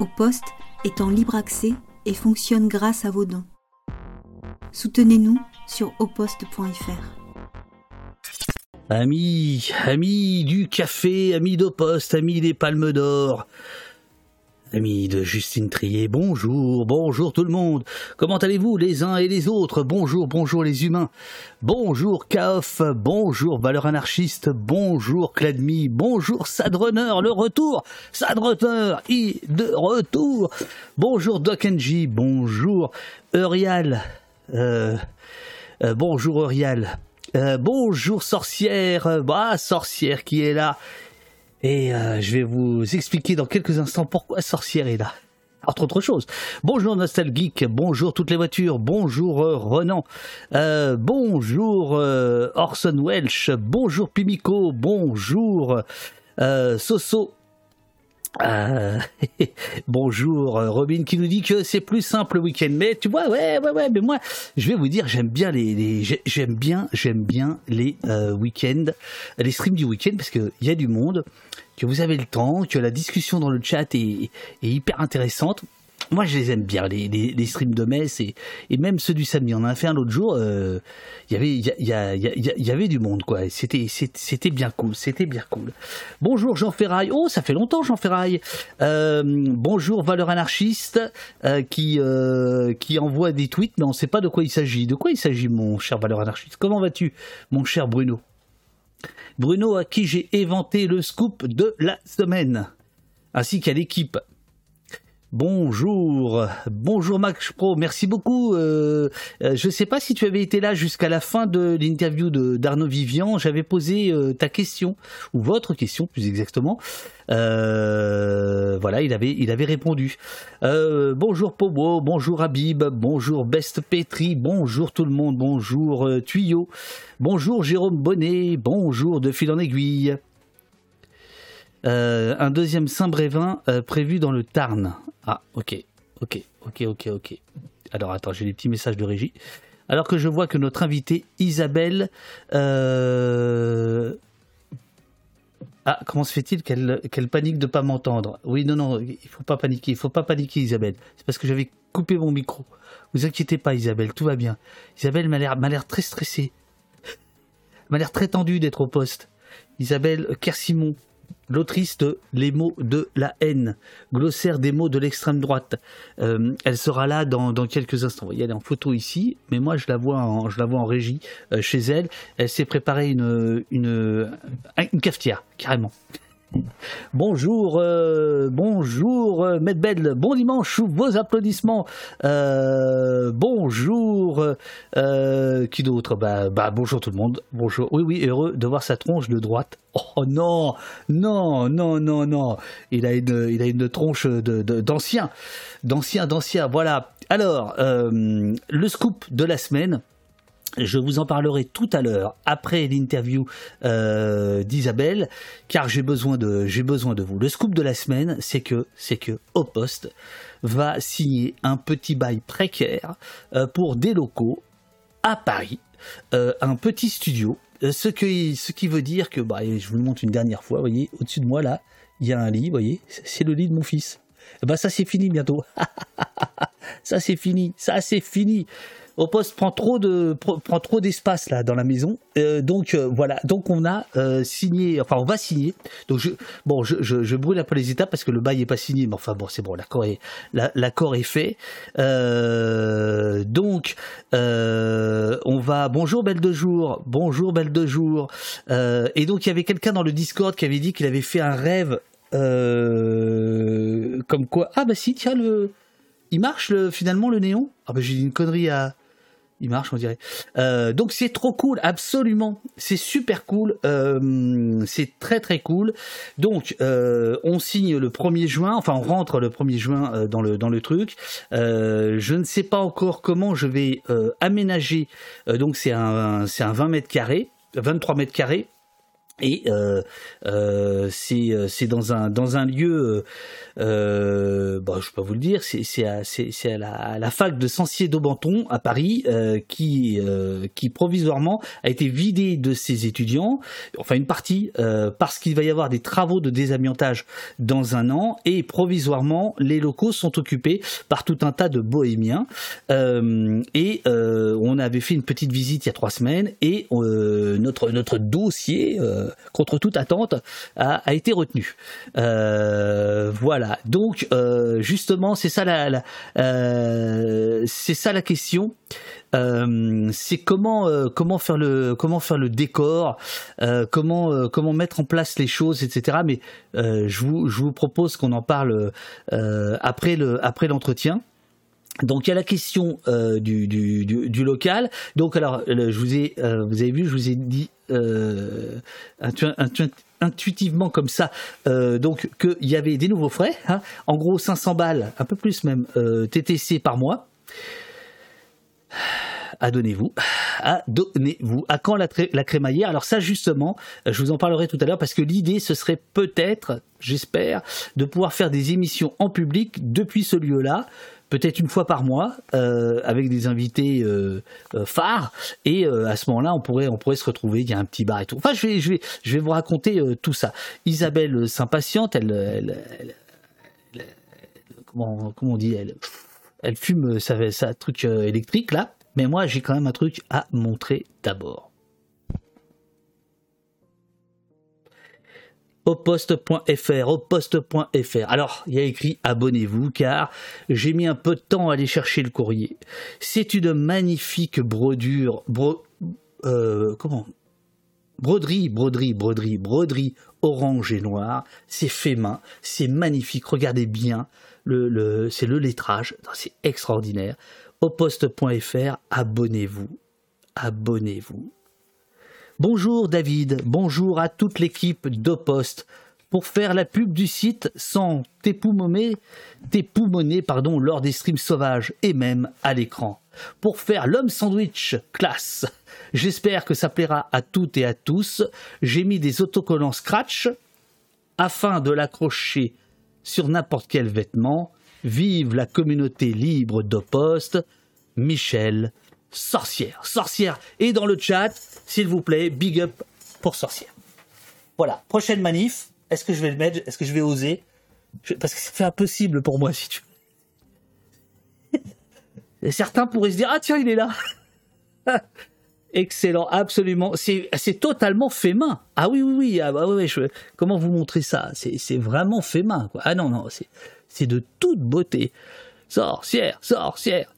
Au poste est en libre accès et fonctionne grâce à vos dons. Soutenez-nous sur oposte.fr. Amis, amis du café, amis d'Oposte, amis des Palmes d'Or, amis de Justine Trier, bonjour, bonjour tout le monde. Comment allez-vous les uns et les autres? Bonjour, bonjour les humains. Bonjour Kaof, bonjour Valeur Anarchiste, bonjour Cladmi, bonjour Sadrunner, le retour, Sadrunner, i de retour. Bonjour Dokenji, bonjour Eurial, euh, euh, bonjour Eurial. Euh, bonjour sorcière, bah sorcière qui est là. Et euh, je vais vous expliquer dans quelques instants pourquoi sorcière est là. Entre autres choses. Bonjour Nostalgeek, bonjour toutes les voitures, bonjour euh, Renan, bonjour Orson Welch, bonjour Pimico, bonjour Soso, euh, bonjour euh, Robin qui nous dit que c'est plus simple le week-end. Mais tu vois, ouais, ouais, ouais. Mais moi, je vais vous dire, j'aime bien les, j'aime bien, les euh, week-ends, les streams du week-end parce que il y a du monde, que vous avez le temps, que la discussion dans le chat est, hyper intéressante moi je les aime bien les, streams de messe et, même ceux du samedi. On en a fait un l'autre jour. Avait il y, avait du monde quoi. C'était bien cool. C'était bien cool. Bonjour Jean Ferraille. Oh ça fait longtemps Jean Ferraille. Euh, bonjour Valeur anarchiste euh, qui euh, qui envoie des tweets mais on ne sait pas de quoi il s'agit. De quoi il s'agit mon cher Valeur anarchiste? Comment vas-tu mon cher Bruno? Bruno à qui j'ai éventé le scoop de la semaine ainsi qu'à l'équipe. Bonjour, bonjour Max Pro, merci beaucoup. Euh, euh, je ne sais pas si tu avais été là jusqu'à la fin de l'interview d'Arnaud Vivian. J'avais posé euh, ta question ou votre question plus exactement. voilà, il avait, il avait répondu. bonjour Pobo, bonjour Habib, bonjour Best Petri, bonjour tout le monde, bonjour Tuyau, bonjour Jérôme Bonnet, bonjour de fil en aiguille. Un deuxième Saint-Brévin prévu dans le Tarn. Ah, ok, ok, ok, ok, ok. Alors attends, j'ai des petits messages de régie. Alors que je vois que notre invitée Isabelle... Euh, ah, comment se fait-il qu'elle panique de pas m'entendre? Oui, non, non, il faut pas paniquer, il faut pas paniquer Isabelle. C'est parce que j'avais coupé mon micro. Vous inquiétez pas Isabelle, tout va bien. Isabelle m'a l'air très stressée. m'a l'air très tendue d'être au poste. Isabelle Kersimon, l'autrice de Les mots de la haine, glossaire des mots de l'extrême droite. Euh, elle sera là dans, quelques instants. Elle est en photo ici, mais moi je la vois en, je la vois en régie euh, chez elle. Elle s'est préparée une, une, une cafetière, carrément. Bonjour, euh, bonjour, euh, Medbel, bon dimanche sous vos applaudissements. Euh, bonjour, qui d'autre? Bah, bah, bonjour tout le monde. Bonjour. Oui, oui, heureux de voir sa tronche de droite. Oh non, non, non, non, non. Il a une, il a une tronche d'ancien, d'ancien, d'ancien. Voilà. Alors, le scoop de la semaine. Je vous en parlerai tout à l'heure après l'interview euh, d'Isabelle, car j'ai besoin de besoin de vous. Le scoop de la semaine, c'est que c'est que au poste va signer un petit bail précaire euh, pour des locaux à Paris, euh, un petit studio. Ce, que, ce qui veut dire que, bah, je vous le montre une dernière fois, voyez, au-dessus de moi là, il y a un lit, voyez, c'est le lit de mon fils. Bah ça c'est fini bientôt. ça c'est fini, ça c'est fini au poste prend trop de prend trop d'espace là dans la maison. Euh, donc euh, voilà, donc on a euh, signé, enfin on va signer. Donc je, bon, je, je, brûle un peu les étapes parce que le bail est pas signé, mais enfin bon, c'est bon, l'accord est l'accord est fait. donc on va. Bonjour belle de jour, bonjour belle de jour. et donc il y avait quelqu'un dans le Discord qui avait dit qu'il avait fait un rêve comme quoi. Ah bah si, tiens le. Il marche le, finalement le néon? Ah bah j'ai dit une connerie à il marche, on dirait. Euh, donc c'est trop cool, absolument. C'est super cool. Euh, c'est très très cool. Donc euh, on signe le 1er juin, enfin on rentre le 1er juin dans le dans le truc. je ne sais pas encore comment je vais aménager. donc c'est un c'est un 20 mètres carrés, 23 mètres carrés. Et euh, euh, c'est euh, c'est dans un dans un lieu euh, bah, je peux pas vous le dire c'est à, à la, à la fac de Sancier d'Aubenton à Paris euh, qui euh, qui provisoirement a été vidé de ses étudiants enfin une partie parce qu'il va y avoir des travaux de désamiantage dans un an et provisoirement les locaux sont occupés par tout un tas de bohémiens. Et on avait fait une petite visite il y a trois semaines et notre notre dossier contre toute attente, a, été retenu. Euh, voilà. Donc euh, justement, c'est ça la, euh, c'est ça la question. c'est comment faire le décor, comment mettre en place les choses, etc. Mais je vous propose qu'on en parle après le après l'entretien. Donc il y a la question euh, du, local. Donc alors je vous ai euh, avez vu je vous ai dit euh, intuitivement comme ça donc qu'il y avait des nouveaux frais. Hein. en gros 500 balles, un peu plus même TTC par mois. Adonnez-vous, adonnez-vous. À quand la, la crémaillère? Alors ça justement, je vous en parlerai tout à l'heure parce que l'idée ce serait peut-être, j'espère, de pouvoir faire des émissions en public depuis ce lieu-là peut-être une fois par mois euh, avec des invités euh, euh, phares. Et à ce moment-là on pourrait se retrouver. Il y a un petit bar et tout. Enfin je vais vous raconter tout ça. Isabelle s'impatiente. Elle, elle, comment comment on dit? Elle elle fume sa, sa truc électrique là. Mais moi j'ai quand même un truc à montrer d'abord au poste.fr, au poste.fr. Alors, il y a écrit abonnez-vous car j'ai mis un peu de temps à aller chercher le courrier. C'est une magnifique brodure, euh, comment? Broderie, broderie, broderie, broderie orange et noir. C'est fait main, c'est magnifique. Regardez bien, c'est le lettrage, c'est extraordinaire. Au poste.fr, abonnez-vous, abonnez-vous. Bonjour David, bonjour à toute l'équipe d'Opost. Pour faire la pub du site sans t'époumoner, pardon, lors des streams sauvages et même à l'écran. Pour faire l'homme sandwich classe. J'espère que ça plaira à toutes et à tous. J'ai mis des autocollants scratch afin de l'accrocher sur n'importe quel vêtement. Vive la communauté libre d'Opost. Michel sorcière. Sorcière. Et dans le chat, s'il vous plaît, big up pour sorcière. Voilà. Prochaine manif. Est-ce que je vais le mettre? Est-ce que je vais oser? Parce que c'est impossible pour moi, si tu Et certains pourraient se dire Ah, tiens, il est là Excellent, absolument. C'est, totalement fait main. Ah oui, oui, oui. Ah, bah, oui, comment vous montrer ça? C'est, vraiment fait main. Ah non, non, c'est de toute beauté. Sorcière, sorcière.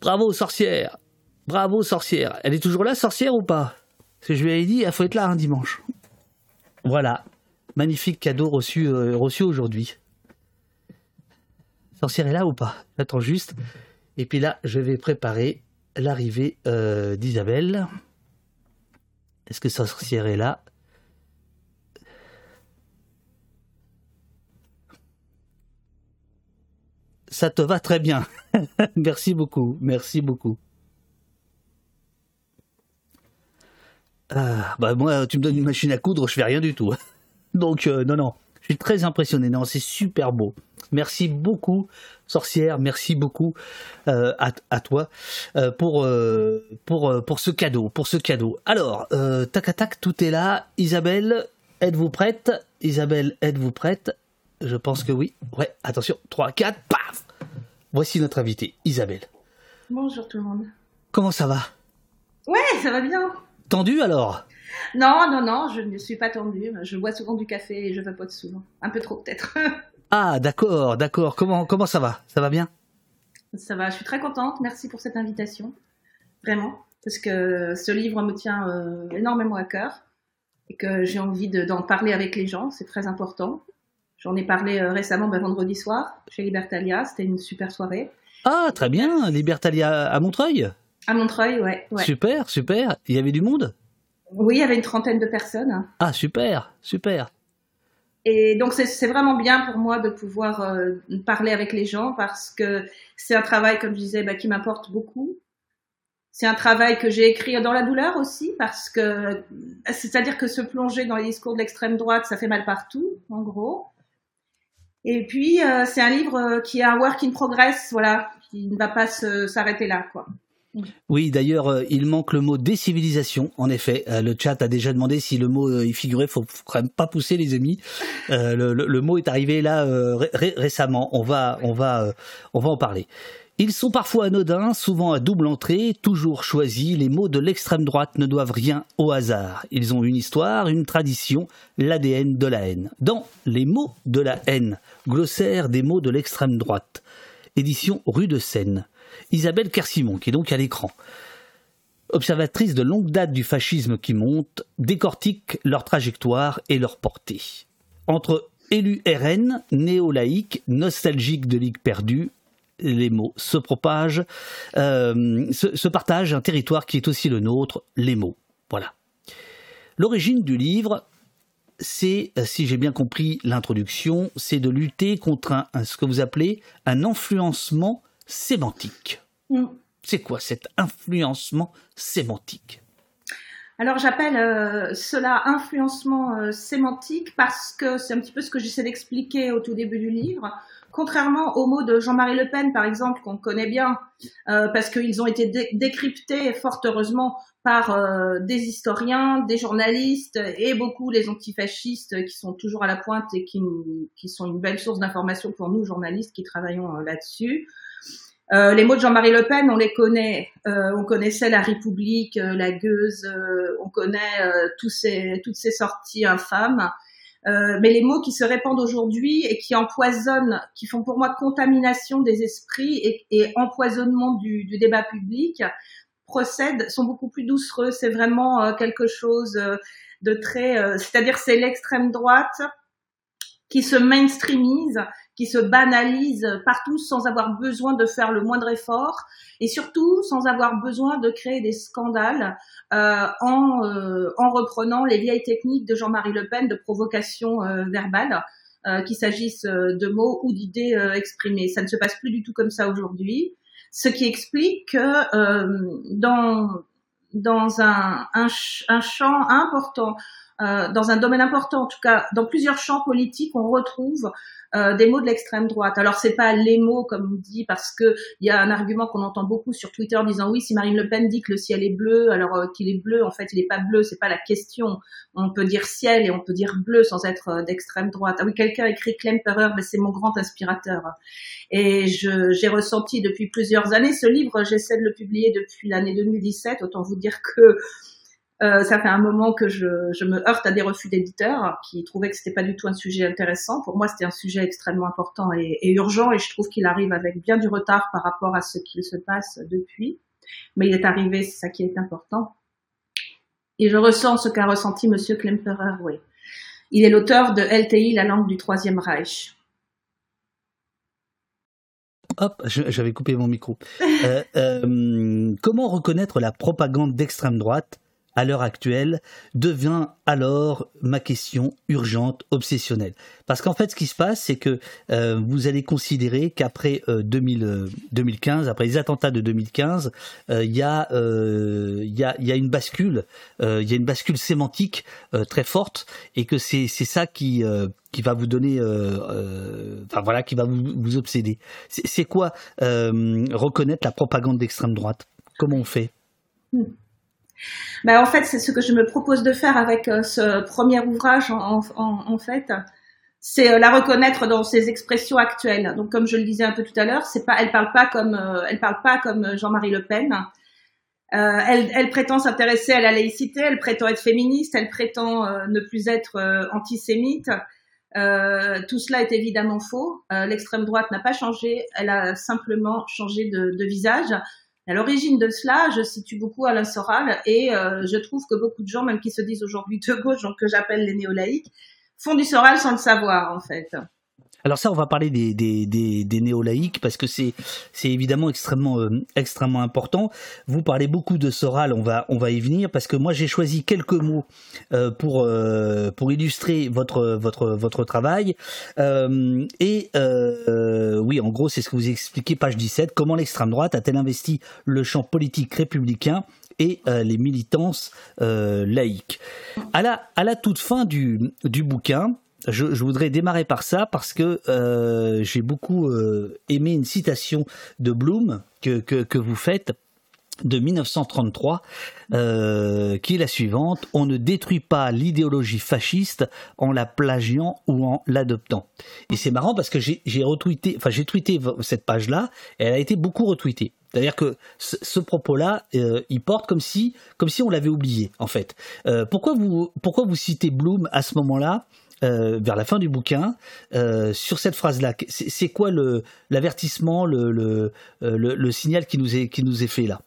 Bravo, sorcière. Bravo, sorcière. Elle est toujours là, sorcière ou pas? Parce que je lui avais dit, il faut être là un dimanche. Voilà. Magnifique cadeau reçu, euh, reçu aujourd'hui. Sorcière est là ou pas? J'attends juste. Et puis là, je vais préparer l'arrivée euh, d'Isabelle. Est-ce que sorcière est là? Ça te va très bien. merci beaucoup, merci beaucoup. Ah, bah moi, tu me donnes une machine à coudre, je fais rien du tout. Donc euh, non, non, je suis très impressionné. Non, c'est super beau. Merci beaucoup, sorcière. Merci beaucoup euh, à, toi euh, pour pour ce cadeau, pour ce cadeau. Alors, tac tac, tout est là. Isabelle, êtes-vous prête? Isabelle, êtes-vous prête? Je pense que oui. Ouais, attention, 3, 4, paf Voici notre invitée, Isabelle. Bonjour tout le monde. Comment ça va? Ouais, ça va bien. Tendu alors? Non, non, non, je ne suis pas tendue. Je bois souvent du café et je vapote souvent. Un peu trop peut-être. ah, d'accord, d'accord. Comment, comment ça va? Ça va bien? Ça va, je suis très contente. Merci pour cette invitation. Vraiment. Parce que ce livre me tient euh, énormément à cœur et que j'ai envie d'en parler avec les gens. C'est très important. J'en ai parlé euh, récemment ben, vendredi soir chez Libertalia. C'était une super soirée. Ah, très bien. Libertalia à Montreuil? À Montreuil, ouais, Super, super. Il y avait du monde? Oui, il y avait une trentaine de personnes. Ah, super, super. Et donc, c'est vraiment bien pour moi de pouvoir euh, parler avec les gens parce que c'est un travail, comme je disais, ben, qui m'apporte beaucoup. C'est un travail que j'ai écrit dans la douleur aussi, parce que c'est-à-dire que se plonger dans les discours de l'extrême droite, ça fait mal partout, en gros. Et puis euh, c'est un livre qui est un work in progress, voilà, qui ne va pas s'arrêter là, quoi. Oui, d'ailleurs, euh, il manque le mot décivilisation. En effet, euh, le chat a déjà demandé si le mot y figurait. Faut, faut quand même pas pousser, les amis. le, mot est arrivé là récemment. On va, on va, on va en parler. Ils sont parfois anodins, souvent à double entrée, toujours choisis, les mots de l'extrême droite ne doivent rien au hasard. Ils ont une histoire, une tradition, l'ADN de la haine. Dans Les mots de la haine, glossaire des mots de l'extrême droite, édition Rue de Seine, Isabelle Kersimon, qui est donc à l'écran, observatrice de longue date du fascisme qui monte, décortique leur trajectoire et leur portée. Entre élus RN, néo-laïcs, nostalgiques de Ligue perdue, les mots se propagent, euh, se, partagent un territoire qui est aussi le nôtre, les mots. Voilà. L'origine du livre, c'est, si j'ai bien compris l'introduction, c'est de lutter contre un, ce que vous appelez un influencement sémantique. Mm. C'est quoi cet influencement sémantique? Alors j'appelle euh, cela influencement euh, sémantique parce que c'est un petit peu ce que j'essaie d'expliquer au tout début du livre contrairement aux mots de Jean-Marie Le Pen, par exemple, qu'on connaît bien, euh, parce qu'ils ont été décryptés fort heureusement par euh, des historiens, des journalistes et beaucoup les antifascistes qui sont toujours à la pointe et qui, sont une belle source d'information pour nous journalistes qui travaillons euh, là-dessus. les mots de Jean-Marie Le Pen, on les connaît. on connaissait la République, la gueuse, on connaît ces, toutes ces sorties infâmes. Euh, mais les mots qui se répandent aujourd'hui et qui empoisonnent, qui font pour moi contamination des esprits et, empoisonnement du, débat public, procèdent, sont beaucoup plus doucereux. C'est vraiment euh, quelque chose euh, de très, c'est-à-dire c'est l'extrême droite qui se mainstreamise, qui se banalise partout sans avoir besoin de faire le moindre effort et surtout sans avoir besoin de créer des scandales euh, en, euh, en reprenant les vieilles techniques de Jean-Marie Le Pen de provocation euh, verbale, euh, qu'il s'agisse de mots ou d'idées exprimées. Ça ne se passe plus du tout comme ça aujourd'hui, ce qui explique que dans dans un, un, un champ important euh, dans un domaine important, en tout cas dans plusieurs champs politiques, on retrouve euh, des mots de l'extrême droite. Alors c'est pas les mots comme on dit parce que il y a un argument qu'on entend beaucoup sur Twitter disant oui si Marine Le Pen dit que le ciel est bleu alors euh, qu'il est bleu en fait il est pas bleu c'est pas la question. On peut dire ciel et on peut dire bleu sans être d'extrême droite. Ah oui quelqu'un écrit Klemperer mais c'est mon grand inspirateur et j'ai ressenti depuis plusieurs années ce livre j'essaie de le publier depuis l'année 2017 autant vous dire que euh, ça fait un moment que je, me heurte à des refus d'éditeurs qui trouvaient que c'était pas du tout un sujet intéressant. Pour moi, c'était un sujet extrêmement important et, et urgent, et je trouve qu'il arrive avec bien du retard par rapport à ce qu'il se passe depuis. Mais il est arrivé, c'est ça qui est important. Et je ressens ce qu'a ressenti Monsieur Klemperer, oui. Il est l'auteur de LTI, la langue du Troisième Reich. Hop, j'avais coupé mon micro. Euh, euh, comment reconnaître la propagande d'extrême droite à l'heure actuelle devient alors ma question urgente, obsessionnelle. Parce qu'en fait, ce qui se passe, c'est que euh, vous allez considérer qu'après 2015, euh, après les attentats de 2015, euh, il y, a, une bascule, il y a une bascule sémantique très forte, et que c'est ça qui va vous donner, enfin voilà, qui va vous, vous obséder. C'est quoi reconnaître la propagande d'extrême droite? Comment on fait? Hmm. Ben, en fait, c'est ce que je me propose de faire avec euh, ce premier ouvrage, en, fait. C'est euh, la reconnaître dans ses expressions actuelles. Donc, comme je le disais un peu tout à l'heure, elle parle euh, parle pas comme Jean-Marie Le Pen. Euh, elle, prétend s'intéresser à la laïcité, elle prétend être féministe, elle prétend ne plus être antisémite. tout cela est évidemment faux. L'extrême droite n'a pas changé, elle a simplement changé de visage. À l'origine de cela, je situe beaucoup Alain Soral et euh, je trouve que beaucoup de gens, même qui se disent aujourd'hui de gauche, donc que j'appelle les néolaïcs, font du Soral sans le savoir en fait. Alors ça, on va parler des, des, des, des néo-laïcs parce que c'est évidemment extrêmement euh, extrêmement important. Vous parlez beaucoup de Soral, on va on va y venir parce que moi j'ai choisi quelques mots euh, pour euh, pour illustrer votre votre votre travail. et oui, en gros, c'est ce que vous expliquez, page 17. Comment l'extrême droite a-t-elle investi le champ politique républicain et les militances laïques? À la à la toute fin du du bouquin je, voudrais démarrer par ça parce que euh, j'ai beaucoup euh, aimé une citation de Bloom que, que, vous faites de 1933, euh, qui est la suivante on ne détruit pas l'idéologie fasciste en la plagiant ou en l'adoptant. Et c'est marrant parce que j'ai retweeté, enfin j'ai tweeté cette page-là, et elle a été beaucoup retweetée. C'est-à-dire que ce, propos-là, il porte comme si, comme si on l'avait oublié, en fait. pourquoi vous, pourquoi vous citez Bloom à ce moment-là? Euh, vers la fin du bouquin euh, sur cette phrase-là. C'est quoi l'avertissement, euh, le, signal qui nous est, qui nous est fait là?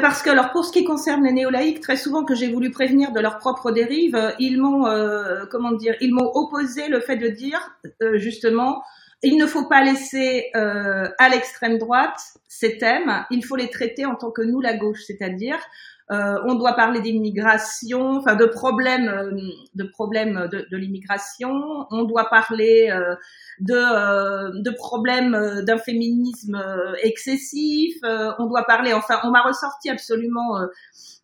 Parce que, alors, pour ce qui concerne les néolaïcs, très souvent que j'ai voulu prévenir de leur propre dérive, ils m'ont, comment dire, ils m'ont opposé le fait de dire, justement, il ne faut pas laisser à l'extrême droite ces thèmes, il faut les traiter en tant que nous la gauche, c'est-à-dire euh, on doit parler d'immigration, enfin de problèmes, euh, de problèmes de, l'immigration. On doit parler euh, de, de problèmes d'un féminisme excessif. on doit parler, enfin, on m'a ressorti absolument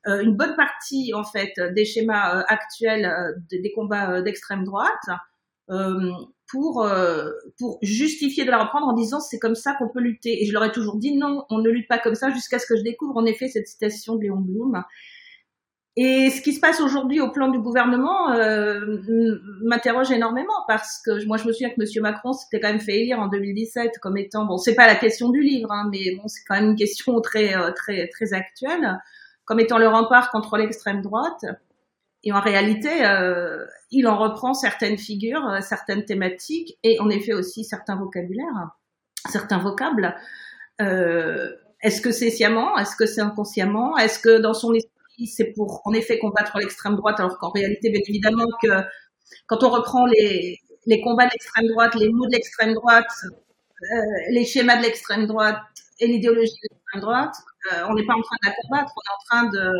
une bonne partie en fait des schémas actuels des combats d'extrême droite pour euh, pour justifier de la reprendre en disant c'est comme ça qu'on peut lutter. Et je leur ai toujours dit non, on ne lutte pas comme ça jusqu'à ce que je découvre en effet cette citation de Léon Blum. Et ce qui se passe aujourd'hui au plan du gouvernement euh, m'interroge énormément parce que moi je me souviens que Monsieur Macron s'était quand même fait élire en 2017 comme étant bon c'est pas la question du livre hein, mais bon c'est quand même une question très euh, très très actuelle comme étant le rempart contre l'extrême droite. Et en réalité, euh, il en reprend certaines figures, euh, certaines thématiques et en effet aussi certains vocabulaires, certains vocables. Euh, est-ce que c'est sciemment? Est-ce que c'est inconsciemment? Est-ce que dans son esprit, c'est pour en effet combattre l'extrême droite alors qu'en réalité, bien évidemment, que quand on reprend les, les combats de l'extrême droite, les mots de l'extrême droite, les schémas de l'extrême droite et l'idéologie de l'extrême droite, on n'est pas en train de la combattre, on est en train de,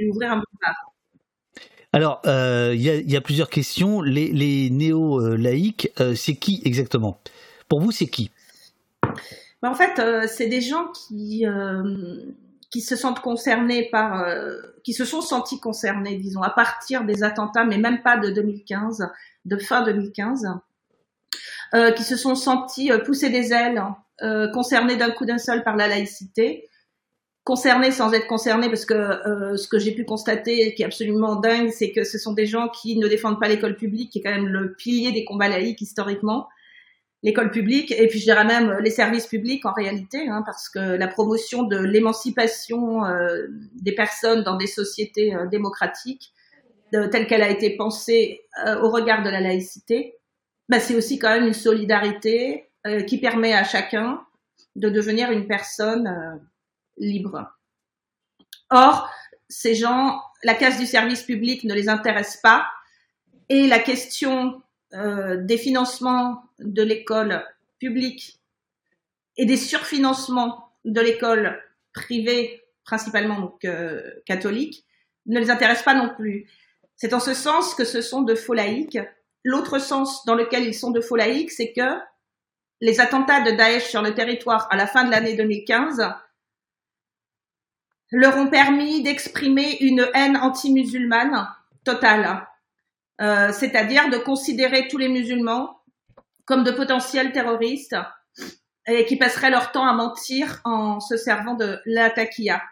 de ouvrir un boulevard. Alors, euh, il y, a, plusieurs questions. Les, néo-laïcs, euh, c'est qui exactement? Pour vous, c'est qui? Bah, En fait, euh, c'est des gens qui, se sentent concernés par, qui se sont sentis concernés, disons, à partir des attentats, mais même pas de 2015, de fin 2015, qui se sont sentis pousser des ailes, concernés d'un coup d'un seul par la laïcité, concernés sans être concernés parce que euh, ce que j'ai pu constater qui est absolument dingue, c'est que ce sont des gens qui ne défendent pas l'école publique, qui est quand même le pilier des combats laïques historiquement, l'école publique, et puis je dirais même les services publics en réalité, hein, parce que la promotion de l'émancipation euh, des personnes dans des sociétés euh, démocratiques, telle qu'elle a été pensée au regard de la laïcité, bah, c'est aussi quand même une solidarité qui permet à chacun de devenir une personne libre. Or, ces gens, la casse du service public ne les intéresse pas et la question euh, des financements de l'école publique et des surfinancements de l'école privée, principalement euh, catholique, ne les intéresse pas non plus. C'est en ce sens que ce sont de faux laïcs. L'autre sens dans lequel ils sont de faux laïcs, c'est que les attentats de Daesh sur le territoire à la fin de l'année 2015 leur ont permis d'exprimer une haine anti-musulmane totale, euh, c'est-à-dire de considérer tous les musulmans comme de potentiels terroristes et qui passeraient leur temps à mentir en se servant de la taqiyya,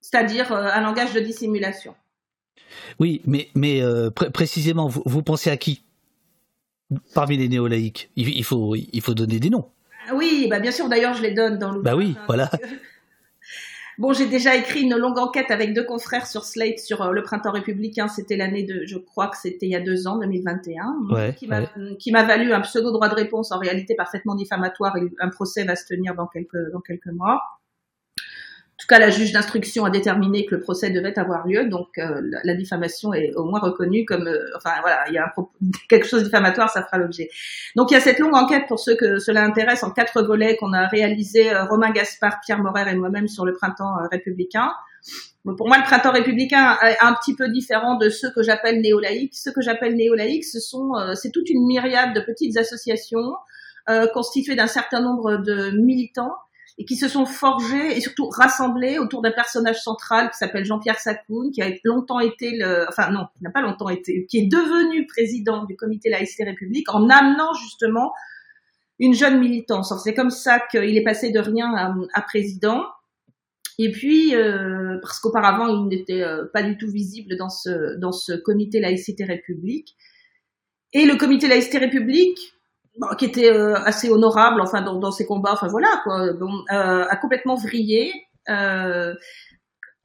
c'est-à-dire euh, un langage de dissimulation. Oui, mais, mais euh, précisément, vous, pensez à qui? Parmi les néo-laïcs il, faut, il faut donner des noms. Oui, bah bien sûr, d'ailleurs, je les donne dans le. Bah oui, voilà. Bon, j'ai déjà écrit une longue enquête avec deux confrères sur Slate sur euh, le printemps républicain. C'était l'année de, je crois que c'était il y a deux ans, 2021, qui m'a qui m'a valu un pseudo droit de réponse en réalité parfaitement diffamatoire et un procès va se tenir dans quelques dans quelques mois. Tout cas, la juge d'instruction a déterminé que le procès devait avoir lieu, donc euh, la, diffamation est au moins reconnue comme, euh, enfin voilà, il y a quelque chose de diffamatoire, ça fera l'objet. Donc il y a cette longue enquête pour ceux que cela intéresse en quatre volets qu'on a réalisé euh, Romain Gaspard, Pierre Morer et moi-même sur le printemps républicain. pour moi, le printemps républicain est un petit peu différent de ceux que j'appelle néo-laïcs. Ceux que j'appelle néo-laïcs, ce sont, c'est toute une myriade de petites associations constituées d'un certain nombre de militants et qui se sont forgés et surtout rassemblés autour d'un personnage central qui s'appelle Jean-Pierre Sacoun, qui a longtemps été le, enfin non, n'a pas longtemps été, qui est devenu président du comité laïcité république en amenant justement une jeune militance. C'est comme ça qu'il est passé de rien à, président. Et puis, euh, parce qu'auparavant, il n'était euh, pas du tout visible dans ce, dans ce comité laïcité république. Et le comité laïcité république, qui était euh, assez honorable, enfin dans, dans, ses combats, enfin voilà quoi, bon, euh, a complètement vrillé euh,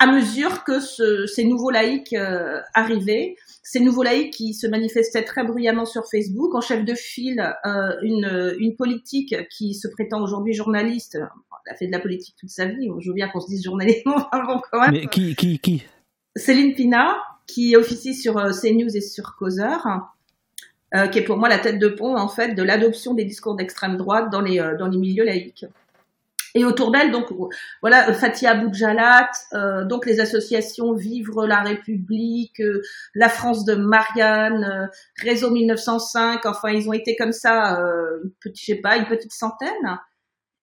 à mesure que ce, ces nouveaux laïcs euh, arrivaient, ces nouveaux laïcs qui se manifestaient très bruyamment sur Facebook, en chef de file euh, une, une politique qui se prétend aujourd'hui journaliste, elle a fait de la politique toute sa vie, je veux bien qu'on se dise journaliste, avant quand même. Mais qui qui qui? Céline Pina, qui officie sur CNews et sur Causeur euh, qui est pour moi la tête de pont en fait de l'adoption des discours d'extrême droite dans les euh, dans les milieux laïcs. Et autour d'elle, donc voilà, Fatia Boudjalat, euh, donc les associations Vivre la République, euh, la France de Marianne, Réseau 1905, enfin ils ont été comme ça, petit, je sais pas, une petite centaine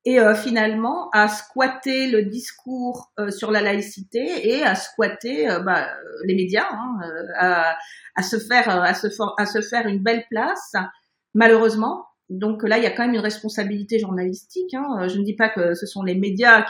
et euh, finalement à squatter le discours euh, sur la laïcité et à squatter euh, bah, les médias, hein, à, à, se faire à se, à se faire une belle place. Malheureusement, donc là, il y a quand même une responsabilité journalistique. Hein. Je ne dis pas que ce sont les médias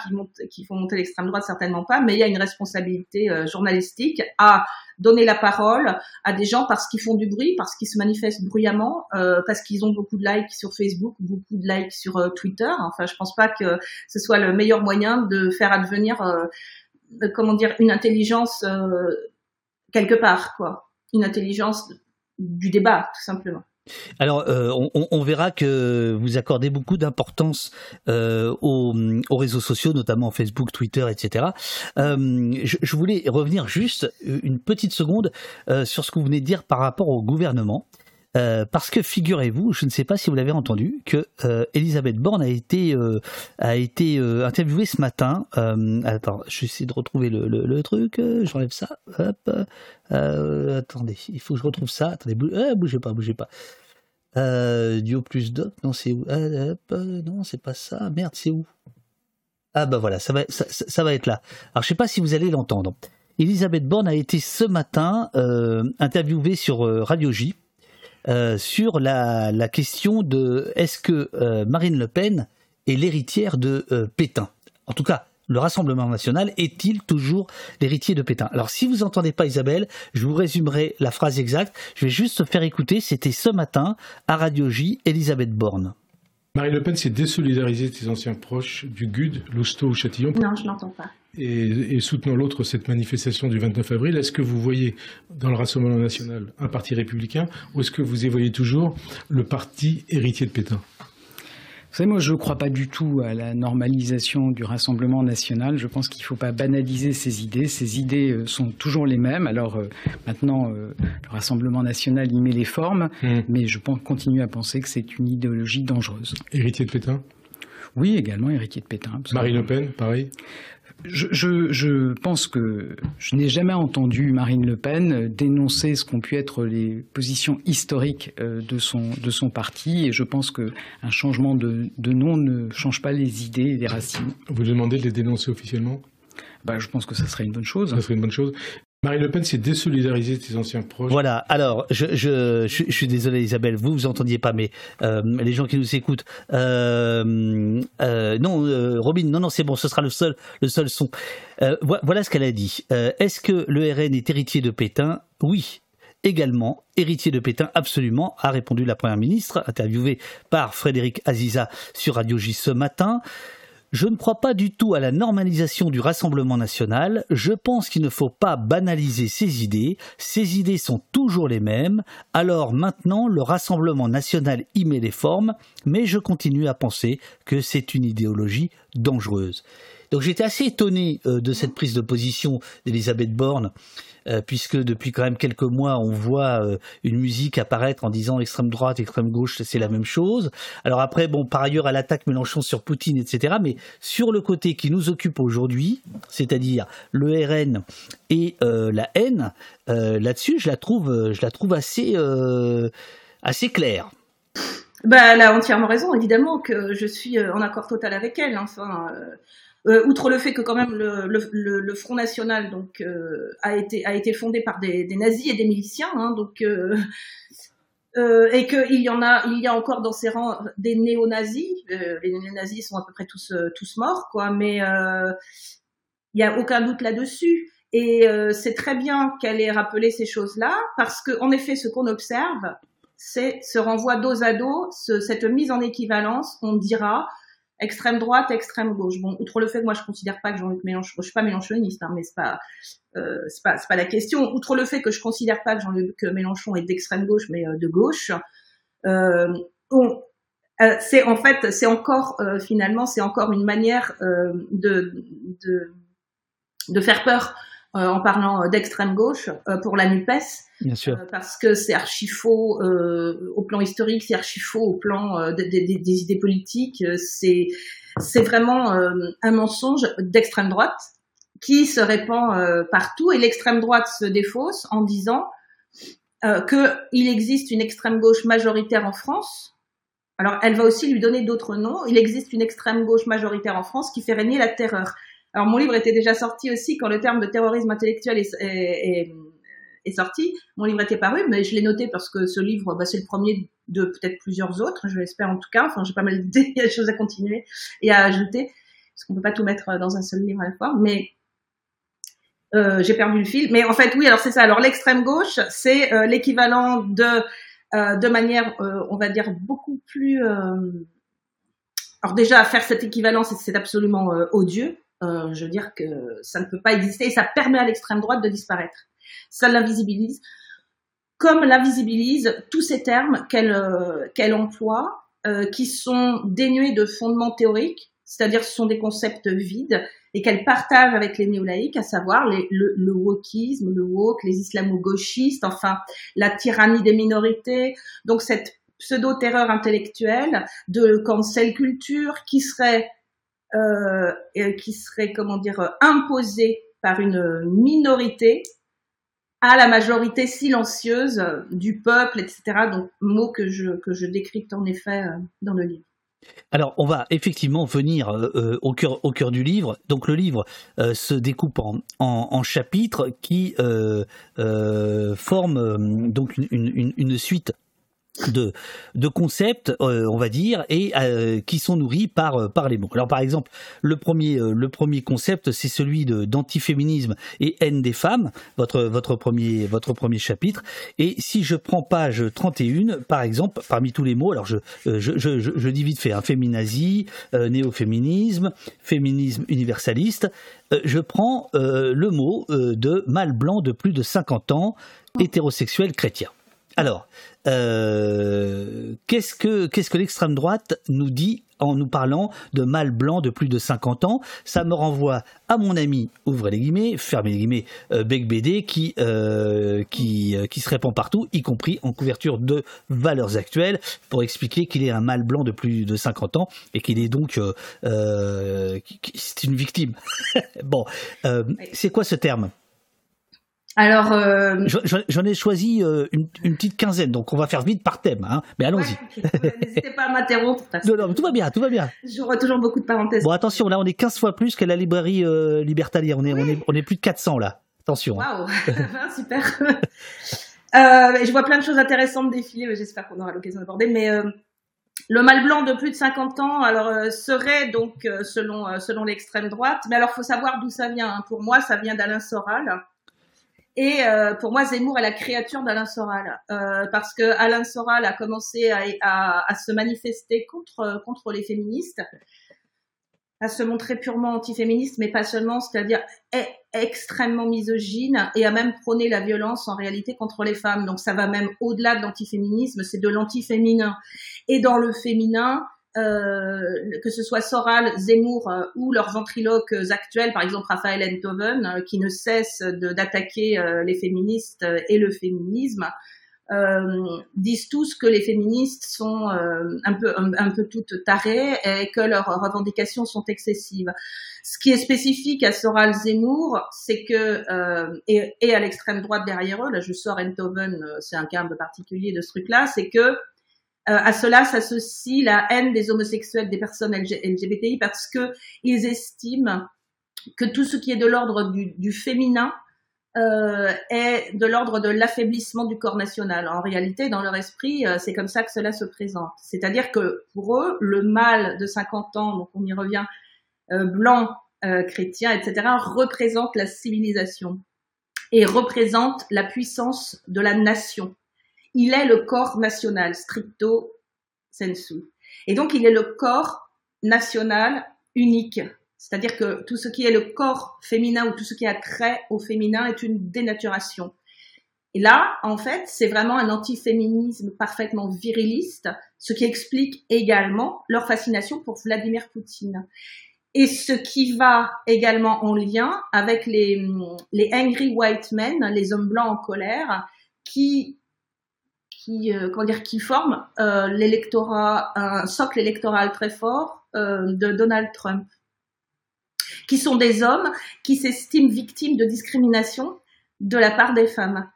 qui, font monter l'extrême droite, certainement pas, mais il y a une responsabilité journalistique à donner la parole à des gens parce qu'ils font du bruit, parce qu'ils se manifestent bruyamment, euh, parce qu'ils ont beaucoup de likes sur Facebook, beaucoup de likes sur euh, Twitter. Enfin, je pense pas que ce soit le meilleur moyen de faire advenir, euh, comment dire, une intelligence quelque part, quoi, une intelligence du débat, tout simplement. Alors, euh, on, verra que vous accordez beaucoup d'importance euh, aux, réseaux sociaux, notamment Facebook, Twitter, etc. Euh, je, voulais revenir juste une petite seconde sur ce que vous venez de dire par rapport au gouvernement. Parce que figurez-vous, je ne sais pas si vous l'avez entendu, que Elisabeth Borne a été été interviewée ce matin. attends, je vais essayer de retrouver le, truc. J'enlève ça. Hop. attendez, il faut que je retrouve ça. Attendez, bougez pas, bougez pas. Euh, Dio plus doc, non c'est où Non, c'est pas ça. Merde, c'est où? Ah bah voilà, ça va, être là. Alors je sais pas si vous allez l'entendre. Elisabeth Borne a été ce matin euh, interviewée sur euh, Radio J euh, sur la, la, question de est-ce que Marine Le Pen est l'héritière de Pétain. En tout cas, le Rassemblement national est-il toujours l'héritier de Pétain? Alors si vous n'entendez pas Isabelle, je vous résumerai la phrase exacte. Je vais juste faire écouter, c'était ce matin à Radio J, Elisabeth Borne. Marine Le Pen s'est désolidarisée de ses anciens proches du GUD, Lousteau ou Châtillon? Non, je n'entends pas. Et, soutenant l'autre cette manifestation du 29 avril, est-ce que vous voyez dans le Rassemblement national un parti républicain ou est-ce que vous évoyez toujours le parti héritier de Pétain? Vous savez, moi, je ne crois pas du tout à la normalisation du Rassemblement national. Je pense qu'il ne faut pas banaliser ces idées. Ces idées euh, sont toujours les mêmes. Alors euh, maintenant, euh, le Rassemblement national y met les formes, mmh. mais je pense, continue à penser que c'est une idéologie dangereuse. Héritier de Pétain? Oui, également héritier de Pétain. Marine Le Pen, pareil? Je, pense que je n'ai jamais entendu Marine Le Pen dénoncer ce qu'ont pu être les positions historiques euh, de son, parti, et je pense qu'un changement de, de, nom ne change pas les idées et les racines. Vous demandez de les dénoncer officiellement? Bah, je pense que ça serait une bonne chose. Ça serait une bonne chose. Marine Le Pen s'est désolidarisée de ses anciens proches. Voilà, alors je, je, je, suis désolé Isabelle, vous vous entendiez pas, mais euh, les gens qui nous écoutent, euh, euh, non Robin, non non c'est bon, ce sera le seul, le seul son. voilà ce qu'elle a dit. Est-ce que le RN est héritier de Pétain? Oui, également héritier de Pétain, absolument, a répondu la Première ministre, interviewée par Frédéric Aziza sur Radio J ce matin. Je ne crois pas du tout à la normalisation du Rassemblement national, je pense qu'il ne faut pas banaliser ces idées, ces idées sont toujours les mêmes, alors maintenant le Rassemblement national y met les formes, mais je continue à penser que c'est une idéologie dangereuse. Donc j'étais assez étonné euh, de cette prise de position d'Elisabeth Borne, euh, puisque depuis quand même quelques mois, on voit euh, une musique apparaître en disant extrême droite, extrême gauche, c'est la même chose. Alors après, bon, par ailleurs, elle attaque Mélenchon sur Poutine, etc. Mais sur le côté qui nous occupe aujourd'hui, c'est-à-dire le RN et la haine, là-dessus, je la trouve, je la trouve assez, assez claire. Bah, elle a entièrement raison, évidemment que je suis en accord total avec elle. Enfin, euh, outre le fait que quand même le, Front National donc euh, a été a été fondé par des, nazis et des miliciens, hein, donc euh, euh et qu'il y en a il y a encore dans ces rangs des néo-nazis. les néo-nazis sont à peu près tous tous morts, quoi, mais il y a aucun doute là-dessus. Et c'est très bien qu'elle ait rappelé ces choses-là, parce que en effet, ce qu'on observe, c'est ce renvoi dos à dos, ce, cette mise en équivalence. On dira extrême droite, extrême gauche. Bon, outre le fait que moi je considère pas que Jean-Luc Mélenchon, je suis pas mélenchoniste, hein, mais c'est pas, euh, c'est pas, c'est pas la question. Outre le fait que je considère pas que Jean-Luc Mélenchon est d'extrême gauche, mais euh, de gauche, euh, euh, c'est en fait, c'est encore euh, finalement, c'est encore une manière de, de de faire peur en parlant euh, d'extrême gauche euh, pour la Nupes. Bien sûr. parce que c'est archi faux au plan historique, c'est archi faux au plan des, idées politiques. C'est c'est vraiment un mensonge d'extrême droite qui se répand partout et l'extrême droite se défausse en disant euh, qu'il existe une extrême gauche majoritaire en France. Alors, elle va aussi lui donner d'autres noms. Il existe une extrême gauche majoritaire en France qui fait régner la terreur. Alors mon livre était déjà sorti aussi quand le terme de terrorisme intellectuel est, sorti. Mon livre était paru, mais je l'ai noté parce que ce livre, bah, c'est le premier de peut-être plusieurs autres, je l'espère en tout cas. Enfin, j'ai pas mal d'idées, il choses à continuer et à ajouter, parce qu'on peut pas tout mettre dans un seul livre à la fois. Mais euh, j'ai perdu le fil. Mais en fait, oui, alors c'est ça. Alors l'extrême gauche, c'est euh, l'équivalent de, euh, de manière, on va dire, beaucoup plus... Alors déjà, faire cette équivalence, c'est absolument odieux. Euh, je veux dire que ça ne peut pas exister et ça permet à l'extrême droite de disparaître. Ça l'invisibilise, comme l'invisibilise tous ces termes qu'elle euh, qu'elle emploie, euh, qui sont dénués de fondements théoriques, c'est-à-dire ce sont des concepts vides et qu'elle partage avec les néo-laïcs, à savoir les, le, le wokisme, le woke, les islamo-gauchistes, enfin la tyrannie des minorités. Donc cette pseudo-terreur intellectuelle de cancel culture qui serait euh, qui serait, comment dire, imposé par une minorité à la majorité silencieuse du peuple, etc. Donc, mot que je, que je décrypte en effet euh, dans le livre. Alors, on va effectivement venir euh, au, cœur, au cœur du livre. Donc, le livre se découpe en, en, chapitres qui forment donc une, une, suite de, de concepts, euh, on va dire, et euh, qui sont nourris par, euh, par les mots. Alors par exemple, le premier, le premier concept, c'est celui de, d'antiféminisme et haine des femmes, votre, votre, premier, votre premier chapitre. Et si je prends page 31, par exemple, parmi tous les mots, alors je, je, je, je dis vite fait, hein, féminazie, néo-féminisme, féminisme universaliste, je prends le mot de mâle blanc de plus de 50 ans, hétérosexuel chrétien. Alors, euh, qu'est-ce que qu'est-ce que l'extrême droite nous dit en nous parlant de mâles blancs de plus de 50 ans? Ça me renvoie à mon ami, ouvrez les guillemets, fermez les guillemets, euh, Bec BD, qui euh, qui qui se répand partout, y compris en couverture de Valeurs Actuelles, pour expliquer qu'il est un mâle blanc de plus de 50 ans et qu'il est donc c'est une victime. bon, c'est quoi ce terme? Alors, euh... j'en ai choisi euh, une, une, petite quinzaine, donc on va faire vite par thème, hein. Mais allons-y. N'hésitez pas à m'interrompre. Non, non, tout va bien, tout va bien. J'aurai toujours beaucoup de parenthèses. Bon, attention, là, on est 15 fois plus que la librairie euh, Libertalia. On est, on est, on est plus de 400 là. Attention. Hein. Waouh, super. euh, je vois plein de choses intéressantes défiler. J'espère qu'on aura l'occasion d'aborder, mais. Euh, le mâle blanc de plus de 50 ans, alors serait donc selon selon l'extrême droite, mais alors faut savoir d'où ça vient. Hein. Pour moi, ça vient d'Alain Soral, et euh, pour moi, Zemmour est la créature d'Alain Soral, euh, parce que Alain Soral a commencé à, à, à, se manifester contre contre les féministes, à se montrer purement antiféministe, mais pas seulement, c'est-à-dire extrêmement misogyne, et à même prôner la violence en réalité contre les femmes. Donc ça va même au-delà de l'antiféminisme, c'est de l'antiféminin. Et dans le féminin, que ce soit Soral, Zemmour ou leurs ventriloques actuels, par exemple Raphaël Enthoven, qui ne cesse d'attaquer les féministes et le féminisme, euh, disent tous que les féministes sont euh, un peu toutes tarées et que leurs revendications sont excessives. Ce qui est spécifique à Soral Zemmour, c'est que euh, et, et, à l'extrême droite derrière eux, là je sors Enthoven, euh, c'est un cas un peu particulier de ce truc-là, c'est que euh, à cela s'associe la haine des homosexuels, des personnes LGBTI, parce que ils estiment que tout ce qui est de l'ordre du, féminin euh, est de l'ordre de l'affaiblissement du corps national. En réalité, dans leur esprit, euh, c'est comme ça que cela se présente. C'est-à-dire que pour eux, le mâle de 50 ans, donc on y revient, blanc, chrétien, etc., représente la civilisation et représente la puissance de la nation. Il est le corps national, stricto sensu. Et donc, il est le corps national unique, c'est-à-dire que tout ce qui est le corps féminin ou tout ce qui a trait au féminin est une dénaturation. Et là, en fait, c'est vraiment un antiféminisme parfaitement viriliste, ce qui explique également leur fascination pour Vladimir Poutine. Et ce qui va également en lien avec les, angry white men, les hommes blancs en colère, qui qui, euh, comment dire, qui forment euh, l'électorat, un socle électoral très fort euh, de Donald Trump qui sont des hommes qui s'estiment victimes de discrimination de la part des femmes.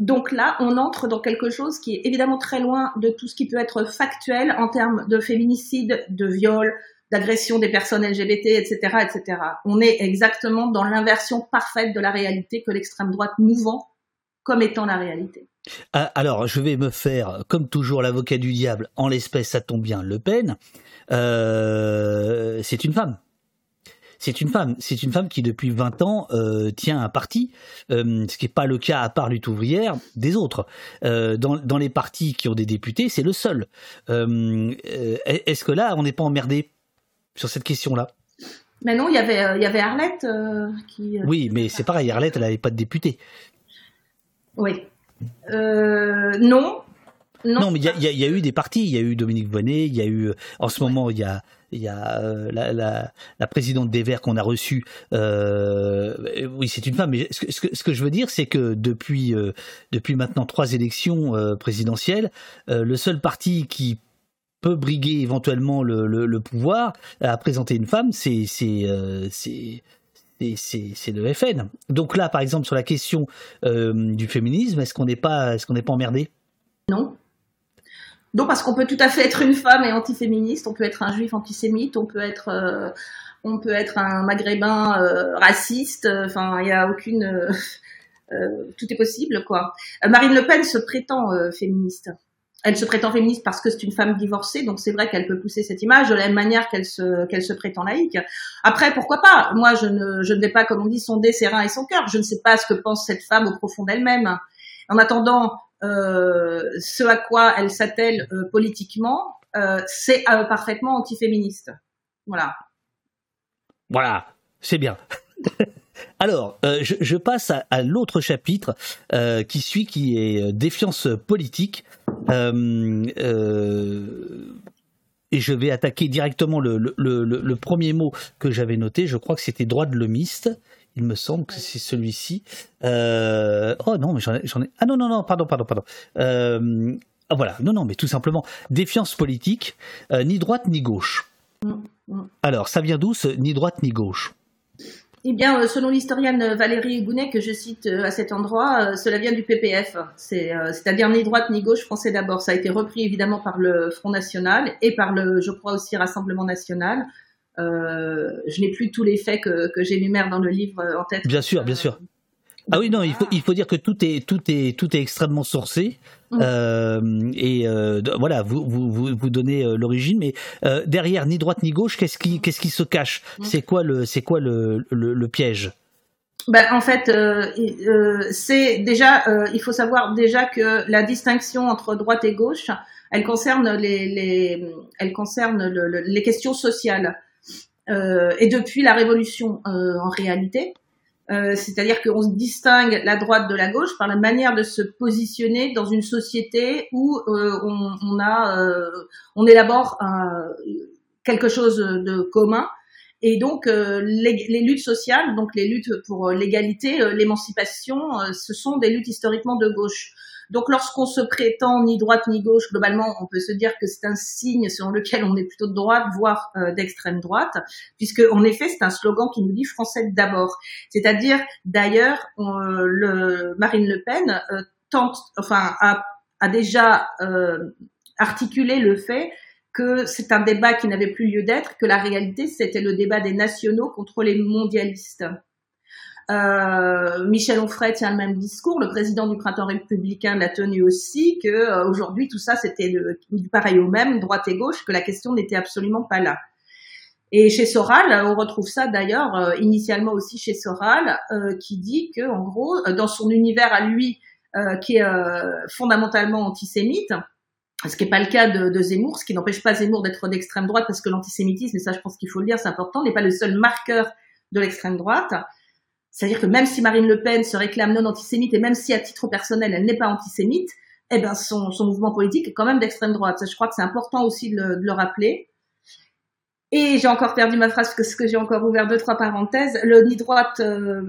Donc là, on entre dans quelque chose qui est évidemment très loin de tout ce qui peut être factuel en termes de féminicide, de viol, d'agression des personnes LGBT, etc., etc. On est exactement dans l'inversion parfaite de la réalité que l'extrême droite nous vend comme étant la réalité. Ah, alors, je vais me faire, comme toujours, l'avocat du diable. En l'espèce, ça tombe bien, Le Pen. Euh, c'est une femme c'est une femme. C'est une femme qui, depuis 20 ans, euh, tient un parti, euh, ce qui n'est pas le cas, à part lutte ouvrière, des autres. Dans, dans, les partis qui ont des députés, c'est le seul. Est-ce que là, on n'est pas emmerdé sur cette question-là? Mais non, il y avait, il y avait Arlette qui... oui, mais c'est pareil, Arlette, elle n'avait pas de député. Oui. Non, non. mais il y, a eu des partis. Il y a eu Dominique Bonnet. Il y a eu, en ce moment, il y a, y a euh, la, présidente des Verts qu'on a reçue. Euh, oui, c'est une femme. Mais ce que, je veux dire, c'est que depuis euh, depuis maintenant trois élections euh, présidentielles, le seul parti qui peut briguer éventuellement le, le, le pouvoir à présenter une femme, c'est c'est c'est le FN. Donc là, par exemple, sur la question du féminisme, est-ce qu'on n'est pas, est-ce qu'on n'est pas emmerdé? Non, non, parce qu'on peut tout à fait être une femme et antiféministe, on peut être un juif antisémite, on peut être, euh, on peut être un maghrébin euh, raciste. Enfin, il n'y a aucune, euh, tout est possible, quoi. Marine Le Pen se prétend féministe. Elle se prétend féministe parce que c'est une femme divorcée, donc c'est vrai qu'elle peut pousser cette image de la même manière qu'elle se qu'elle se prétend laïque. Après, pourquoi pas? Moi, je ne je ne vais pas, comme on dit, sonder ses reins et son cœur. Je ne sais pas ce que pense cette femme au profond d'elle-même. En attendant, euh, ce à quoi elle s'attelle euh, politiquement, euh, c'est parfaitement antiféministe. Voilà. Voilà, c'est bien. Alors, je, je, passe à, à l'autre chapitre euh, qui suit, qui est défiance politique. Euh, et je vais attaquer directement le, le, le, le premier mot que j'avais noté. Je crois que c'était droit de l'homiste. Il me semble que c'est celui-ci. Euh... Oh non, mais j'en ai, ai, Ah non, non, non, pardon, pardon, pardon. Euh... Ah, voilà, non, non, mais tout simplement, défiance politique, euh, ni droite ni gauche. Mm, mm. Alors, ça vient d'où ce ni droite ni gauche? Eh bien, euh, selon l'historienne Valérie Gounet, que je cite euh, à cet endroit, euh, cela vient du PPF, c'est-à-dire ni droite ni gauche français d'abord. Ça a été repris évidemment par le Front National et par le, je crois aussi, Rassemblement National. Euh, je n'ai plus tous les faits que, que j'énumère dans le livre en tête. Bien sûr, bien sûr. Ah oui, non, il faut, il faut dire que tout est, tout est, tout est extrêmement sourcé. Mm. Euh, et euh, voilà, vous, vous, vous, donnez euh, l'origine, mais euh, derrière, ni droite ni gauche, qu'est-ce qui, qu'est-ce qui se cache? Mm. C'est quoi le, c'est quoi le, le, le piège? Ben, en fait, c'est déjà, il faut savoir déjà que la distinction entre droite et gauche, elle concerne les, les elle concerne le, les questions sociales. Et depuis la Révolution, en réalité, Euh, c'est-à-dire qu'on distingue la droite de la gauche par la manière de se positionner dans une société où euh, on, a, euh, on élabore quelque chose de commun. Et donc les, les, luttes sociales, donc les luttes pour l'égalité, l'émancipation, ce sont des luttes historiquement de gauche. Donc lorsqu'on se prétend ni droite ni gauche, globalement, on peut se dire que c'est un signe selon lequel on est plutôt de droite, voire euh, d'extrême droite, puisque en effet c'est un slogan qui nous dit français d'abord. C'est-à-dire d'ailleurs le Marine Le Pen euh, tente, enfin a, a déjà euh, articulé le fait que c'est un débat qui n'avait plus lieu d'être, que la réalité c'était le débat des nationaux contre les mondialistes. Euh, Michel Onfray tient le même discours, le président du printemps républicain l'a tenu aussi, que euh, aujourd'hui tout ça c'était pareil au même, droite et gauche, que la question n'était absolument pas là. Et chez Soral, on retrouve ça d'ailleurs euh, initialement aussi chez Soral, qui dit que en gros, dans son univers à lui, qui est fondamentalement antisémite, ce qui n'est pas le cas de, de Zemmour, ce qui n'empêche pas Zemmour d'être d'extrême droite, parce que l'antisémitisme, et ça je pense qu'il faut le dire, c'est important, n'est pas le seul marqueur de l'extrême droite. C'est-à-dire que même si Marine Le Pen se réclame non antisémite et même si à titre personnel elle n'est pas antisémite, eh ben son, mouvement politique est quand même d'extrême droite. Je crois que c'est important aussi de le, rappeler. Et j'ai encore perdu ma phrase parce que j'ai encore ouvert deux trois parenthèses. Le ni droite, euh,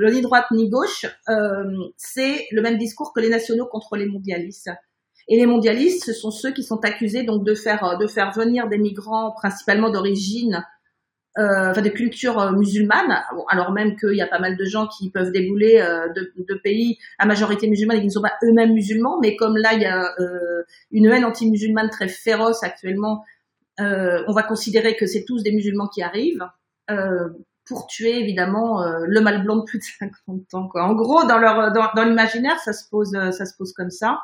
ni gauche, euh, c'est le même discours que les nationaux contre les mondialistes. Et les mondialistes, ce sont ceux qui sont accusés donc de faire venir des migrants principalement d'origine euh, enfin de culture euh, musulmane, alors même qu'il y a pas mal de gens qui peuvent débouler euh, de, de, pays à majorité musulmane et qui ne sont pas eux-mêmes musulmans, mais comme là il y a euh, une haine anti-musulmane très féroce actuellement, on va considérer que c'est tous des musulmans qui arrivent pour tuer évidemment le mal blanc de plus de 50 ans. Quoi. En gros, dans leur dans l'imaginaire, ça se pose ça se pose comme ça.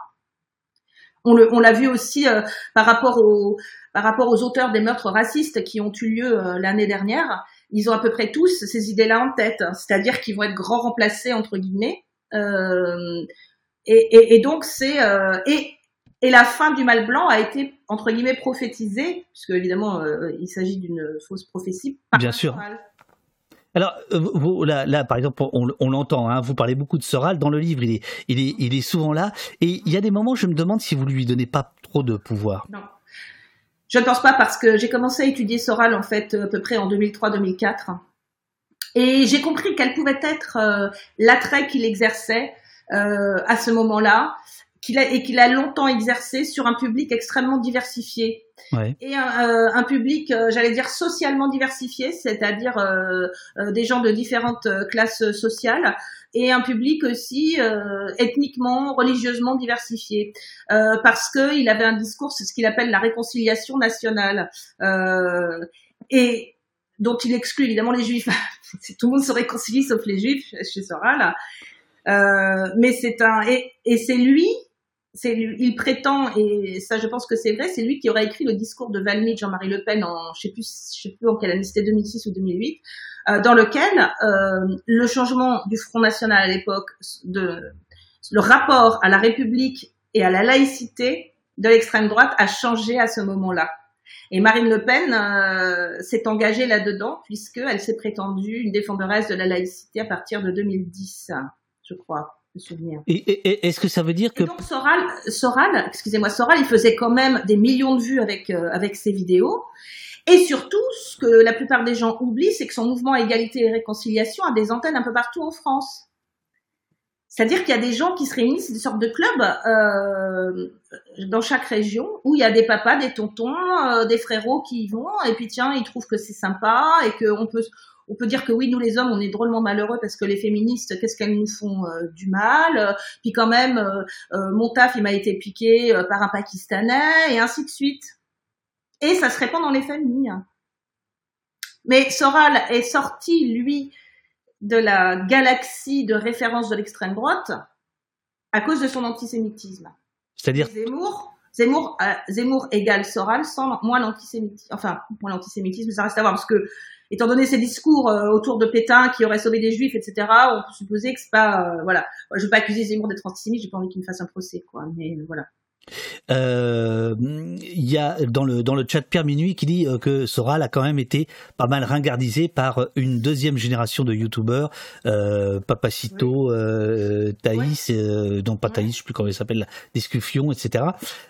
On l'a vu aussi euh, par rapport aux par rapport aux auteurs des meurtres racistes qui ont eu lieu euh, l'année dernière. Ils ont à peu près tous ces idées-là en tête, hein. c'est-à-dire qu'ils vont être grand remplacés entre guillemets. Euh, et, et, donc c'est et et la fin du mal blanc a été entre guillemets prophétisée, puisque évidemment il s'agit d'une fausse prophétie. Bien sûr. Alors, euh, là, là, par exemple, on, l'entend, hein, vous parlez beaucoup de Soral dans le livre, il est, il, est, il est souvent là, et il y a des moments, je me demande si vous lui donnez pas trop de pouvoir. Non. Je ne pense pas parce que j'ai commencé à étudier Soral en fait à peu près en 2003-2004 et j'ai compris quel pouvait être euh, l'attrait qu'il exerçait euh, à ce moment-là qu'il a, et qu'il a longtemps exercé sur un public extrêmement diversifié et un, euh, un public, euh, j'allais dire socialement diversifié, c'est-à-dire euh, des gens de différentes classes sociales, et un public aussi ethniquement, religieusement diversifié, parce que il avait un discours, c'est ce qu'il appelle la réconciliation nationale, et dont il exclut évidemment les juifs. Tout le monde se réconcilie sauf les juifs chez Soral. Euh, mais c'est un et c'est lui il prétend, et ça je pense que c'est vrai, c'est lui qui aurait écrit le discours de Valmy Jean-Marie Le Pen en, je sais plus, je sais plus en quelle année, c'était 2006 ou 2008, euh, dans lequel euh, le changement du Front National à l'époque, de le rapport à la République et à la laïcité de l'extrême droite a changé à ce moment-là. Et Marine Le Pen euh, s'est engagée là-dedans puisqu'elle s'est prétendue une défenderesse de la laïcité à partir de 2010, je crois. Et, est-ce que ça veut dire que donc Soral, Soral, excusez-moi, Soral, il faisait quand même des millions de vues avec euh, avec ses vidéos. Et surtout, ce que la plupart des gens oublient, c'est que son mouvement Égalité et Réconciliation a des antennes un peu partout en France. C'est-à-dire qu'il y a des gens qui se réunissent, des sortes de clubs euh, dans chaque région où il y a des papas, des tontons, euh, des frérots qui y vont et puis tiens, ils trouvent que c'est sympa et qu'on peut on peut dire que oui, nous les hommes, on est drôlement malheureux parce que les féministes, qu'est-ce qu'elles nous font euh, du mal Puis quand même, euh, euh, mon taf, il m'a été piqué par un Pakistanais, et ainsi de suite. Et ça se répand dans les familles. Mais Soral est sorti, lui, de la galaxie de référence de l'extrême droite à cause de son antisémitisme. C'est-à-dire Zemmour, Zemmour, Zemmour égale Soral sans moins l'antisémitisme. Enfin, moins l'antisémitisme, ça reste à voir parce que étant donné ses discours euh, autour de Pétain qui aurait sauvé des juifs, etc., on peut supposer que c'est pas, euh, voilà. Je veux pas accuser Zemmour d'être antisémite, j'ai pas envie qu'il me fasse un procès, quoi. Mais euh, Euh, il y a dans le dans le chat Pierre Minuit qui dit euh, que Soral a quand même été pas mal ringardisé par une deuxième génération de youtubeurs, euh, Papacito, euh, Thaïs, euh, non pas Thaïs, je sais plus comment il s'appelle, discussion, etc.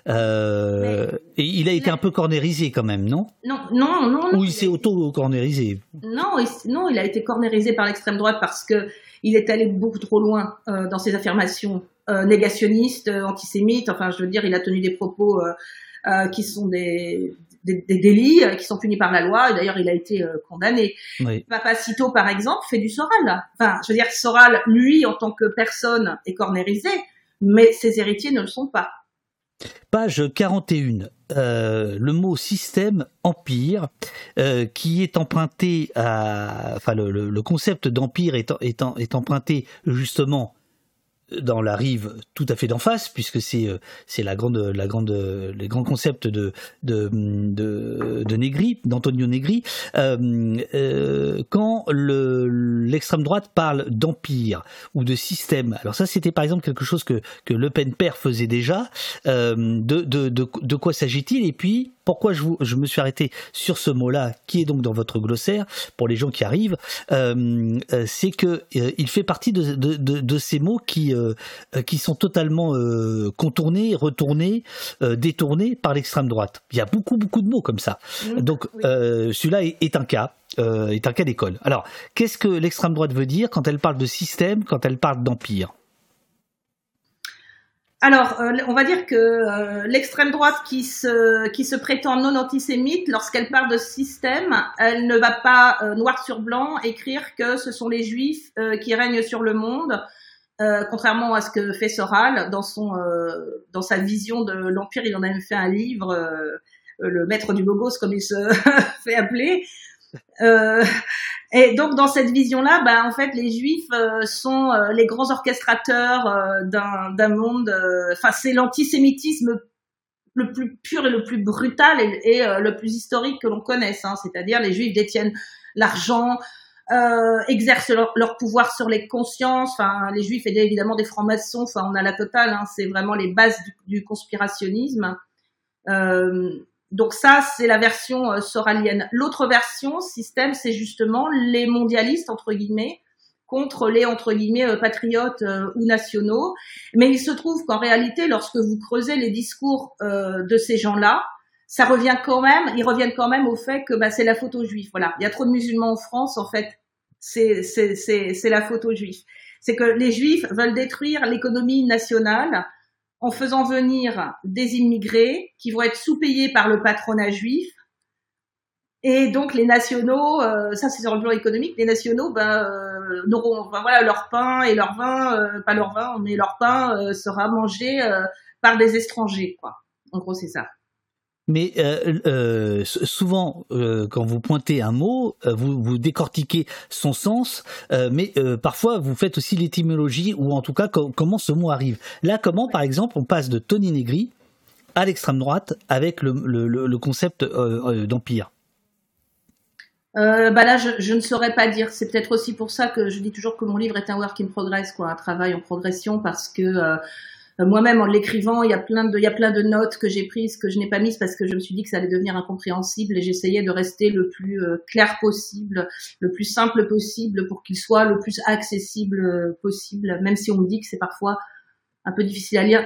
Euh, et il a été un peu cornérisé quand même, non? Non, non, non. Ou il s'est auto-cornérisé? Non, il, non, il a été cornérisé par l'extrême droite parce que il est allé beaucoup trop loin euh, dans ses affirmations. euh, négationniste, euh, antisémite. Enfin, je veux dire, il a tenu des propos euh, qui sont des, des, des, délits qui sont punis par la loi. Et d'ailleurs, il a été condamné. Oui. Papacito, par exemple, fait du Soral. Enfin, je veux dire, Soral, lui, en tant que personne, est cornérisé, mais ses héritiers ne le sont pas. Page 41. Euh, le mot système empire euh, qui est emprunté à enfin le, le, le concept d'empire est, est, est, emprunté justement dans la rive tout à fait d'en face puisque c'est c'est la grande la grande les grands concepts de de de, de Negri d'Antonio Negri euh, euh, quand le l'extrême droite parle d'empire ou de système. Alors ça c'était par exemple quelque chose que que Le Pen père faisait déjà euh, de, de de de quoi s'agit-il? Et puis pourquoi je, vous, je me suis arrêté sur ce mot-là, qui est donc dans votre glossaire, pour les gens qui arrivent, euh, c'est que euh, il fait partie de, de, de, de ces mots qui, euh, qui sont totalement euh, contournés, retournés, euh, détournés par l'extrême droite. Il y a beaucoup, beaucoup de mots comme ça. Oui, donc oui. celui-là est, est, un cas. est un cas d'école. Alors, qu'est-ce que l'extrême droite veut dire quand elle parle de système, quand elle parle d'empire? Alors, euh, on va dire que euh, l'extrême droite qui se, prétend non antisémite, lorsqu'elle parle de système, elle ne va pas euh, noir sur blanc écrire que ce sont les juifs qui règnent sur le monde, contrairement à ce que fait Soral dans, son, dans sa vision de l'Empire. Il en a même fait un livre, Le maître du Bogos, comme il se fait appeler. Et donc dans cette vision-là, bah, en fait, les Juifs euh, sont euh, les grands orchestrateurs euh, d'un monde. Enfin, c'est l'antisémitisme le plus pur et le plus brutal et, le plus historique que l'on connaisse. Hein. C'est-à-dire les Juifs détiennent l'argent, exercent leur, pouvoir sur les consciences. Enfin, les Juifs et évidemment des francs-maçons. Enfin, on a la totale. Hein. C'est vraiment les bases du, du conspirationnisme. Donc ça, c'est la version euh, soralienne. L'autre version, système, c'est justement les mondialistes, entre guillemets, contre les, entre guillemets, euh, patriotes euh, ou nationaux. Mais il se trouve qu'en réalité, lorsque vous creusez les discours euh, de ces gens-là, ça revient quand même, ils reviennent quand même au fait que bah, c'est la photo juive. Voilà, il y a trop de musulmans en France, en fait, c'est c'est la photo juive. C'est que les juifs veulent détruire l'économie nationale en faisant venir des immigrés qui vont être sous-payés par le patronat juif. Et donc les nationaux, euh, ça c'est sur le plan économique, les nationaux ben, euh, n'auront, voilà, leur pain et leur vin, euh, pas leur vin, mais leur pain sera mangé par des étrangers, quoi. En gros, c'est ça. Mais euh, euh, souvent, euh, quand vous pointez un mot, vous, vous décortiquez son sens, mais parfois vous faites aussi l'étymologie ou en tout cas com comment ce mot arrive. Là, comment, par exemple, on passe de Tony Negri à l'extrême droite avec le, concept d'empire? Bah là, je, je, ne saurais pas dire. C'est peut-être aussi pour ça que je dis toujours que mon livre est un work in progress, quoi, un travail en progression, parce que moi-même en l'écrivant, il y a plein de, il y a plein de notes que j'ai prises que je n'ai pas mises parce que je me suis dit que ça allait devenir incompréhensible et j'essayais de rester le plus euh, clair possible, le plus simple possible pour qu'il soit le plus accessible possible, même si on me dit que c'est parfois un peu difficile à lire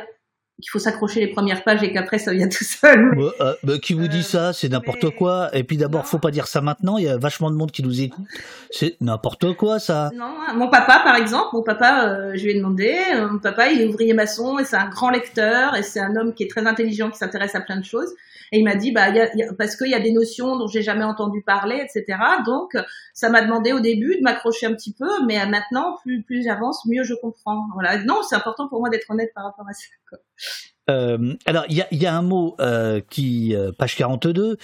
qu'il faut s'accrocher les premières pages et qu'après ça vient tout seul. Mais... Euh, bah, qui vous dit ça C'est n'importe mais... quoi. Et puis d'abord, faut pas dire ça maintenant. Il y a vachement de monde qui nous écoute. C'est n'importe quoi ça. Non, mon papa par exemple, mon papa, euh, je lui ai demandé. Euh, mon papa, il est ouvrier maçon et c'est un grand lecteur et c'est un homme qui est très intelligent, qui s'intéresse à plein de choses. Et il m'a dit, bah, y a, y a, parce qu'il y a des notions dont j'ai jamais entendu parler, etc. Donc, ça m'a demandé au début de m'accrocher un petit peu, mais maintenant, plus plus j'avance, mieux je comprends. Voilà. Non, c'est important pour moi d'être honnête par rapport à ça. Quoi. Euh, alors, il y a, y a, un mot euh, qui, euh, page 42,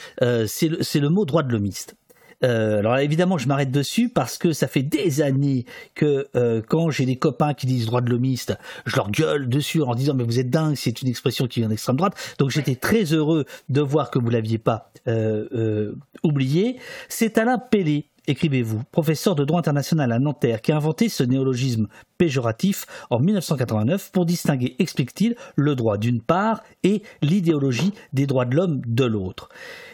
c'est le, le mot droit de l'homiste. Euh, alors évidemment, je m'arrête dessus parce que ça fait des années que euh, quand j'ai des copains qui disent droit de l'homiste, je leur gueule dessus en disant mais vous êtes dingue, c'est une expression qui vient d'extrême droite. Donc j'étais très heureux de voir que vous l'aviez pas euh, oublié. C'est Alain Pellet écrivez-vous, professeur de droit international à Nanterre, qui a inventé ce néologisme péjoratif en 1989 pour distinguer, explique-t-il, le droit d'une part et l'idéologie des droits de l'homme de l'autre.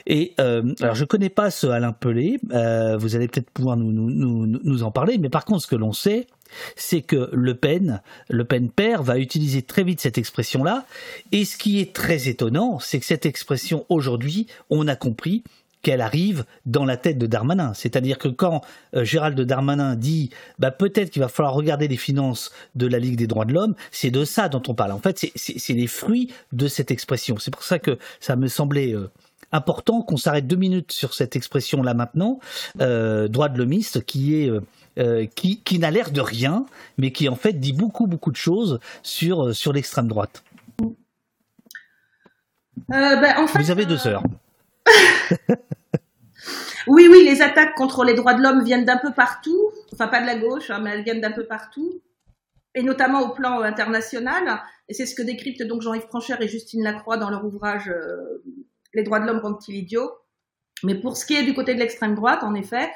Et euh, alors je connais pas ce Alain Pelé, euh, vous allez peut-être pouvoir nous, nous, nous, en parler, mais par contre ce que l'on sait, c'est que Le Pen, Le Pen père, va utiliser très vite cette expression-là. Et ce qui est très étonnant, c'est que cette expression aujourd'hui, on a compris qu'elle arrive dans la tête de Darmanin. C'est-à-dire que quand euh, Gérald Darmanin dit bah, peut-être qu'il va falloir regarder les finances de la Ligue des droits de l'homme, c'est de ça dont on parle. En fait, c'est les fruits de cette expression. C'est pour ça que ça me semblait euh, important qu'on s'arrête deux minutes sur cette expression-là maintenant, euh, droit de l'homiste, qui est euh, qui, qui n'a l'air de rien, mais qui en fait dit beaucoup beaucoup de choses sur, euh, sur l'extrême droite. Euh, ben, Vous avez deux heures. oui, oui, les attaques contre les droits de l'homme viennent d'un peu partout, enfin pas de la gauche, hein, mais elles viennent d'un peu partout, et notamment au plan international. Et c'est ce que décryptent donc Jean-Yves Franchère et Justine Lacroix dans leur ouvrage Les droits de l'homme contre idiot. Mais pour ce qui est du côté de l'extrême droite, en effet,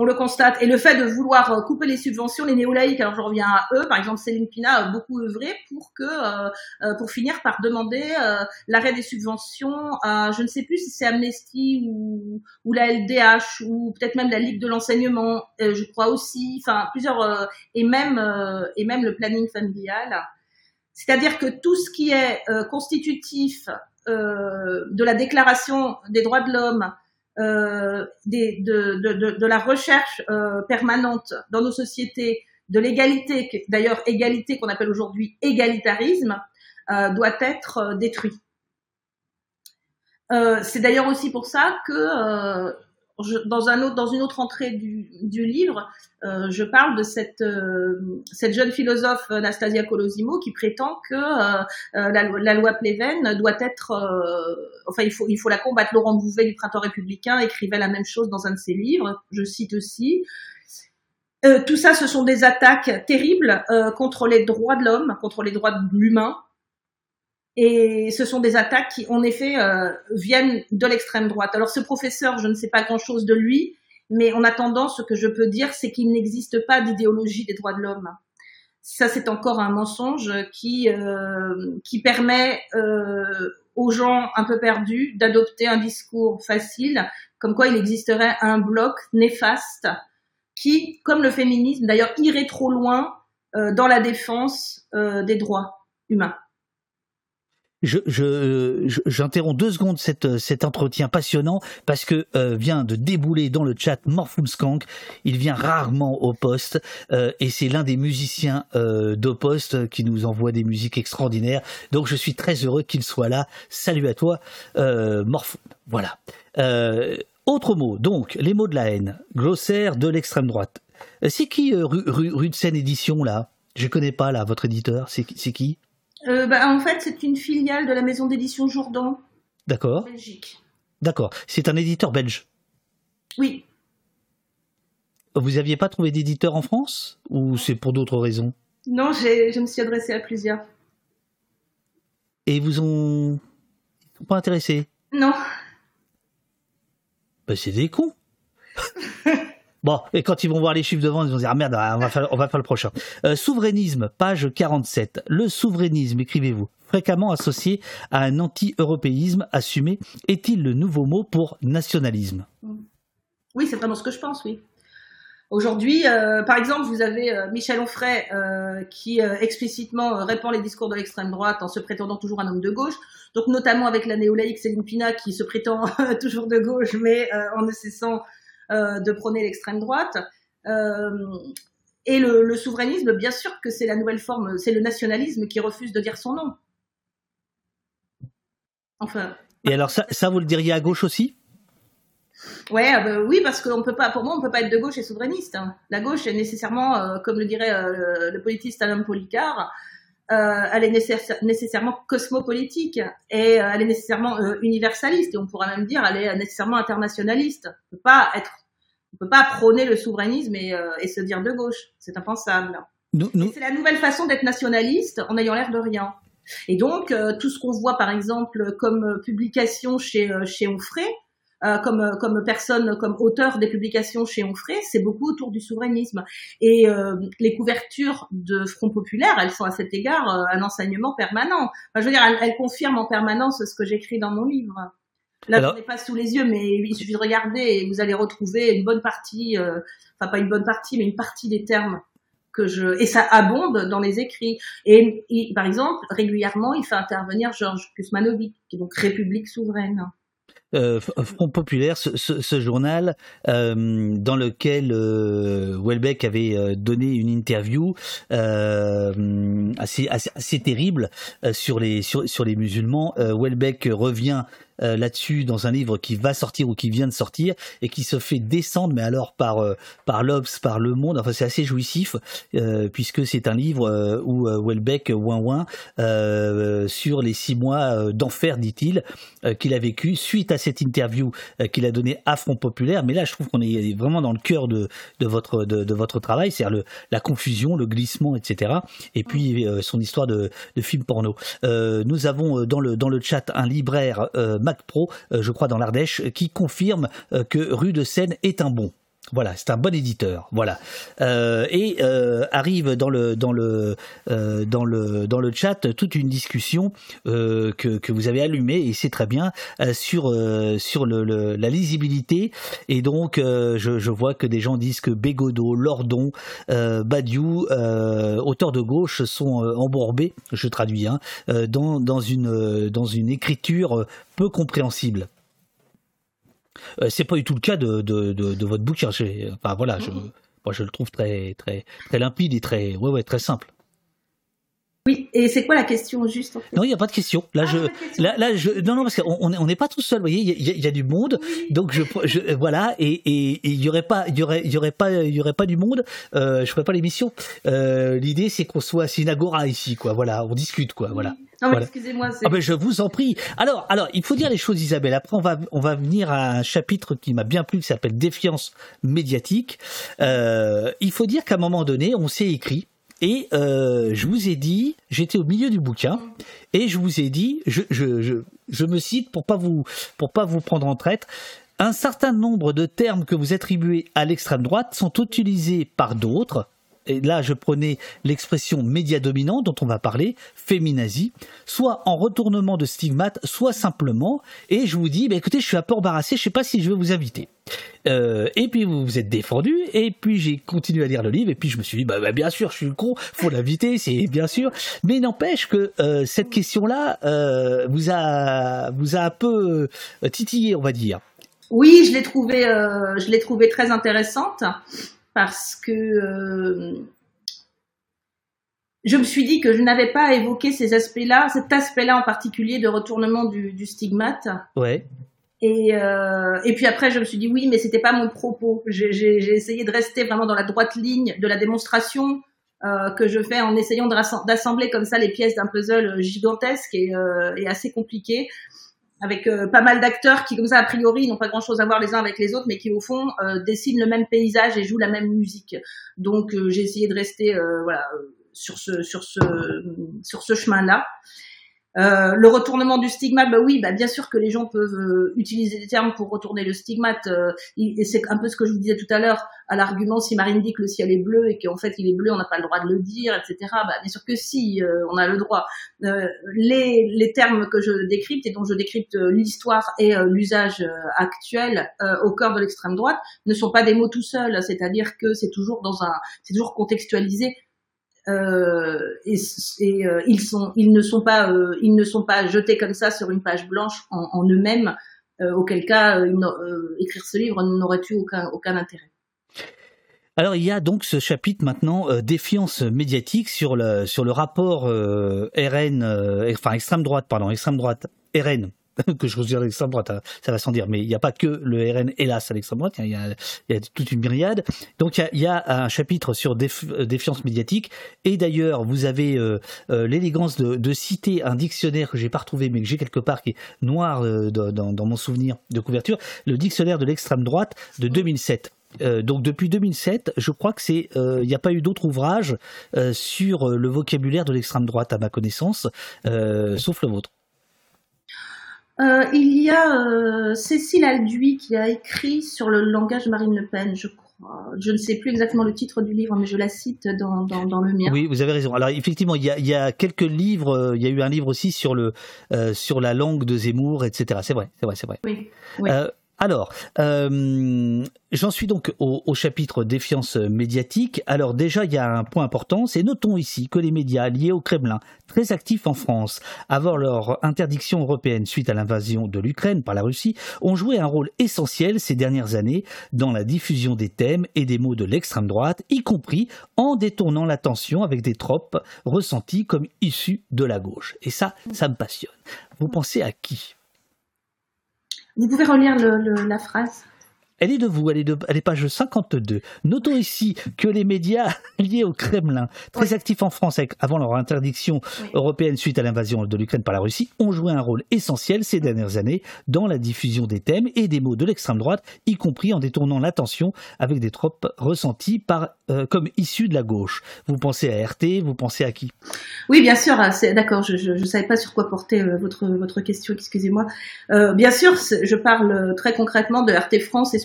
on le constate. Et le fait de vouloir euh, couper les subventions, les néolaïques, alors je reviens à eux, par exemple Céline Pina a beaucoup œuvré pour que, euh, euh, pour finir par demander l'arrêt des subventions à, je ne sais plus si c'est Amnesty ou, ou la LDH ou peut-être même la Ligue de l'enseignement, je crois aussi, enfin plusieurs, et même et même le planning familial. C'est-à-dire que tout ce qui est constitutif de la Déclaration des droits de l'homme, euh, des, de, de, la recherche euh, permanente dans nos sociétés de l'égalité, d'ailleurs égalité qu'on appelle aujourd'hui égalitarisme, euh, doit être euh, détruit. Euh, c'est d'ailleurs aussi pour ça que dans, une autre entrée du, livre, euh, je parle de cette, euh, jeune philosophe Anastasia Colosimo qui prétend que euh, la, la, loi Pleven doit être, enfin il faut, il faut la combattre. Laurent Bouvet du Printemps républicain écrivait la même chose dans un de ses livres. Je cite aussi. tout ça, ce sont des attaques terribles contre les droits de l'homme, contre les droits de l'humain, et ce sont des attaques qui, en effet, euh, viennent de l'extrême droite. Alors ce professeur, je ne sais pas grand-chose de lui, mais en attendant, ce que je peux dire, c'est qu'il n'existe pas d'idéologie des droits de l'homme. Ça, c'est encore un mensonge qui euh, permet euh, aux gens un peu perdus d'adopter un discours facile, comme quoi il existerait un bloc néfaste qui, comme le féminisme, d'ailleurs, irait trop loin dans la défense des droits humains je, j'interromps deux secondes cette, cet entretien passionnant parce que euh, vient de débouler dans le chat Morphulskank. Il vient rarement au poste euh, et c'est l'un des musiciens euh, poste qui nous envoie des musiques extraordinaires. Donc je suis très heureux qu'il soit là. Salut à toi, euh. Voilà. Euh, autre mot, donc les mots de la haine, glossaire de l'extrême droite. C'est qui rue, de Seine Édition là? Je connais pas là votre éditeur. C'est qui? Euh, bah, En fait, c'est une filiale de la maison d'édition Jourdan. D'accord. Belgique. D'accord. C'est un éditeur belge. Oui. Vous n'aviez pas trouvé d'éditeur en France ou c'est pour d'autres raisons? Non, je me suis adressé à plusieurs. Et ils vous ont, ils sont pas intéressés Non. Ben, c'est des cons. Bon, et quand ils vont voir les chiffres de vente, ils vont dire ah merde, on va faire, le prochain. Euh, souverainisme, page 47. Le souverainisme, écrivez-vous, fréquemment associé à un anti-européisme assumé, est-il le nouveau mot pour nationalisme? Oui, c'est vraiment ce que je pense, oui. Aujourd'hui, euh, par exemple, vous avez euh, Michel Onfray qui explicitement répand les discours de l'extrême droite en se prétendant toujours un homme de gauche. Donc notamment avec la néolaïque Céline Pina qui se prétend toujours de gauche, mais en ne cessant de prôner l'extrême droite. Euh, et le, souverainisme, bien sûr que c'est la nouvelle forme, c'est le nationalisme qui refuse de dire son nom. Enfin. Et alors ça, ça vous le diriez à gauche aussi? Ouais, bah oui, parce qu'on peut pas, pour moi, on peut pas être de gauche et souverainiste. Hein. La gauche est nécessairement, euh, comme le dirait le politiste Alain Policard, elle est nécessairement cosmopolitique et elle est nécessairement universaliste et on pourrait même dire elle est nécessairement internationaliste. On peut pas être peut pas prôner le souverainisme et, euh, et se dire de gauche. C'est impensable. C'est la nouvelle façon d'être nationaliste en ayant l'air de rien. Et donc, euh, tout ce qu'on voit, par exemple, comme publication chez, euh, chez Onfray, euh, comme comme personne, comme auteur des publications chez Onfray, c'est beaucoup autour du souverainisme. Et euh, les couvertures de Front Populaire, elles sont à cet égard euh, un enseignement permanent. Enfin, je veux dire, elles, elles confirment en permanence ce que j'écris dans mon livre. Là, Alors... je n'ai pas sous les yeux, mais il suffit de regarder et vous allez retrouver une bonne partie, euh, enfin pas une bonne partie, mais une partie des termes que je et ça abonde dans les écrits. Et, et par exemple, régulièrement, il fait intervenir Georges Kusmanovic, qui est donc République souveraine. Euh, Front populaire, ce, ce, ce journal euh, dans lequel euh, Welbeck avait euh, donné une interview euh, assez, assez, assez terrible euh, sur les sur, sur les musulmans. Welbeck revient euh, là-dessus dans un livre qui va sortir ou qui vient de sortir et qui se fait descendre, mais alors par euh, par l'Obs, par Le Monde. Enfin, c'est assez jouissif euh, puisque c'est un livre où Welbeck ouin ouin sur les six mois d'enfer, dit-il, qu'il a vécu suite à cette interview qu'il a donnée à Front Populaire. Mais là, je trouve qu'on est vraiment dans le cœur de de votre de, de votre travail, c'est-à-dire la confusion, le glissement, etc. Et puis son histoire de, de film porno. nous avons dans le dans le chat un libraire Pro, euh, je crois dans l'Ardèche, qui confirme euh, que Rue de Seine est un bon. Voilà, c'est un bon éditeur. Voilà, euh, et euh, arrive dans le dans le euh, dans le dans le chat toute une discussion que que vous avez allumée et c'est très bien sur sur le, le, la lisibilité et donc je, je, vois que des gens disent que Bégodeau, Lordon, Badiou, auteurs de gauche sont embourbés, je traduis, hein, dans dans une dans une écriture peu compréhensible. Euh, c'est pas du tout le cas de, de, de, de votre bouquin. Enfin voilà, je, moi je le trouve très très très limpide et très ouais ouais très simple. Oui, et c'est quoi la question juste en fait? Non, il n'y a pas de question. Là, ah, je, là, là, je, non, non, parce qu'on on n'est pas tout seul. Vous voyez, il y, y, a du monde, oui. donc je, je, voilà, et il y aurait pas, il y aurait, il y aurait pas, il y aurait pas du monde. Euh, je ferais pas l'émission. Euh, L'idée, c'est qu'on soit, c'est une agora ici, quoi. Voilà, on discute, quoi. Voilà. Non, voilà. excusez-moi. Ah ben, je vous en prie. Alors, alors, il faut dire les choses, Isabelle. Après, on va, on va venir à un chapitre qui m'a bien plu, qui s'appelle défiance médiatique. Euh, il faut dire qu'à un moment donné, on s'est écrit et euh, je vous ai dit, j'étais au milieu du bouquin, et je vous ai dit, je, je, me cite pour pas vous pour pas vous prendre en traite, un certain nombre de termes que vous attribuez à l'extrême droite sont utilisés par d'autres, et là je prenais l'expression média dominant dont on va parler, féminazie, soit en retournement de stigmate, soit simplement, et je vous dis, bah, écoutez, je suis un peu embarrassé, je sais pas si je vais vous inviter. Euh, et puis vous vous êtes défendu, et puis j'ai continué à lire le livre, et puis je me suis dit, bah, bah bien sûr, je suis con, faut l'inviter, c'est bien sûr, mais n'empêche que euh, cette question-là euh, vous a vous a un peu titillé, on va dire. Oui, je l'ai trouvé, je l'ai trouvé très intéressante parce que euh, je me suis dit que je n'avais pas évoqué ces aspects-là, cet aspect-là en particulier de retournement du, du stigmate. Ouais. Et, euh, et puis après, je me suis dit oui, mais c'était pas mon propos. J'ai essayé de rester vraiment dans la droite ligne de la démonstration euh, que je fais en essayant d'assembler comme ça les pièces d'un puzzle gigantesque et, euh, et assez compliqué avec euh, pas mal d'acteurs qui, comme ça, a priori, n'ont pas grand-chose à voir les uns avec les autres, mais qui, au fond, euh, dessinent le même paysage et jouent la même musique. Donc, euh, j'ai essayé de rester, euh, voilà, sur ce, sur ce, sur ce chemin-là. Euh, le retournement du stigmate, bah oui, bah bien sûr que les gens peuvent euh, utiliser des termes pour retourner le stigmate. Euh, et c'est un peu ce que je vous disais tout à l'heure à l'argument si Marine dit que le ciel est bleu et qu'en fait il est bleu, on n'a pas le droit de le dire, etc. Bah bien sûr que si, euh, on a le droit. les, les termes que je décrypte et dont je décrypte l'histoire et l'usage actuel au cœur de l'extrême droite ne sont pas des mots tout seuls. C'est-à-dire que c'est toujours dans un, c'est toujours contextualisé et, euh, ils ne sont pas, euh, jetés comme ça sur une page blanche en, eux-mêmes. auquel cas, écrire ce livre n'aurait eu aucun, intérêt. Alors il y a donc ce chapitre maintenant euh, défiance médiatique sur le rapport euh, RN enfin extrême droite pardon extrême droite RN que je considère l'extrême droite, hein, ça va sans dire, mais il n'y a pas que le RN, hélas, à l'extrême droite, il y, a, il y a toute une myriade. Donc il y a, un chapitre sur déf, défiance médiatique, et d'ailleurs, vous avez euh, euh, l'élégance de, citer un dictionnaire que j'ai pas retrouvé, mais que j'ai quelque part, qui est noir euh, dans, mon souvenir de couverture, le dictionnaire de l'extrême droite de 2007. Euh, donc depuis 2007, je crois que c'est, il euh, n'y a pas eu d'autre ouvrage euh, sur le vocabulaire de l'extrême droite à ma connaissance, sauf le vôtre. Euh, il y a euh, Cécile Alduy qui a écrit sur le langage Marine Le Pen, je crois. Je ne sais plus exactement le titre du livre, mais je la cite dans, dans, le mien. Oui, vous avez raison. Alors effectivement, il y a, il y a quelques livres. Il y a eu un livre aussi sur le sur la langue de Zemmour, etc. C'est vrai, c'est vrai, c'est vrai. Oui. oui. Alors, euh, j'en suis donc au, chapitre défiance médiatique. Alors déjà, il y a un point important, c'est notons ici que les médias liés au Kremlin, très actifs en France, avant leur interdiction européenne suite à l'invasion de l'Ukraine par la Russie, ont joué un rôle essentiel ces dernières années dans la diffusion des thèmes et des mots de l'extrême droite, y compris en détournant l'attention avec des tropes ressentis comme issus de la gauche. Et ça, ça me passionne. Vous pensez à qui? Vous pouvez relire la phrase elle est de vous, elle est, de, elle est page 52. Notons ici que les médias liés au Kremlin, très actifs en France avant leur interdiction européenne suite à l'invasion de l'Ukraine par la Russie, ont joué un rôle essentiel ces dernières années dans la diffusion des thèmes et des mots de l'extrême droite, y compris en détournant l'attention avec des tropes ressenties par, euh, comme issus de la gauche. Vous pensez à RT, vous pensez à qui? Oui, bien sûr, ah, d'accord, je ne savais pas sur quoi porter euh, votre, votre question, excusez-moi. Euh, bien sûr, je parle très concrètement de RT France et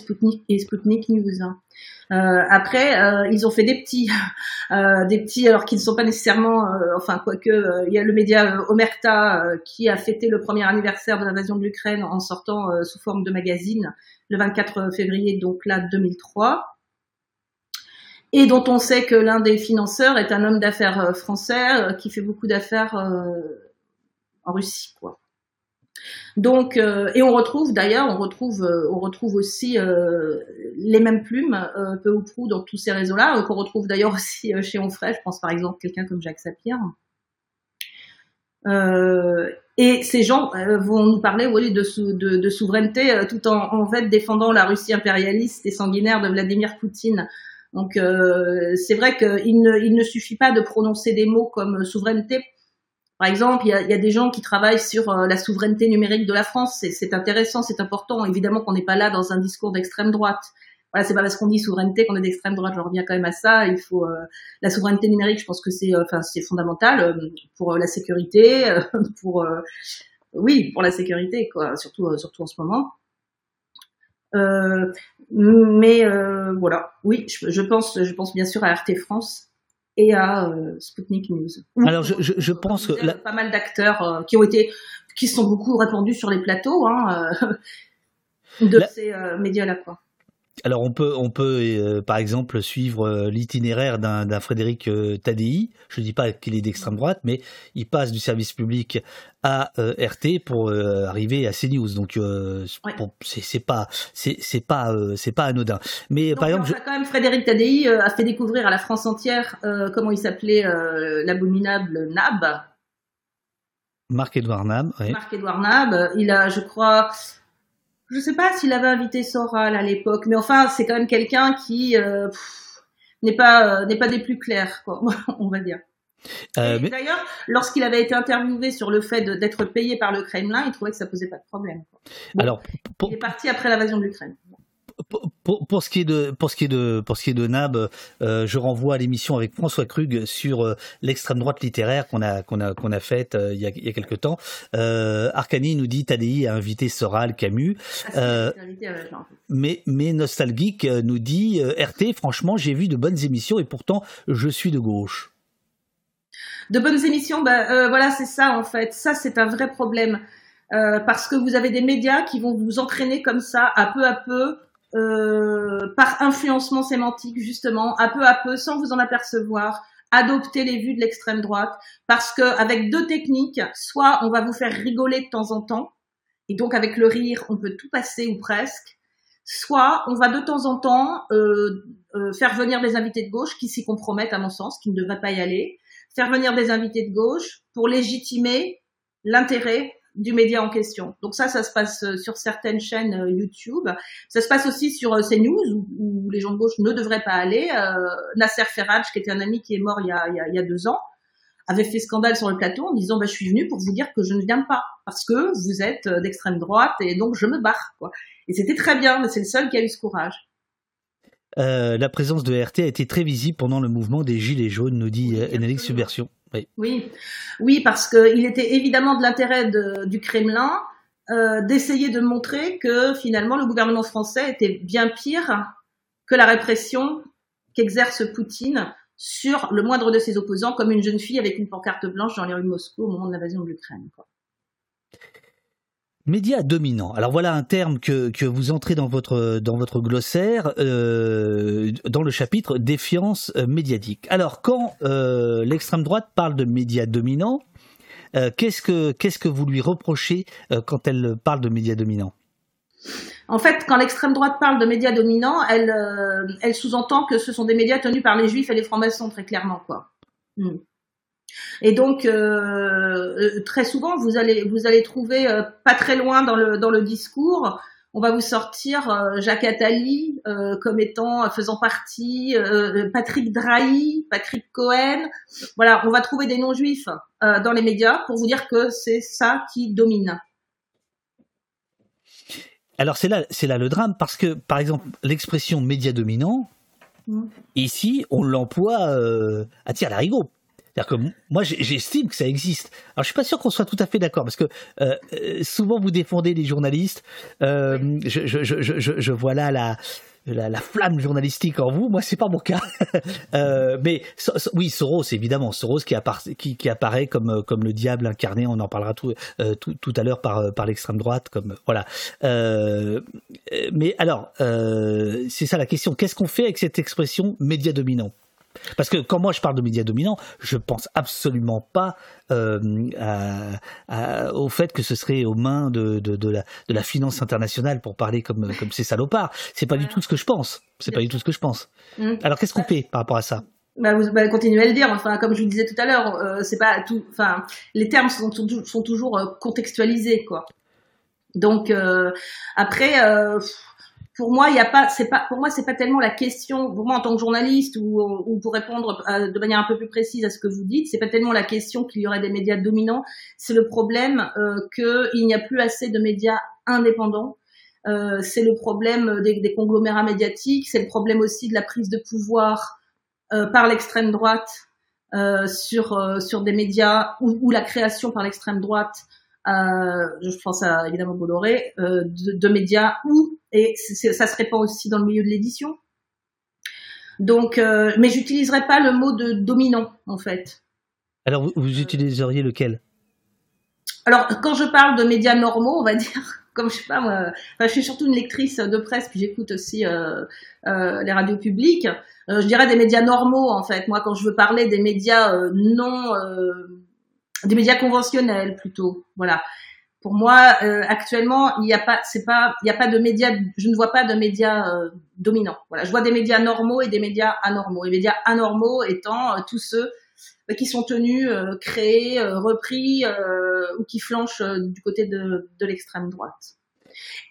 Et Sputnik News. Euh, après, euh, ils ont fait des petits, euh, des petits, alors qu'ils ne sont pas nécessairement, enfin quoique, il y a le média Omerta qui a fêté le premier anniversaire de l'invasion de l'Ukraine en sortant sous forme de magazine le 24 février, donc là 2003, et dont on sait que l'un des financeurs est un homme d'affaires français qui fait beaucoup d'affaires en Russie, quoi. Donc, euh, et on retrouve d'ailleurs, on retrouve, euh, on retrouve aussi euh, les mêmes plumes, peu ou prou, dans tous ces réseaux-là, qu'on retrouve d'ailleurs aussi chez Onfray. Je pense par exemple quelqu'un comme Jacques Sapir. et ces gens vont nous parler oui, de, de, de souveraineté, tout en, en fait défendant la Russie impérialiste et sanguinaire de Vladimir Poutine. Donc c'est vrai qu'il ne, il ne suffit pas de prononcer des mots comme souveraineté par exemple, il y a, y a, des gens qui travaillent sur euh, la souveraineté numérique de la France. C'est intéressant, c'est important. Évidemment qu'on n'est pas là dans un discours d'extrême droite. Voilà, c'est pas parce qu'on dit souveraineté qu'on est d'extrême droite. Je reviens quand même à ça. Il faut euh, la souveraineté numérique. Je pense que c'est, euh, enfin, c'est fondamental pour la sécurité, pour oui, pour la sécurité, quoi. Surtout, surtout en ce moment. mais voilà, oui, je, je, pense, je pense bien sûr à RT France et à euh, Sputnik News. Alors je, je, je pense que pas mal d'acteurs euh, qui ont été, qui sont beaucoup répandus sur les plateaux hein, euh, de ces médias-là, quoi. Alors on peut, on peut euh, par exemple suivre euh, l'itinéraire d'un Frédéric euh, Tadei. Je ne dis pas qu'il est d'extrême droite, mais il passe du service public à RT pour arriver à CNews. Donc c'est pas, c'est pas, c'est pas anodin. Mais par exemple, quand même Frédéric Tadei a fait découvrir à la France entière comment il s'appelait l'abominable Nab. Marc-Edouard Nab. Marc-Edouard Nab. Il a, je crois, je sais pas s'il avait invité Soral à l'époque, mais enfin, c'est quand même quelqu'un qui euh, n'est pas euh, n'est pas des plus clairs, quoi, on va dire. Euh, D'ailleurs, lorsqu'il avait été interviewé sur le fait d'être payé par le Kremlin, il trouvait que ça posait pas de problème. Alors, il est parti après l'invasion de l'Ukraine pour, ce qui est de pour ce qui est de pour ce qui est de Nab, euh, je renvoie à l'émission avec François Krug sur euh, l'extrême droite littéraire qu'on a qu'on a qu'on a faite euh, il y a il y a quelque temps. Arcani nous dit Tadi a invité Soral Camus. Ah, mais mais nostalgique nous dit RT franchement j'ai vu de bonnes émissions et pourtant je suis de gauche. De bonnes émissions, bah, voilà c'est ça en fait. Ça c'est un vrai problème. parce que vous avez des médias qui vont vous entraîner comme ça, à peu à peu, euh, par influencement sémantique justement, à peu à peu, sans vous en apercevoir, adopter les vues de l'extrême droite, parce que avec deux techniques, soit on va vous faire rigoler de temps en temps, et donc avec le rire, on peut tout passer ou presque, soit on va de temps en temps euh, euh, faire venir des invités de gauche qui s'y compromettent à mon sens, qui ne devraient pas y aller, faire venir des invités de gauche pour légitimer l'intérêt du média en question. Donc ça, ça se passe euh, sur certaines chaînes euh, YouTube. Ça se passe aussi sur euh, CNews où, où les gens de gauche ne devraient pas aller. Nasser Ferraj, qui était un ami qui est mort il y a, il y a, deux ans, avait fait scandale sur le plateau en disant bah, je suis venu pour vous dire que je ne viens pas parce que vous êtes d'extrême droite et donc je me barre quoi. Et c'était très bien, mais c'est le seul qui a eu ce courage. la présence de RT a été très visible pendant le mouvement des Gilets jaunes, nous dit oui, Subversion. Oui, oui, parce qu'il était évidemment de l'intérêt du Kremlin d'essayer de montrer que finalement le gouvernement français était bien pire que la répression qu'exerce Poutine sur le moindre de ses opposants, comme une jeune fille avec une pancarte blanche dans les rues de Moscou au moment de l'invasion de l'Ukraine. Média dominant. Alors voilà un terme que, vous entrez dans votre, glossaire, euh, dans le chapitre défiance euh, médiatique. Alors quand euh, l'extrême droite parle de médias dominants, qu'est-ce que qu'est-ce que vous lui reprochez quand elle parle de médias dominants? En fait, quand l'extrême droite parle de médias dominants, elle, elle sous-entend que ce sont des médias tenus par les juifs et les francs-maçons, très clairement, quoi. Hmm. Et donc euh, euh, très souvent vous allez vous allez trouver euh, pas très loin dans le dans le discours on va vous sortir Jacques Attali comme étant faisant partie, Patrick Drahi, Patrick Cohen. Voilà, on va trouver des non-juifs dans les médias pour vous dire que c'est ça qui domine. Alors c'est là, c'est là le drame parce que par exemple l'expression média dominant, mmh. ici on l'emploie à tir larigot c'est-à-dire que moi, j'estime que ça existe. Alors, je suis pas sûr qu'on soit tout à fait d'accord parce que euh, euh, souvent vous défendez les journalistes. Euh, je, je, je, je, vois là la, la, flamme journalistique en vous. Moi, c'est pas mon cas. euh, mais oui, Soros, évidemment, Soros qui, apparaît, qui, qui, apparaît comme comme le diable incarné. On en parlera tout tout, tout, à l'heure par par l'extrême droite, comme voilà. mais alors, c'est ça la question. Qu'est-ce qu'on fait avec cette expression média dominant parce que quand moi je parle de médias dominants, je pense absolument pas euh, au fait que ce serait aux mains de, de, la, de la finance internationale pour parler comme, comme ces salopards. C'est pas du tout ce que je pense. C'est pas du tout ce que je pense. Mmh. Alors qu'est-ce qu'on fait par rapport à ça? Bah, vous bah, continuez à le dire. Enfin, comme je vous disais tout à l'heure, euh, c'est pas tout. Enfin, les termes sont, sont, toujours euh, contextualisés, quoi. Donc après, pour moi, il y a pas, c'est pas, pour moi, c'est pas tellement la question. Pour moi, en tant que journaliste ou, ou pour répondre euh, de manière un peu plus précise à ce que vous dites, c'est pas tellement la question qu'il y aurait des médias dominants. C'est le problème euh, qu'il n'y a plus assez de médias indépendants. Euh, c'est le problème des, des conglomérats médiatiques. C'est le problème aussi de la prise de pouvoir euh, par l'extrême droite euh, sur sur des médias ou, ou la création par l'extrême droite euh, je pense à évidemment Bolloré, euh, de, de, médias où, et ça se répand aussi dans le milieu de l'édition. Donc, euh, mais j'utiliserai pas le mot de dominant en fait. Alors vous, vous utiliseriez lequel? Alors quand je parle de médias normaux, on va dire, comme je sais pas moi, enfin, je suis surtout une lectrice de presse puis j'écoute aussi euh, euh, les radios publiques. Euh, je dirais des médias normaux en fait. Moi, quand je veux parler des médias non des médias conventionnels plutôt. Voilà. Pour moi, euh, actuellement, il n'y a pas, c'est pas, il n'y a pas de médias. Je ne vois pas de médias euh, dominants. Voilà, je vois des médias normaux et des médias anormaux. Les médias anormaux étant euh, tous ceux qui sont tenus, créés, repris ou qui flanchent du côté de, de l'extrême droite.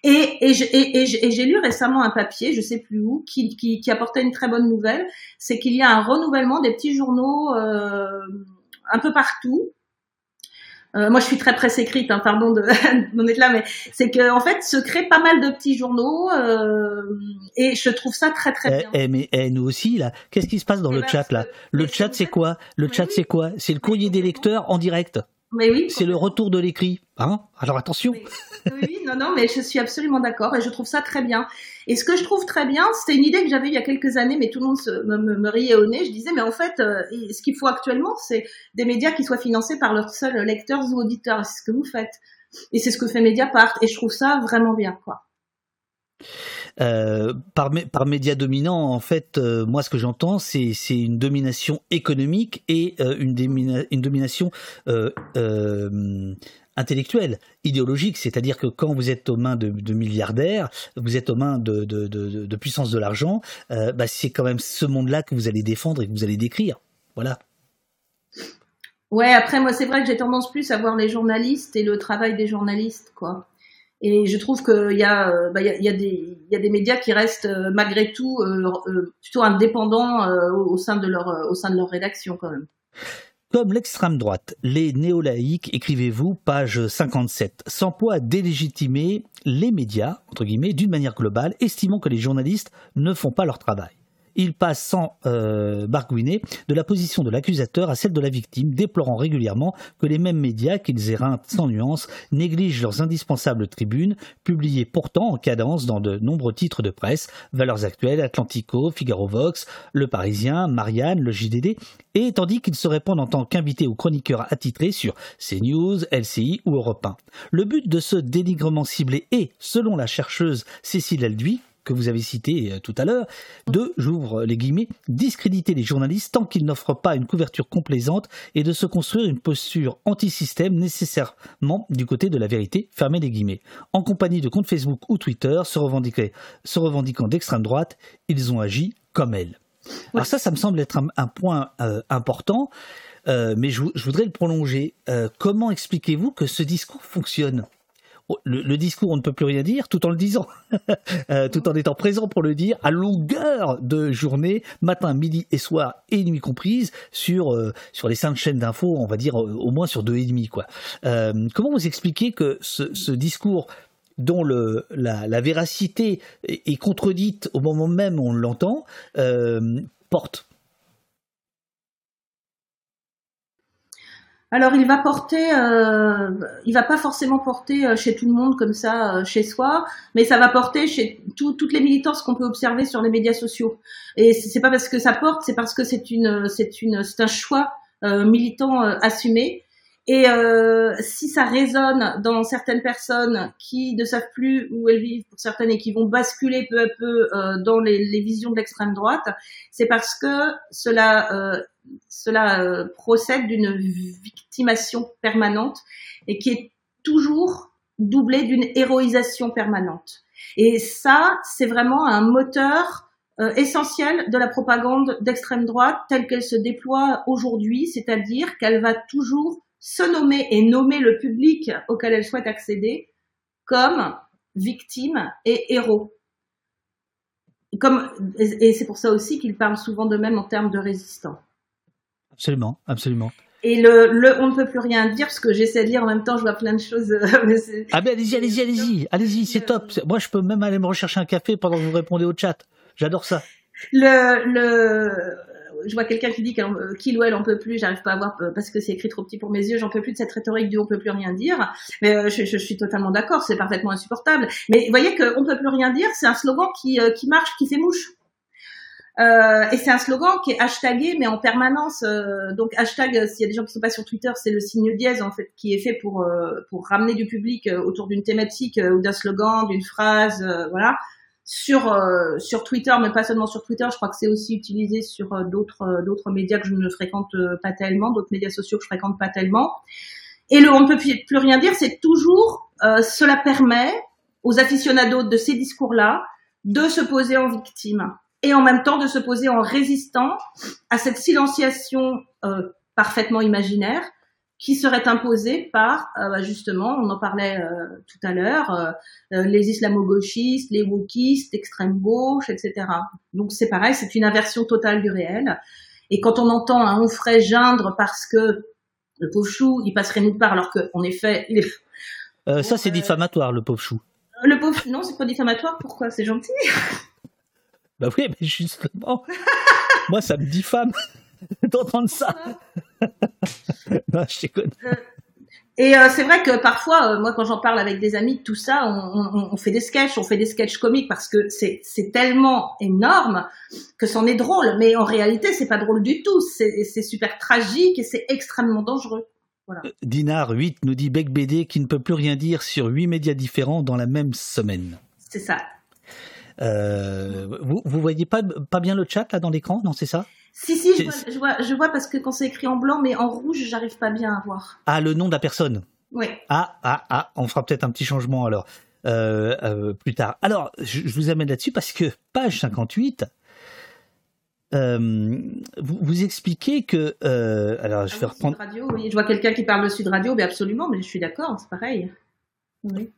Et, et, et, et j'ai lu récemment un papier, je sais plus où, qui, qui, qui apportait une très bonne nouvelle, c'est qu'il y a un renouvellement des petits journaux un peu partout, euh, moi, je suis très presse écrite, hein, pardon de d'en être là, mais c'est que en fait, se créent pas mal de petits journaux euh, et je trouve ça très très eh, bien. Eh, mais eh, nous aussi là, qu'est-ce qui se passe dans le chat là? Le chat, c'est quoi? Le chat, c'est quoi? C'est le courrier des lecteurs en direct. Mais oui. C'est le retour de l'écrit. Hein? Alors attention. Oui, non, non, mais je suis absolument d'accord et je trouve ça très bien. Et ce que je trouve très bien, c'est une idée que j'avais il y a quelques années, mais tout le monde se, me, me, riait au nez. Je disais, mais en fait, euh, ce qu'il faut actuellement, c'est des médias qui soient financés par leurs seuls lecteurs ou auditeurs. C'est ce que vous faites. Et c'est ce que fait Mediapart. Et je trouve ça vraiment bien, quoi. Euh, par, par médias dominants, en fait, euh, moi, ce que j'entends, c'est, une domination économique et euh, une, domination intellectuelle, idéologique, c'est-à-dire que quand vous êtes aux mains de, de milliardaires, vous êtes aux mains de, de, de puissance de l'argent, bah, c'est quand même ce monde-là que vous allez défendre et que vous allez décrire. Voilà. Ouais, après, moi, c'est vrai que j'ai tendance plus à voir les journalistes et le travail des journalistes, quoi. Et je trouve qu'il y, a, euh, bah, y, a, des, médias qui restent euh, malgré tout euh, plutôt indépendants au, sein de leur, rédaction quand même. Comme l'extrême droite, les néo-laïcs, écrivez-vous, page 57, s'emploient à délégitimer les médias, entre guillemets, d'une manière globale, estimant que les journalistes ne font pas leur travail. Il passe sans euh, barguiner de la position de l'accusateur à celle de la victime, déplorant régulièrement que les mêmes médias qu'ils éreintent sans nuance négligent leurs indispensables tribunes, publiées pourtant en cadence dans de nombreux titres de presse, Valeurs Actuelles, Atlantico, Figaro Vox, Le Parisien, Marianne, le JDD, et tandis qu'ils se répondent en tant qu'invités ou chroniqueurs attitrés sur CNews, LCI ou Europe 1. Le but de ce dénigrement ciblé est, selon la chercheuse Cécile Elduy, que vous avez cité euh, tout à l'heure, de, j'ouvre les guillemets, discréditer les journalistes tant qu'ils n'offrent pas une couverture complaisante et de se construire une posture anti-système nécessairement du côté de la vérité, fermez les guillemets. En compagnie de comptes Facebook ou Twitter se, se revendiquant d'extrême droite, ils ont agi comme elle. Alors ça, ça me semble être un, point euh, important, euh, mais je, voudrais le prolonger. comment expliquez-vous que ce discours fonctionne? Le, discours on ne peut plus rien dire tout en le disant, euh, tout en étant présent pour le dire à longueur de journée, matin, midi et soir et nuit comprise sur euh, sur les cinq chaînes d'infos, on va dire euh, au moins sur deux et demi quoi. comment vous expliquez que ce, discours dont la, véracité est, contredite au moment même où on l'entend, porte Alors il va porter, euh, il va pas forcément porter euh, chez tout le monde comme ça, euh, chez soi, mais ça va porter chez toutes les militances qu'on peut observer sur les médias sociaux. Et c'est pas parce que ça porte, c'est parce que c'est une, c'est une, c'est un choix euh, militant assumé. Et si ça résonne dans certaines personnes qui ne savent plus où elles vivent, pour certaines, et qui vont basculer peu à peu dans les, les visions de l'extrême droite, c'est parce que cela cela euh, procède d'une victimation permanente et qui est toujours doublée d'une héroïsation permanente. Et ça, c'est vraiment un moteur euh, essentiel de la propagande d'extrême droite telle qu'elle se déploie aujourd'hui, c'est-à-dire qu'elle va toujours se nommer et nommer le public auquel elle souhaite accéder comme victime et héros. Et c'est pour ça aussi qu'ils parlent souvent d'eux-mêmes en termes de résistants. Absolument, absolument. Et le, le, on ne peut plus rien dire parce que j'essaie de lire en même temps, je vois plein de choses. Euh, ah ben allez-y, allez-y, allez-y, allez-y, c'est top. Moi, je peux même aller me rechercher un café pendant que vous répondez au chat. J'adore ça. Le, le, je vois quelqu'un qui dit qu'il ou elle en peut plus, j'arrive pas à voir parce que c'est écrit trop petit pour mes yeux, j'en peux plus de cette rhétorique du on peut plus rien dire. Mais euh, je, je, suis totalement d'accord, c'est parfaitement insupportable. Mais vous voyez qu'on peut plus rien dire, c'est un slogan qui, euh, qui marche, qui fait mouche. Euh, et c'est un slogan qui est hashtagué, mais en permanence. Euh, donc hashtag, euh, s'il y a des gens qui sont pas sur Twitter, c'est le signe dièse en fait qui est fait pour euh, pour ramener du public autour d'une thématique ou d'un slogan, d'une phrase, voilà. Sur sur Twitter, mais pas seulement sur Twitter. Je crois que c'est aussi utilisé sur d'autres d'autres médias que je ne fréquente pas tellement, d'autres médias sociaux que je fréquente pas tellement. Et le on ne peut plus rien dire, c'est toujours cela permet aux aficionados de ces discours-là de se poser en victime et en même temps de se poser en résistant à cette silenciation euh, parfaitement imaginaire qui serait imposée par euh, bah, justement, on en parlait euh, tout à l'heure, les islamo-gauchistes, les wokistes, l'extrême gauche, etc. Donc c'est pareil, c'est une inversion totale du réel. Et quand on entend un Onfray geindre parce que le pauvre chou, il passerait nulle part, alors qu'en effet, il ça c'est diffamatoire, le pauvre chou. Le pauvre, non, c'est pas diffamatoire. Pourquoi? C'est gentil. Bah oui, mais justement, moi, ça me diffame d'entendre ça. non, je déconne. Euh, et euh, c'est vrai que parfois, euh, moi, quand j'en parle avec des amis, tout ça, on, on, fait des sketchs, on fait des sketchs comiques parce que c'est tellement énorme que c'en est drôle. Mais en réalité, c'est pas drôle du tout. C'est super tragique et c'est extrêmement dangereux. Voilà. Dinar 8 nous dit Beck BD qui ne peut plus rien dire sur huit médias différents dans la même semaine. C'est ça. Euh, vous, vous voyez pas, pas bien le chat là dans l'écran, non c'est ça? Si si, je vois, je vois, parce que quand c'est écrit en blanc, mais en rouge, j'arrive pas bien à voir. Ah le nom de la personne? Oui. Ah ah ah, on fera peut-être un petit changement alors euh, euh, plus tard. Alors je, vous amène là-dessus parce que page 58. vous, vous, expliquez que alors je ah vais reprendre. Radio, oui. Je vois quelqu'un qui parle de Sud Radio, mais absolument, mais je suis d'accord, c'est pareil. Oui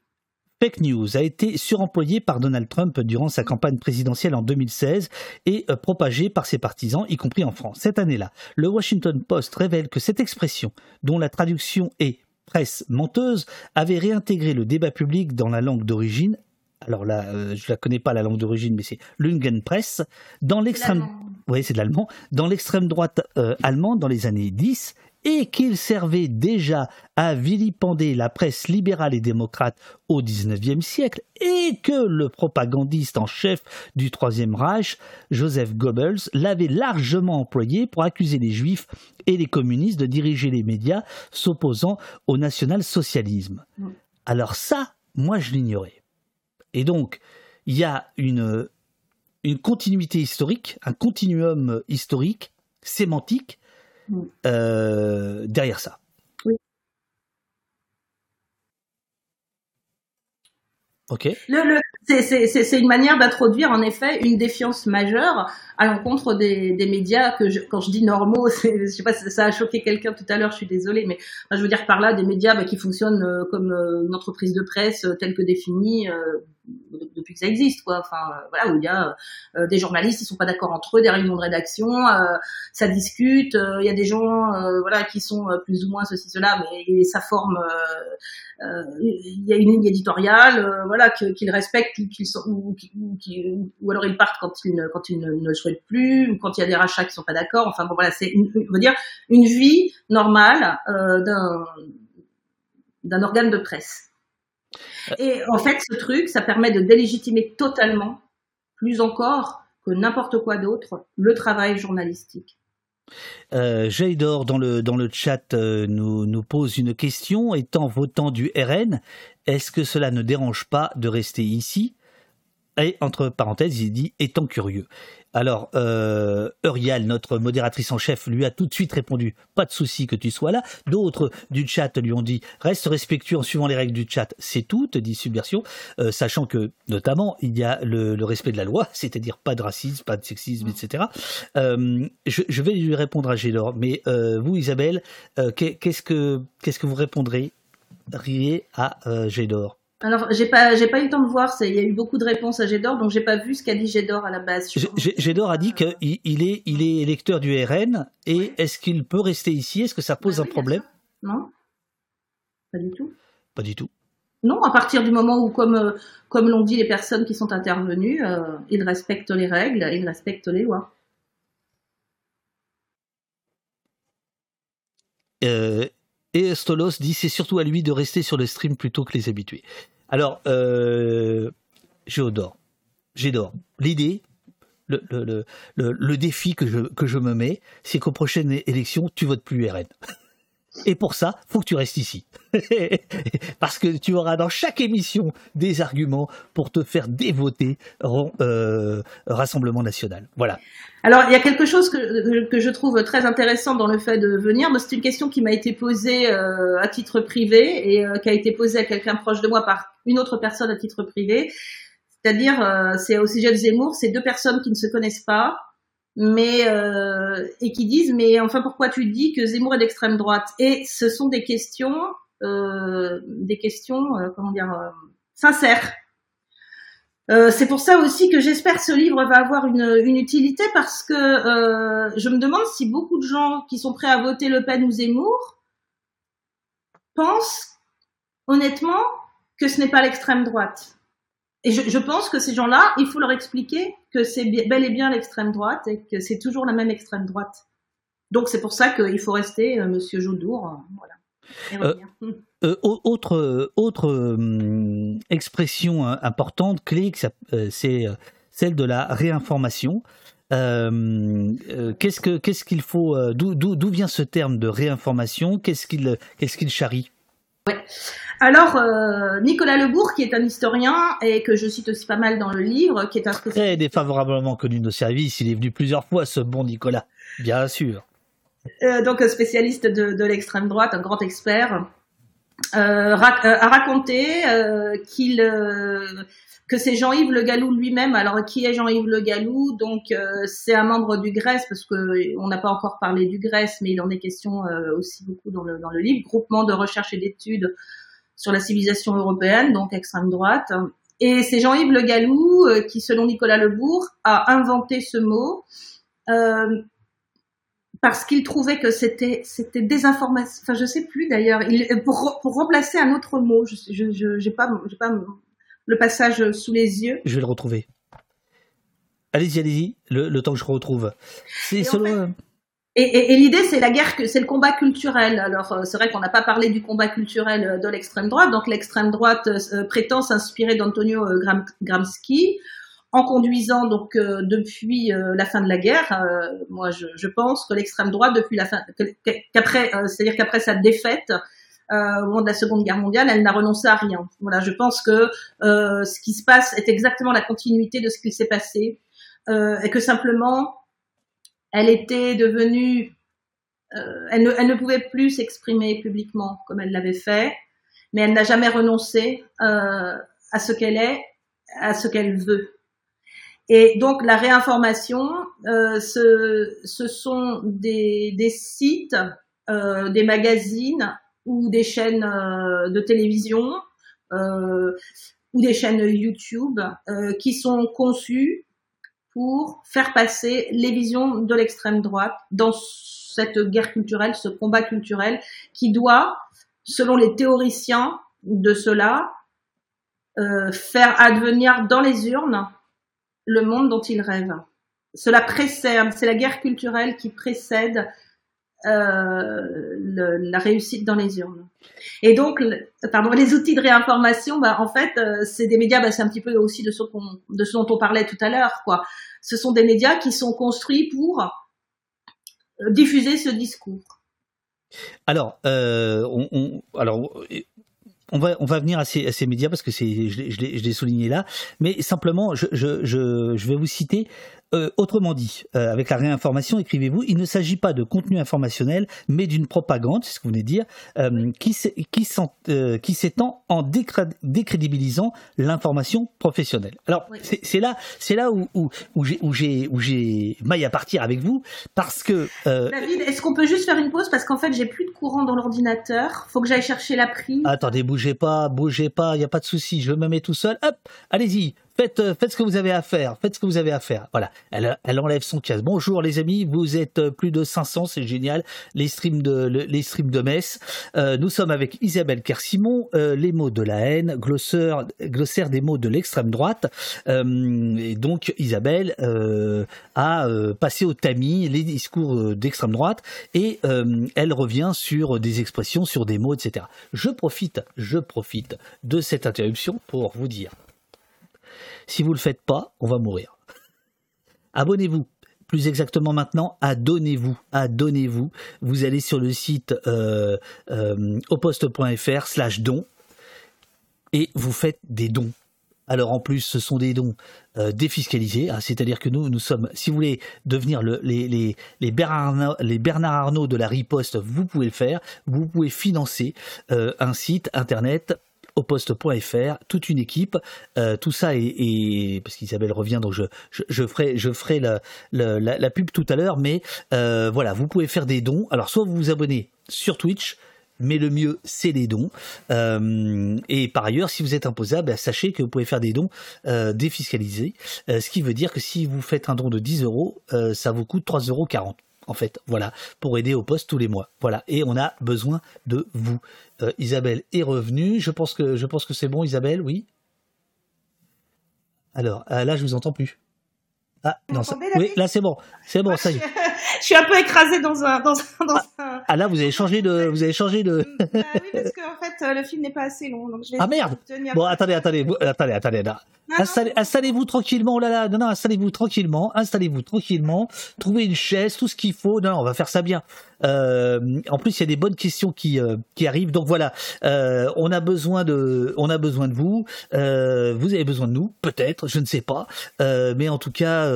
fake news a été suremployé par Donald Trump durant sa campagne présidentielle en 2016 et euh, propagé par ses partisans, y compris en France. Cette année-là, le Washington Post révèle que cette expression, dont la traduction est presse menteuse, avait réintégré le débat public dans la langue d'origine. Alors là, euh, je la connais pas la langue d'origine, mais c'est Lungenpresse, dans l'extrême, oui, c'est de l'allemand, dans l'extrême droite euh, allemande dans les années 10, et qu'il servait déjà à vilipender la presse libérale et démocrate au XIXe siècle, et que le propagandiste en chef du Troisième Reich, Joseph Goebbels, l'avait largement employé pour accuser les juifs et les communistes de diriger les médias s'opposant au national-socialisme. Mm. Alors ça, moi je l'ignorais. Et donc, il y a une, une continuité historique, un continuum historique, sémantique. Euh, derrière ça. Oui. Ok. Le, c'est une manière d'introduire en effet une défiance majeure à l'encontre des, des, médias que je, quand je dis normaux, je sais pas si ça a choqué quelqu'un tout à l'heure, je suis désolée, mais je veux dire par là des médias bah, qui fonctionnent euh, comme euh, une entreprise de presse telle que définie depuis que ça existe, quoi. Enfin, euh, voilà, où il y a euh, des journalistes, ils sont pas d'accord entre eux, des réunions de rédaction, euh, ça discute. Il y a des gens, voilà, qui sont plus ou moins ceci cela, mais ça forme. Il y a une ligne éditoriale, voilà, qu'ils respectent, ou, alors ils partent quand ils quand ils ne, le souhaitent plus, ou quand il y a des rachats qui sont pas d'accord. Enfin bon, voilà, c'est, dire, une vie normale d'un d'un organe de presse. Et en fait, ce truc, ça permet de délégitimer totalement, plus encore que n'importe quoi d'autre, le travail journalistique. Euh, Jaydor dans le dans le chat euh, nous nous pose une question étant votant du RN est-ce que cela ne dérange pas de rester ici et entre parenthèses il dit étant curieux? Alors, euh, notre modératrice en chef, lui a tout de suite répondu Pas de souci que tu sois là. D'autres du chat lui ont dit Reste respectueux en suivant les règles du chat, c'est tout, te dit Subversion, euh, sachant que, notamment, il y a le, respect de la loi, c'est-à-dire pas de racisme, pas de sexisme, etc. Euh, je, vais lui répondre à Gélor, mais euh, vous, Isabelle, qu'est-ce que vous répondrez à Gédor alors, j'ai pas, j'ai pas eu le temps de voir. Il y a eu beaucoup de réponses à Gédor, donc j'ai pas vu ce qu'a dit Gédor à la base. Gédor a dit qu'il il est, il est électeur du RN et est-ce qu'il peut rester ici? Est-ce que ça pose bah un problème? Non, pas du tout. Pas du tout. Non, à partir du moment où, comme, euh, comme l'ont dit les personnes qui sont intervenues, euh, ils respectent les règles, ils respectent les lois. Euh, et Stolos dit c'est surtout à lui de rester sur le stream plutôt que les habitués. Alors, euh, j'adore. J'adore. L'idée, le, le, le, le, défi que je, que je me mets, c'est qu'aux prochaines élections, tu votes plus RN. Et pour ça, faut que tu restes ici. Parce que tu auras dans chaque émission des arguments pour te faire dévoter euh, Rassemblement national. Voilà. Alors, il y a quelque chose que, que je trouve très intéressant dans le fait de venir. C'est une question qui m'a été posée euh, à titre privé et euh, qui a été posée à quelqu'un proche de moi par une autre personne à titre privé. C'est-à-dire, euh, c'est au sujet de Zemmour, c'est deux personnes qui ne se connaissent pas, mais euh, et qui disent mais enfin pourquoi tu dis que Zemmour est d'extrême droite? Et ce sont des questions, euh, des questions euh, comment dire euh, sincères. Euh, c'est pour ça aussi que j'espère ce livre va avoir une, une utilité parce que je me demande si beaucoup de gens qui sont prêts à voter Le Pen ou Zemmour pensent honnêtement que ce n'est pas l'extrême droite. Et je, je, pense que ces gens-là, il faut leur expliquer que c'est bel et bien l'extrême droite et que c'est toujours la même extrême droite. Donc c'est pour ça qu'il faut rester euh, Monsieur Joudour. Euh, voilà. Euh, euh, autre autre expression importante, clé, c'est celle de la réinformation. qu'est-ce que qu'est-ce qu'il faut D'où vient ce terme de réinformation? Qu'est-ce qu'il qu'est-ce qu'il charrie? Ouais. Alors, euh, Nicolas Lebourg, qui est un historien et que je cite aussi pas mal dans le livre, qui est un très défavorablement connu de nos services, il est venu plusieurs fois, ce bon Nicolas, bien sûr. Euh, donc spécialiste de, l'extrême droite, un grand expert, euh, a raconté qu'il que c'est Jean-Yves Le Gallou lui-même. Alors qui est Jean-Yves Le Gallou? Donc c'est un membre du Grèce parce que on n'a pas encore parlé du Grèce, mais il en est question aussi beaucoup dans le, dans le livre. Groupement de recherche et d'études sur la civilisation européenne, donc extrême droite. Et c'est Jean-Yves Le Gallou euh, qui, selon Nicolas Lebourg, a inventé ce mot euh, parce qu'il trouvait que c'était c'était désinformation. Enfin, je sais plus d'ailleurs. Il pour, pour remplacer un autre mot, je je j'ai pas j'ai pas le passage sous les yeux. Je vais le retrouver. Allez-y, allez-y, le, temps que je retrouve. C'est selon. Et, l'idée, c'est la guerre, c'est le combat culturel. Alors, euh, c'est vrai qu'on n'a pas parlé du combat culturel euh, de l'extrême droite. Donc, l'extrême droite euh, prétend s'inspirer d'Antonio Gramsci en conduisant donc depuis la fin de la guerre. moi, je, pense que l'extrême droite, depuis la fin, qu'après, c'est-à-dire qu'après sa défaite au moment de la Seconde Guerre mondiale, elle n'a renoncé à rien. Voilà, je pense que ce qui se passe est exactement la continuité de ce qui s'est passé et que simplement elle était devenue, euh, elle, ne, pouvait plus s'exprimer publiquement comme elle l'avait fait, mais elle n'a jamais renoncé euh, à ce qu'elle est, à ce qu'elle veut. Et donc la réinformation, euh, ce, sont des, sites, euh, des magazines ou des chaînes euh, de télévision euh, ou des chaînes YouTube qui sont conçues pour faire passer les visions de l'extrême droite dans cette guerre culturelle, ce combat culturel qui doit, selon les théoriciens de cela, euh, faire advenir dans les urnes le monde dont ils rêvent. Cela précède, c'est la guerre culturelle qui précède euh, la réussite dans les urnes. Et donc, pardon, les outils de réinformation, bah, en fait, euh, c'est des médias, bah, c'est un petit peu aussi de ce, dont on parlait tout à l'heure, quoi. Ce sont des médias qui sont construits pour euh, diffuser ce discours. Alors, on, alors on va, on va venir à ces, à ces médias parce que c'est, je l'ai souligné là, mais simplement, je, je, je, je vais vous citer euh, autrement dit, euh, avec la réinformation, écrivez-vous, il ne s'agit pas de contenu informationnel, mais d'une propagande, c'est ce que vous venez de dire, euh, qui, qui s'étend en décrédibilisant l'information professionnelle. Alors, c'est là, c'est là où, où, où j'ai où j'ai maille à partir avec vous, parce que... David, est-ce qu'on peut juste faire une pause? Parce qu'en fait, j'ai plus courant dans l'ordinateur, faut que j'aille chercher la prise. Attendez, bougez pas, bougez pas, il n'y a pas de souci, je me mets tout seul, hop, allez-y, Faites, euh, faites ce que vous avez à faire. Faites ce que vous avez à faire. Voilà. Elle, elle enlève son casque. Bonjour les amis, vous êtes euh, plus de 500, c'est génial. Les streams de les streams de Metz. Euh, nous sommes avec Isabelle Kersimon. les mots de la haine, glossaire, glossaire des mots de l'extrême droite. et donc Isabelle a passé au tamis les discours d'extrême droite et elle revient sur des expressions, sur des mots, etc. Je profite, je profite de cette interruption pour vous dire si vous ne le faites pas, on va mourir. Abonnez-vous. Plus exactement maintenant, adonnez-vous, adonnez-vous. Vous allez sur le site euh, euh, slash don et vous faites des dons. Alors en plus, ce sont des dons euh, défiscalisés, hein, c'est-à-dire que nous, nous sommes, si vous voulez devenir le, les, Bernard, les Bernard Arnault de la riposte, vous pouvez le faire. Vous pouvez financer un site internet au poste.fr, toute une équipe. Euh, tout ça est, parce qu'Isabelle revient, donc je, je, ferai, je ferai la, la, pub tout à l'heure, mais euh, voilà, vous pouvez faire des dons. Alors soit vous vous abonnez sur Twitch, mais le mieux, c'est les dons. Euh, et par ailleurs, si vous êtes imposable, sachez que vous pouvez faire des dons défiscalisés, ce qui veut dire que si vous faites un don de 10 euros, ça vous coûte 3,40 euros en fait, voilà, pour aider au poste tous les mois. Voilà, et on a besoin de vous. Euh, Isabelle est revenue. Je pense que je pense que c'est bon, Isabelle, oui. Alors euh, là, je vous entends plus. Ah non, ça... oui, là c'est bon, c'est bon, ça y est. je suis un peu écrasée dans un, dans ah, un, ah, là, vous avez changé de, vous avez changé de. bah, oui, parce qu'en fait, euh, le film n'est pas assez long, donc je vais. Ah merde. Bon, attendez, attendez, attendez, attendez, là. Installez-vous tranquillement, oh là là, non, non, installez-vous tranquillement, installez-vous tranquillement, trouvez une chaise, tout ce qu'il faut. Non, non, on va faire ça bien. Euh, en plus, il y a des bonnes questions qui euh, qui arrivent. Donc voilà, euh, on a besoin de, on a besoin de vous. Vous avez besoin de nous, peut-être, je ne sais pas. Mais en tout cas,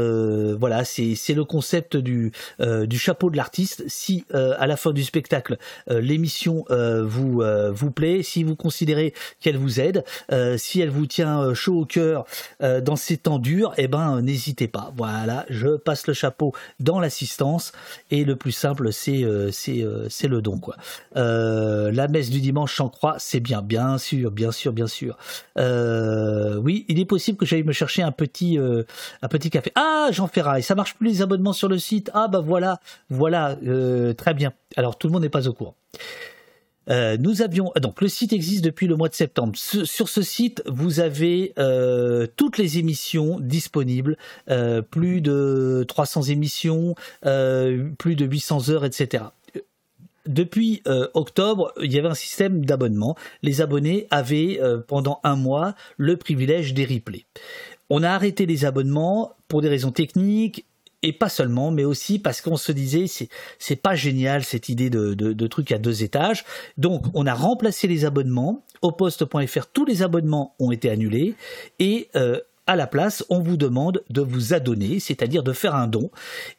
voilà, c'est c'est le concept du du chapeau de l'artiste. Si à la fin du spectacle, l'émission vous vous plaît, si vous considérez qu'elle vous aide, si elle vous tient chaud au cœur dans ces temps durs, eh ben n'hésitez pas. Voilà, je passe le chapeau dans l'assistance et le plus simple, c'est euh, euh, c'est le don quoi. Euh, la messe du dimanche sans croix, c'est bien, bien sûr, bien sûr, bien sûr. oui, il est possible que j'aille me chercher un petit un petit café. Ah, Jean Ferraille, ça marche plus les abonnements sur le site. Ah bah voilà, voilà, très bien. Alors tout le monde n'est pas au courant. Euh, nous avions donc le site existe depuis le mois de septembre. sur ce site, vous avez euh, toutes les émissions disponibles, euh, plus de 300 émissions, plus de 800 heures, etc. Depuis octobre, il y avait un système d'abonnement. Les abonnés avaient pendant un mois le privilège des replays. On a arrêté les abonnements pour des raisons techniques et pas seulement, mais aussi parce qu'on se disait c'est c'est pas génial cette idée de, de, de truc à deux étages. Donc on a remplacé les abonnements. Au poste.fr, tous les abonnements ont été annulés et euh, à la place, on vous demande de vous adonner, c'est-à-dire de faire un don.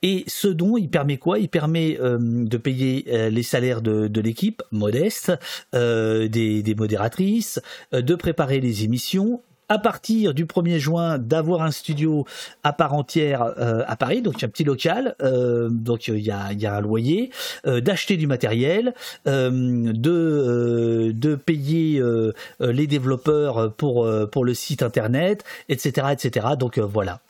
Et ce don, il permet quoi? Il permet euh, de payer euh, les salaires de, de l'équipe modeste, euh, des, des, modératrices, de préparer les émissions, à partir du 1er juin d'avoir un studio à part entière euh, à Paris, donc un petit local, euh, donc il y a, y a, un loyer, euh, d'acheter du matériel, de, de payer les développeurs pour, pour le site internet, etc. etc. Donc voilà.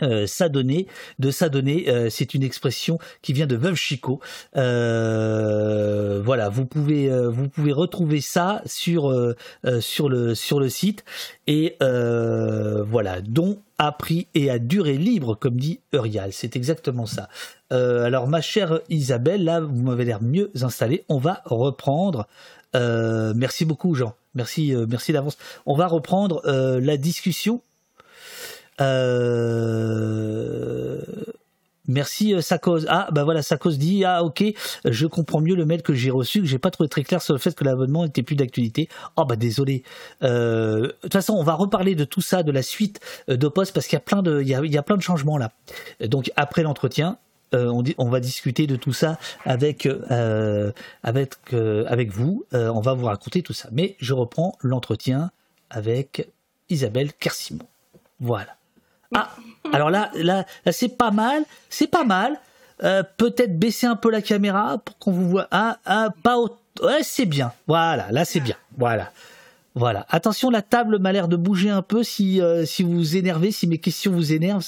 Euh, s'adonner, de s'adonner, euh, c'est une expression qui vient de Veuve Chico. Euh, voilà, vous pouvez vous pouvez retrouver ça sur sur le sur le site et voilà, dont a pris et a duré libre, comme dit Eurial. C'est exactement ça. alors ma chère Isabelle, là vous m'avez l'air mieux installée. On va reprendre. merci beaucoup Jean. Merci merci d'avance. On va reprendre la discussion euh, merci euh, cause Ah bah voilà cause dit ah ok je comprends mieux le mail que j'ai reçu que j'ai pas trouvé très clair sur le fait que l'abonnement n'était plus d'actualité. Oh bah désolé. Euh, de toute façon on va reparler de tout ça de la suite de poste parce qu'il y a plein de changements là. Donc après l'entretien on, va discuter de tout ça avec avec avec vous. on va vous raconter tout ça. Mais je reprends l'entretien avec Isabelle Kersimon. Voilà. Ah, alors là, là, c'est pas mal, c'est pas mal. Euh, peut-être baisser un peu la caméra pour qu'on vous voit. Ah, ah pas Ouais, c'est bien. Voilà, là c'est bien. Voilà. Voilà. Attention, la table m'a l'air de bouger un peu si, euh, si vous vous énervez, si mes questions vous énervent.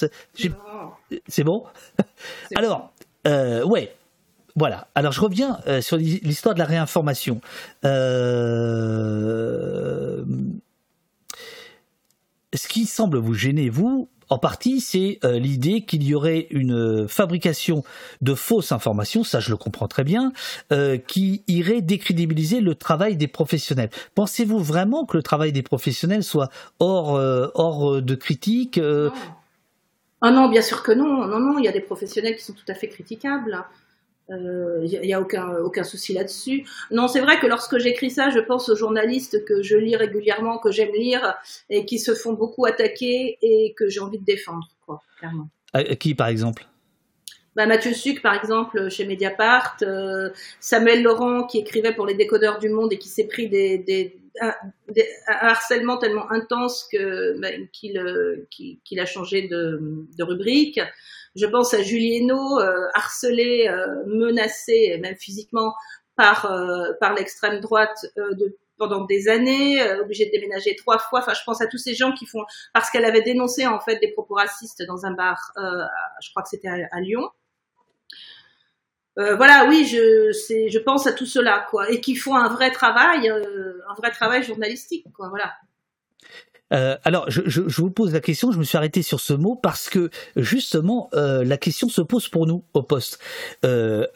C'est bon Alors, euh, ouais. Voilà. Alors je reviens sur l'histoire de la réinformation. Ce qui semble vous gêner, vous, en partie, c'est euh, l'idée qu'il y aurait une fabrication de fausses informations, ça je le comprends très bien, euh, qui irait décrédibiliser le travail des professionnels. Pensez-vous vraiment que le travail des professionnels soit hors, euh, hors de critique Ah non, bien sûr que non. Non, non, il y a des professionnels qui sont tout à fait critiquables. Il euh, n'y a, aucun, aucun souci là-dessus. Non, c'est vrai que lorsque j'écris ça, je pense aux journalistes que je lis régulièrement, que j'aime lire, et qui se font beaucoup attaquer et que j'ai envie de défendre, quoi, clairement. qui, par exemple? Bah, Mathieu Suc, par exemple, chez Mediapart, euh, Samuel Laurent, qui écrivait pour les décodeurs du monde et qui s'est pris des, des, un, harcèlement tellement intense que bah, qu'il a changé de, de rubrique. Je pense à Julieno, euh, harcelé, euh, menacé, même physiquement, par, euh, par l'extrême droite de, pendant des années, obligé de déménager trois fois. Enfin, je pense à tous ces gens qui font parce qu'elle avait dénoncé en fait des propos racistes dans un bar. je crois que c'était à, Lyon. voilà, oui, je, je pense à tout cela, quoi, et qui font un vrai travail, un vrai travail journalistique, quoi, voilà. Euh, alors, je, vous pose la question, je me suis arrêté sur ce mot parce que justement, euh, la question se pose pour nous au poste. Euh,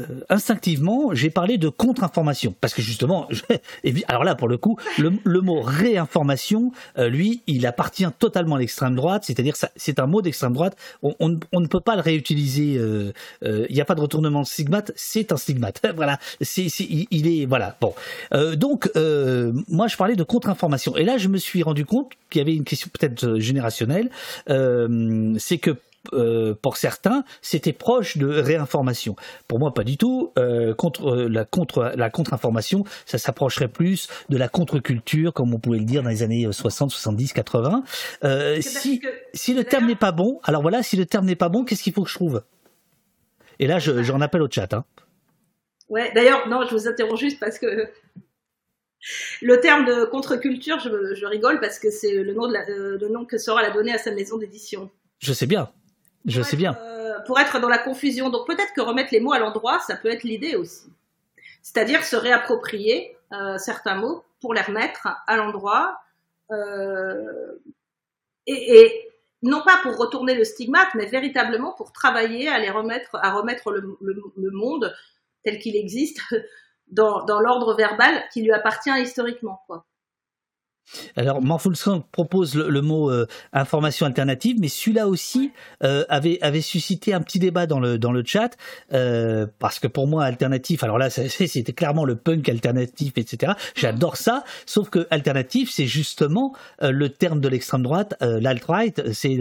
euh, instinctivement, j'ai parlé de contre-information parce que justement, alors là pour le coup, le, mot réinformation, euh, lui, il appartient totalement à l'extrême droite, c'est-à-dire c'est un mot d'extrême droite. On, ne peut pas le réutiliser. Euh, il n'y a pas de retournement de stigmate, c'est un stigmate. voilà, il, est voilà. Bon, donc moi je parlais de contre-information et là je me suis rendu compte qu'il y avait une question peut-être générationnelle, c'est que euh, pour certains, c'était proche de réinformation. Pour moi, pas du tout. Euh, contre euh, la contre la contre-information, ça s'approcherait plus de la contre-culture, comme on pouvait le dire dans les années 60, 70, 80. si si le terme n'est pas bon, alors voilà, si le terme n'est pas bon, qu'est-ce qu'il faut que je trouve? Et là, j'en appelle au chat. Hein. Ouais. D'ailleurs, non, je vous interromps juste parce que le terme de contre-culture, je, je, rigole parce que c'est le nom de la, le nom que Sora l'a donné à sa maison d'édition. Je sais bien. Je sais bien. Euh, pour être dans la confusion. Donc peut-être que remettre les mots à l'endroit, ça peut être l'idée aussi. c'est-à-dire se réapproprier certains mots pour les remettre à l'endroit et, non pas pour retourner le stigmate, mais véritablement pour travailler à les remettre, à remettre le, le monde tel qu'il existe dans, dans l'ordre verbal qui lui appartient historiquement. Quoi. Alors, Morfulson propose le, mot euh, information alternative, mais celui-là aussi euh, avait, avait suscité un petit débat dans le, dans le chat, euh, parce que pour moi, alternatif, alors là, c'était clairement le punk alternatif, etc. J'adore ça, sauf que alternatif, c'est justement le terme de l'extrême droite, l'alt-right, c'est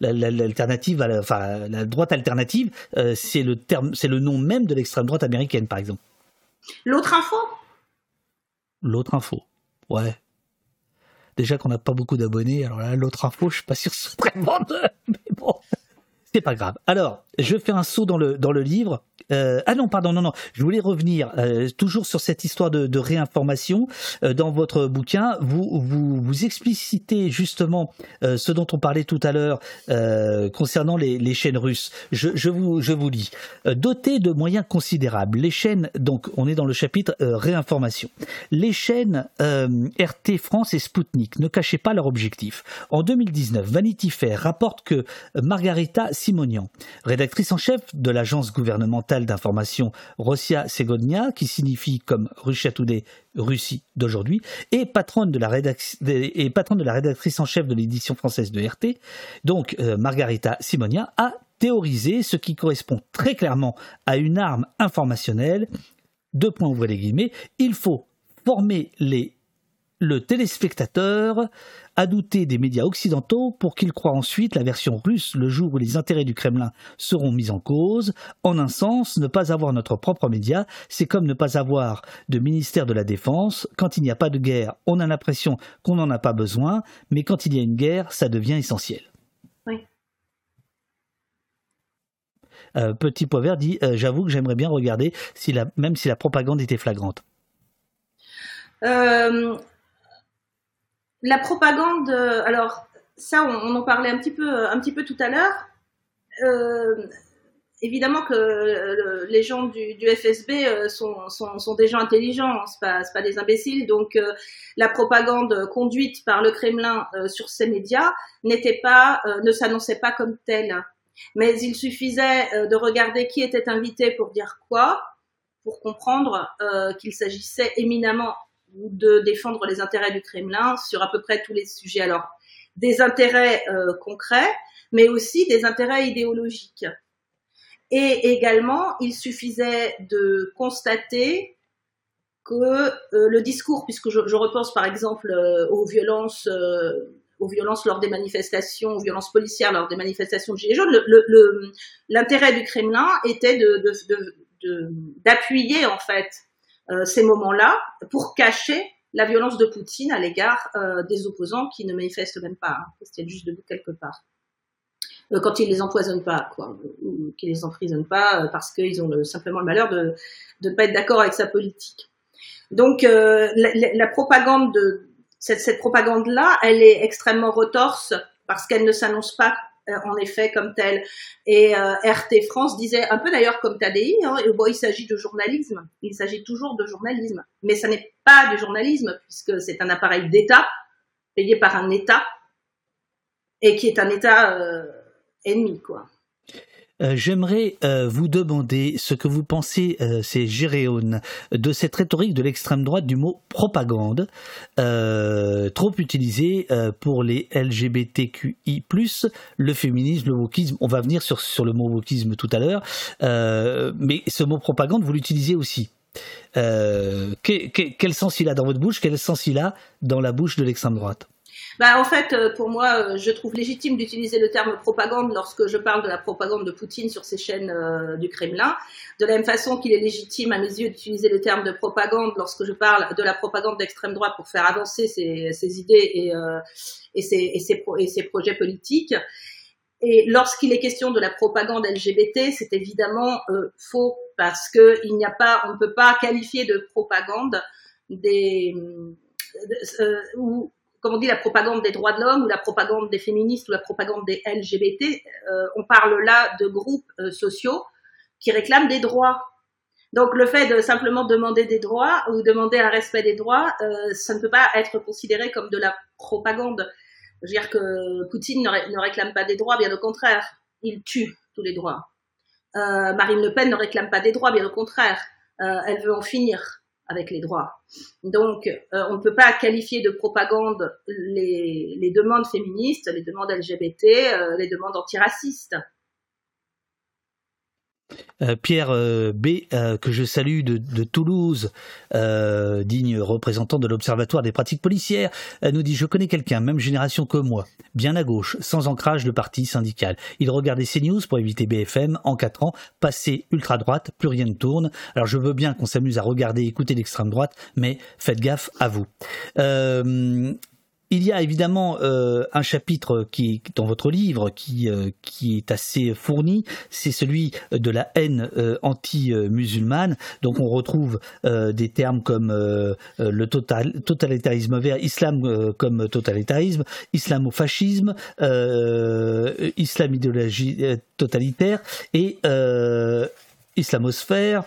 l'alternative, enfin, la droite alternative, c'est le terme, c'est le nom même de l'extrême droite américaine, par exemple. L'autre info? L'autre info, ouais. Déjà qu'on n'a pas beaucoup d'abonnés, alors là, l'autre info, je suis pas sûr que ce mais bon, c'est pas grave. Alors, je fais un saut dans le livre. Euh, ah non, pardon, non, non. Je voulais revenir euh, toujours sur cette histoire de, réinformation. Euh, dans votre bouquin, vous, vous, explicitez justement ce dont on parlait tout à l'heure concernant les, chaînes russes. Je, je, vous, je vous lis. Dotées de moyens considérables, les chaînes, donc on est dans le chapitre réinformation, les chaînes RT France et Sputnik ne cachaient pas leur objectif. En 2019, Vanity Fair rapporte que Margarita Simonian, rédactrice en chef de l'agence gouvernementale d'information Rossia Segodnia, qui signifie comme Russia Today Russie d'aujourd'hui, et patronne de la, et patronne de la rédactrice en chef de l'édition française de RT, donc euh, Margarita Simonia, a théorisé ce qui correspond très clairement à une arme informationnelle. Deux points ouvrez les guillemets. Il faut former les le téléspectateur a douté des médias occidentaux pour qu'il croient ensuite la version russe le jour où les intérêts du Kremlin seront mis en cause. En un sens, ne pas avoir notre propre média, c'est comme ne pas avoir de ministère de la Défense. Quand il n'y a pas de guerre, on a l'impression qu'on n'en a pas besoin, mais quand il y a une guerre, ça devient essentiel. Oui. Euh, Petit Poivre dit euh, J'avoue que j'aimerais bien regarder si la, même si la propagande était flagrante. Euh, la propagande, euh, alors ça, on, en parlait un petit peu, un petit peu tout à l'heure. Euh, évidemment que euh, les gens du, du FSB sont, sont, sont, des gens intelligents, c'est pas, pas des imbéciles. Donc la propagande conduite par le Kremlin sur ces médias n'était pas, ne s'annonçait pas comme telle. Mais il suffisait de regarder qui était invité pour dire quoi, pour comprendre qu'il s'agissait éminemment de défendre les intérêts du Kremlin sur à peu près tous les sujets. Alors, des intérêts euh, concrets, mais aussi des intérêts idéologiques. Et également, il suffisait de constater que euh, le discours, puisque je, repense par exemple euh, aux violences, aux violences lors des manifestations, aux violences policières lors des manifestations de Gilets jaunes, l'intérêt du Kremlin était d'appuyer de, en fait ces moments-là pour cacher la violence de Poutine à l'égard euh, des opposants qui ne manifestent même pas, hein, qui juste debout quelque part. Euh, quand ils les empoisonnent pas, quoi, ou qu'ils les emprisonnent pas parce qu'ils ont simplement le malheur de ne pas être d'accord avec sa politique. Donc la, propagande de cette, cette propagande-là, elle est extrêmement retorse parce qu'elle ne s'annonce pas euh, en effet comme tel. Et euh, RT France disait un peu d'ailleurs comme TADI, hein, bon, il s'agit de journalisme, il s'agit toujours de journalisme, mais ça n'est pas du journalisme puisque c'est un appareil d'État payé par un État et qui est un État euh, ennemi, quoi. Euh, j'aimerais euh, vous demander ce que vous pensez, euh, c'est Géréone, de cette rhétorique de l'extrême droite du mot propagande, trop utilisé pour les LGBTQI+, le féminisme, le wokisme. On va venir sur, sur le mot wokisme tout à l'heure, mais ce mot propagande, vous l'utilisez aussi. quel sens il a dans votre bouche Quel sens il a dans la bouche de l'extrême droite? Bah, en fait, euh, pour moi, euh, je trouve légitime d'utiliser le terme propagande lorsque je parle de la propagande de Poutine sur ces chaînes euh, du Kremlin. De la même façon qu'il est légitime, à mes yeux, d'utiliser le terme de propagande lorsque je parle de la propagande d'extrême droite pour faire avancer ses, idées et, et, ses, et, ses projets politiques. Et lorsqu'il est question de la propagande LGBT, c'est évidemment faux parce que il n'y a pas, on ne peut pas qualifier de propagande des euh, ou comme on dit, la propagande des droits de l'homme ou la propagande des féministes ou la propagande des LGBT, euh, on parle là de groupes euh, sociaux qui réclament des droits. Donc le fait de simplement demander des droits ou demander un respect des droits, euh, ça ne peut pas être considéré comme de la propagande. Je veux dire que Poutine ne, ne réclame pas des droits, bien au contraire, il tue tous les droits. Marine Le Pen ne réclame pas des droits, bien au contraire, elle veut en finir avec les droits. Donc, euh, on ne peut pas qualifier de propagande les, les demandes féministes, les demandes LGBT, euh, les demandes antiracistes. Euh, Pierre euh, B, euh, que je salue de, de Toulouse, digne représentant de l'Observatoire des pratiques policières, nous dit Je connais quelqu'un, même génération que moi, bien à gauche, sans ancrage de parti syndical. Il regardait CNews pour éviter BFM en 4 ans, passé ultra-droite, plus rien ne tourne. Alors je veux bien qu'on s'amuse à regarder écouter l'extrême droite, mais faites gaffe à vous. Il y a évidemment euh, un chapitre qui dans votre livre qui euh, qui est assez fourni, c'est celui de la haine euh, anti-musulmane. Donc on retrouve des termes comme le total, totalitarisme vert, islam comme totalitarisme, islamofascisme, islam idéologie totalitaire et islamosphère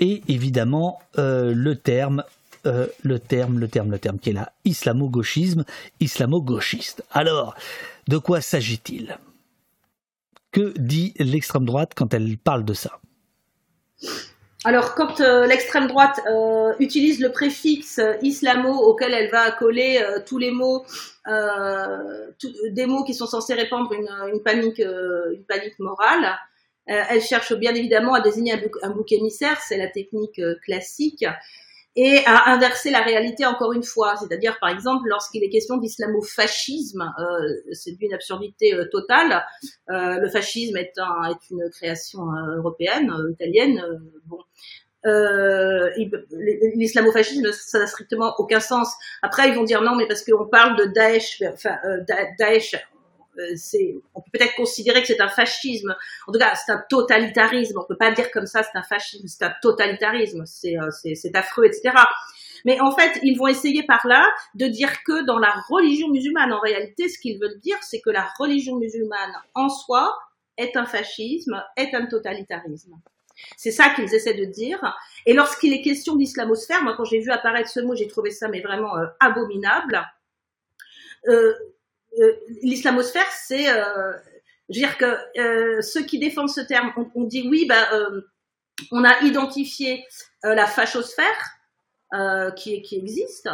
et évidemment le terme euh, le terme, le terme, le terme qui est là, islamo-gauchisme, islamo-gauchiste. Alors, de quoi s'agit-il? Que dit l'extrême droite quand elle parle de ça? Alors, quand euh, l'extrême droite euh, utilise le préfixe islamo auquel elle va coller tous les mots, des mots qui sont censés répandre une, panique, une panique morale, elle cherche bien évidemment à désigner un bouc émissaire, c'est la technique classique et à inverser la réalité encore une fois. C'est-à-dire, par exemple, lorsqu'il est question d'islamo-fascisme, euh, c'est d'une absurdité euh, totale. Euh, le fascisme est, un, est une création euh, européenne, euh, italienne. bon. L'islamo-fascisme, ça n'a strictement aucun sens. Après, ils vont dire non, mais parce qu'on parle de Daesh, enfin, Daesh c'est, on peut peut-être considérer que c'est un fascisme. En tout cas, c'est un totalitarisme. On peut pas dire comme ça, c'est un fascisme, c'est un totalitarisme. C'est, euh, affreux, etc. Mais en fait, ils vont essayer par là de dire que dans la religion musulmane, en réalité, ce qu'ils veulent dire, c'est que la religion musulmane en soi est un fascisme, est un totalitarisme. C'est ça qu'ils essaient de dire. Et lorsqu'il est question d'islamosphère, moi, quand j'ai vu apparaître ce mot, j'ai trouvé ça mais vraiment euh, abominable. Euh, euh, l'islamosphère, c'est, euh, je veux dire que euh, ceux qui défendent ce terme, on, dit oui, bah, on a identifié la fachosphère qui, existe.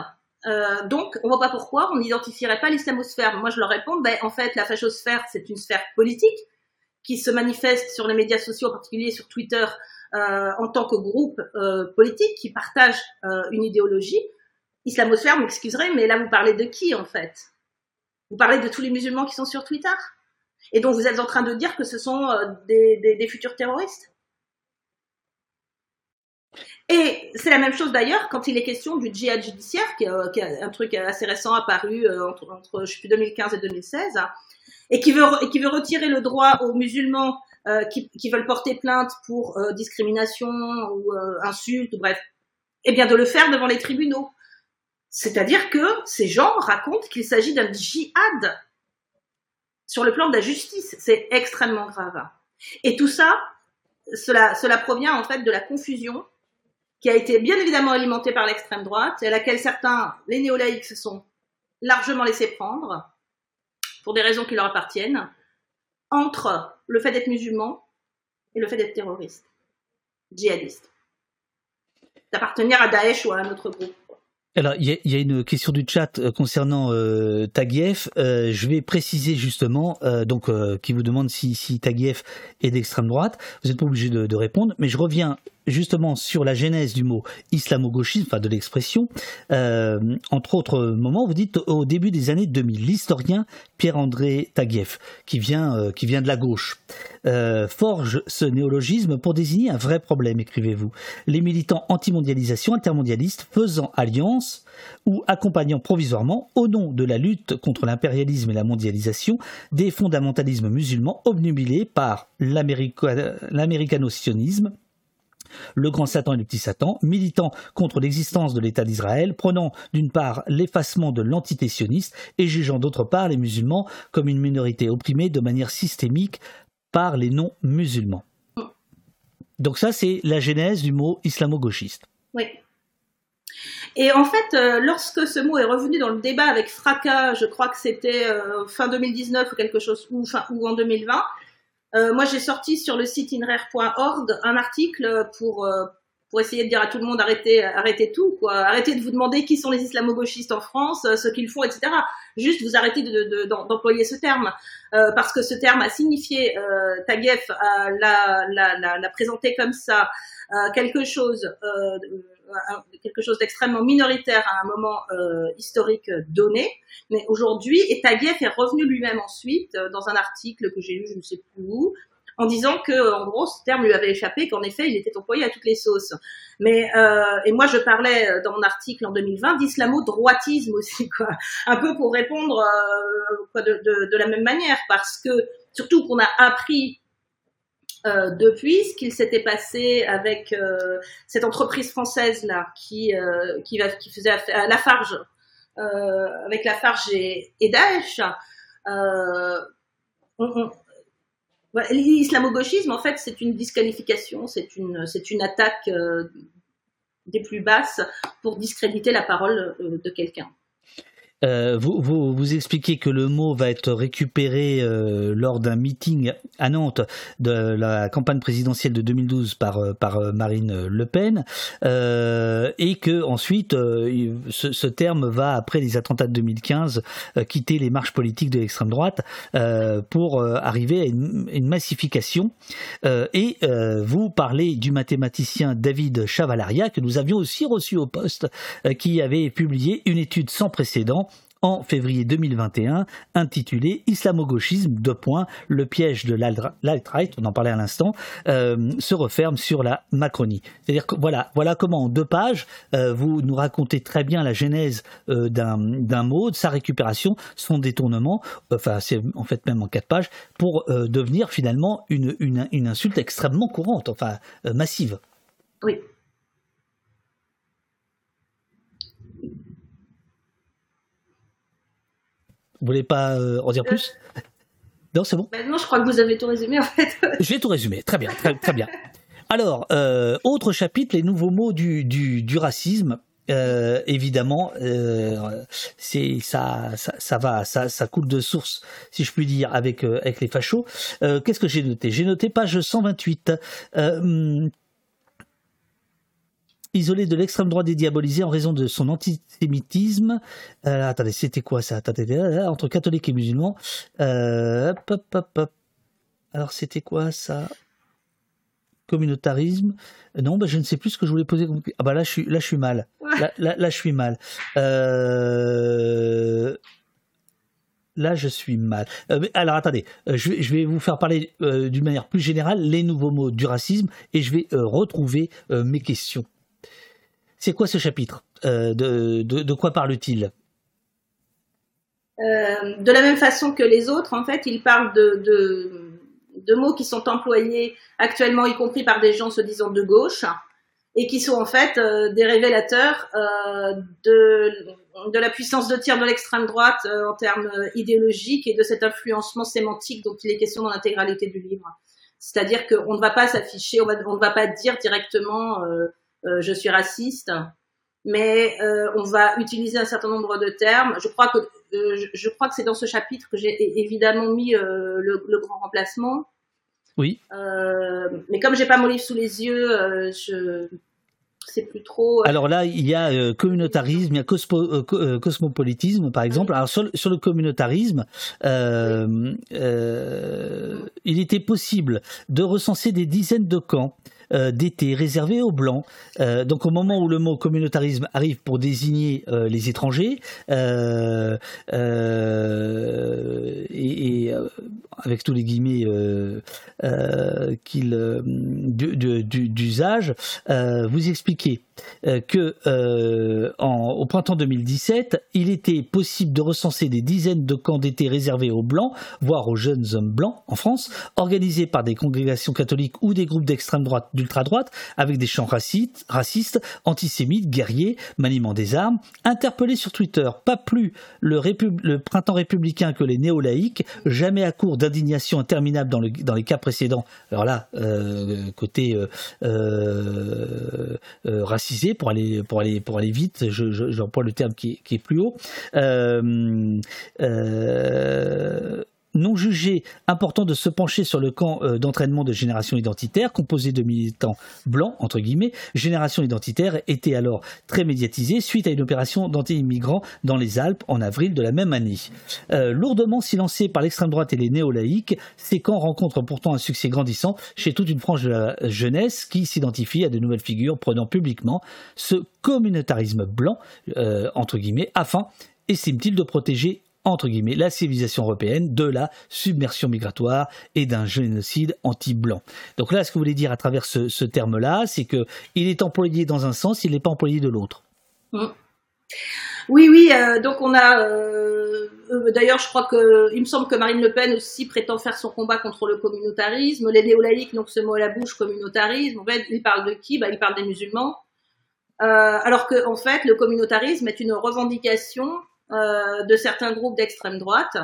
Euh, donc, on voit pas pourquoi on n'identifierait pas l'islamosphère. Moi, je leur réponds, ben, en fait, la fachosphère, c'est une sphère politique qui se manifeste sur les médias sociaux, en particulier sur Twitter, euh, en tant que groupe euh, politique qui partage une idéologie. Islamosphère, m'excuserez, mais là, vous parlez de qui, en fait? Vous parlez de tous les musulmans qui sont sur Twitter et donc vous êtes en train de dire que ce sont euh, des, futurs terroristes. Et c'est la même chose d'ailleurs quand il est question du djihad judiciaire, qui, est un truc assez récent apparu euh, entre, entre je sais plus 2015 et 2016, et qui veut et qui veut retirer le droit aux musulmans euh, qui, veulent porter plainte pour discrimination ou insulte, bref, eh bien de le faire devant les tribunaux. C'est-à-dire que ces gens racontent qu'il s'agit d'un djihad sur le plan de la justice. C'est extrêmement grave. Et tout ça, cela, provient en fait de la confusion qui a été bien évidemment alimentée par l'extrême droite et à laquelle certains, les néolaïcs, se sont largement laissés prendre pour des raisons qui leur appartiennent entre le fait d'être musulman et le fait d'être terroriste, djihadiste, d'appartenir à Daesh ou à un autre groupe. Alors, il y, a une question du chat euh, concernant euh. Euh, je vais préciser justement, euh, donc, qui vous demande si, si est d'extrême droite. Vous n'êtes pas obligé de, de, répondre, mais je reviens justement sur la genèse du mot islamo-gauchisme, enfin de l'expression. Euh, entre autres moments, vous dites au début des années 2000, l'historien Pierre-André Taguieff, qui vient, euh, de la gauche, euh, forge ce néologisme pour désigner un vrai problème, écrivez-vous. Les militants anti-mondialisation, intermondialistes, faisant alliance ou accompagnant provisoirement, au nom de la lutte contre l'impérialisme et la mondialisation, des fondamentalismes musulmans obnubilés par l'américano-sionisme le grand Satan et le petit Satan, militant contre l'existence de l'État d'Israël, prenant d'une part l'effacement de l'entité sioniste et jugeant d'autre part les musulmans comme une minorité opprimée de manière systémique par les non-musulmans. Donc ça, c'est la genèse du mot islamo-gauchiste. Oui. Et en fait, euh, lorsque ce mot est revenu dans le débat avec fracas, je crois que c'était euh, fin 2019 ou quelque chose, ou, ou en 2020, euh, moi j'ai sorti sur le site inrare.org un article pour pour essayer de dire à tout le monde arrêtez, arrêtez tout, quoi. Arrêtez de vous demander qui sont les islamo-gauchistes en France, ce qu'ils font, etc. Juste, vous arrêtez d'employer de, de, ce terme, euh, parce que ce terme a signifié, euh, Taguieff l'a, la, la, présenté comme ça, euh, quelque chose, euh, quelque chose d'extrêmement minoritaire à un moment euh, historique donné. Mais aujourd'hui, et est revenu lui-même ensuite euh, dans un article que j'ai lu, je ne sais plus où, en disant que, en gros, ce terme lui avait échappé, qu'en effet, il était employé à toutes les sauces. Mais euh, et moi, je parlais euh, dans mon article en 2020 d'islamo-droitisme aussi, quoi, un peu pour répondre euh, de, la même manière, parce que surtout qu'on a appris euh, depuis ce qu'il s'était passé avec euh, cette entreprise française là qui euh, qui, va, qui faisait la Lafarge avec Lafarge et, et Daesh. On, L'islamo-gauchisme, en fait, c'est une disqualification, c'est une, c'est une attaque euh, des plus basses pour discréditer la parole euh, de quelqu'un. Euh, vous, vous, vous, expliquez que le mot va être récupéré euh, lors d'un meeting à Nantes de la campagne présidentielle de 2012 par, euh, par euh, Marine Le Pen. Euh, et que ensuite ce, ce, terme va après les attentats de 2015 quitter les marches politiques de l'extrême droite pour arriver à une, une massification. Et vous parlez du mathématicien David Chavalaria que nous avions aussi reçu au poste qui avait publié une étude sans précédent en février 2021 intitulé Islamo-gauchisme, deux points, le piège de l'alt-right, on en parlait à l'instant, euh, se referme sur la Macronie. C'est-à-dire que voilà, voilà comment en deux pages, euh, vous nous racontez très bien la genèse euh, d'un mot, de sa récupération, son détournement, enfin c'est en fait même en quatre pages, pour devenir finalement une, une, insulte extrêmement courante, enfin massive. Oui. Vous voulez pas euh, en dire plus? Non, c'est bon ben Non, je crois que vous avez tout résumé en fait. je vais tout résumer, très bien, très, très bien. Alors, euh, autre chapitre, les nouveaux mots du, du, du racisme. Euh, évidemment, euh, c'est ça, ça, ça, va, ça, ça coule de source, si je puis dire, avec euh, avec les fachos. Euh, qu'est-ce que j'ai noté? J'ai noté page 128 isolé de l'extrême droite dédiabolisé en raison de son antisémitisme. Euh, attendez, c'était quoi ça? Attendez, Entre catholiques et musulmans. Euh, hop, hop, hop, hop. Alors c'était quoi ça? Communautarisme Non, bah, je ne sais plus ce que je voulais poser. Ah bah là je suis, là, je suis mal. Là, là, là je suis mal. Euh... Là, je suis mal. Euh, alors, attendez, euh, je, vais, je, vais, vous faire parler euh, d'une manière plus générale les nouveaux mots du racisme et je vais retrouver mes questions. C'est quoi ce chapitre euh, de, quoi parle-t-il? Euh, De la même façon que les autres, en fait, il parle de, mots qui sont employés actuellement, y compris par des gens se disant de gauche, et qui sont en fait euh, des révélateurs de, la puissance de tir de l'extrême droite en termes idéologiques et de cet influencement sémantique dont il est question dans l'intégralité du livre. C'est-à-dire qu'on ne va pas s'afficher, on, ne va pas dire directement je suis raciste, mais euh, on va utiliser un certain nombre de termes. Je crois que euh, je, je, crois que c'est dans ce chapitre que j'ai évidemment mis le, le, grand remplacement. Oui. mais comme j'ai pas mon livre sous les yeux, je c'est plus trop. Alors là, il y a euh, communautarisme, il y a cosmo, euh, cosmopolitisme, par exemple. Alors sur, sur le communautarisme, euh, il était possible de recenser des dizaines de camps euh, d'été réservés aux blancs. Euh, donc au moment où le mot communautarisme arrive pour désigner euh, les étrangers, avec tous les guillemets qu'il d'usage, vous expliquez euh, que euh, au printemps 2017, il était possible de recenser des dizaines de camps d'été réservés aux blancs, voire aux jeunes hommes blancs en France, organisés par des congrégations catholiques ou des groupes d'extrême droite, d'ultra droite, avec des chants racistes, antisémites, guerriers, maniement des armes, interpellés sur Twitter. Pas plus le, printemps républicain que les néo-laïcs, jamais à court d'indignation interminable dans, le, dans, les cas précédents. Alors là, euh, côté euh, euh, racisé pour aller vite. Je, je, le terme qui, qui est plus haut. Non jugé important de se pencher sur le camp euh, d'entraînement de Génération Identitaire, composé de militants blancs, entre guillemets. Génération Identitaire était alors très médiatisée suite à une opération d'anti-immigrants dans les Alpes en avril de la même année. Euh, lourdement silencés par l'extrême droite et les néo-laïcs, ces camps rencontrent pourtant un succès grandissant chez toute une frange de la jeunesse qui s'identifie à de nouvelles figures prenant publiquement ce communautarisme blanc, euh, entre guillemets, afin, estime-t-il, de protéger entre guillemets, la civilisation européenne de la submersion migratoire et d'un génocide anti-blanc. Donc là, ce que vous voulez dire à travers ce, terme-là, c'est qu'il est employé dans un sens, il n'est pas employé de l'autre. Mmh. Oui, oui, euh, donc on a... Euh, euh, d'ailleurs, je crois que... Il me semble que Marine Le Pen aussi prétend faire son combat contre le communautarisme. Les néo-laïcs, donc ce mot à la bouche, communautarisme, en fait, il parle de qui? Bah, Il parle des musulmans. alors que en fait, le communautarisme est une revendication de certains groupes d'extrême droite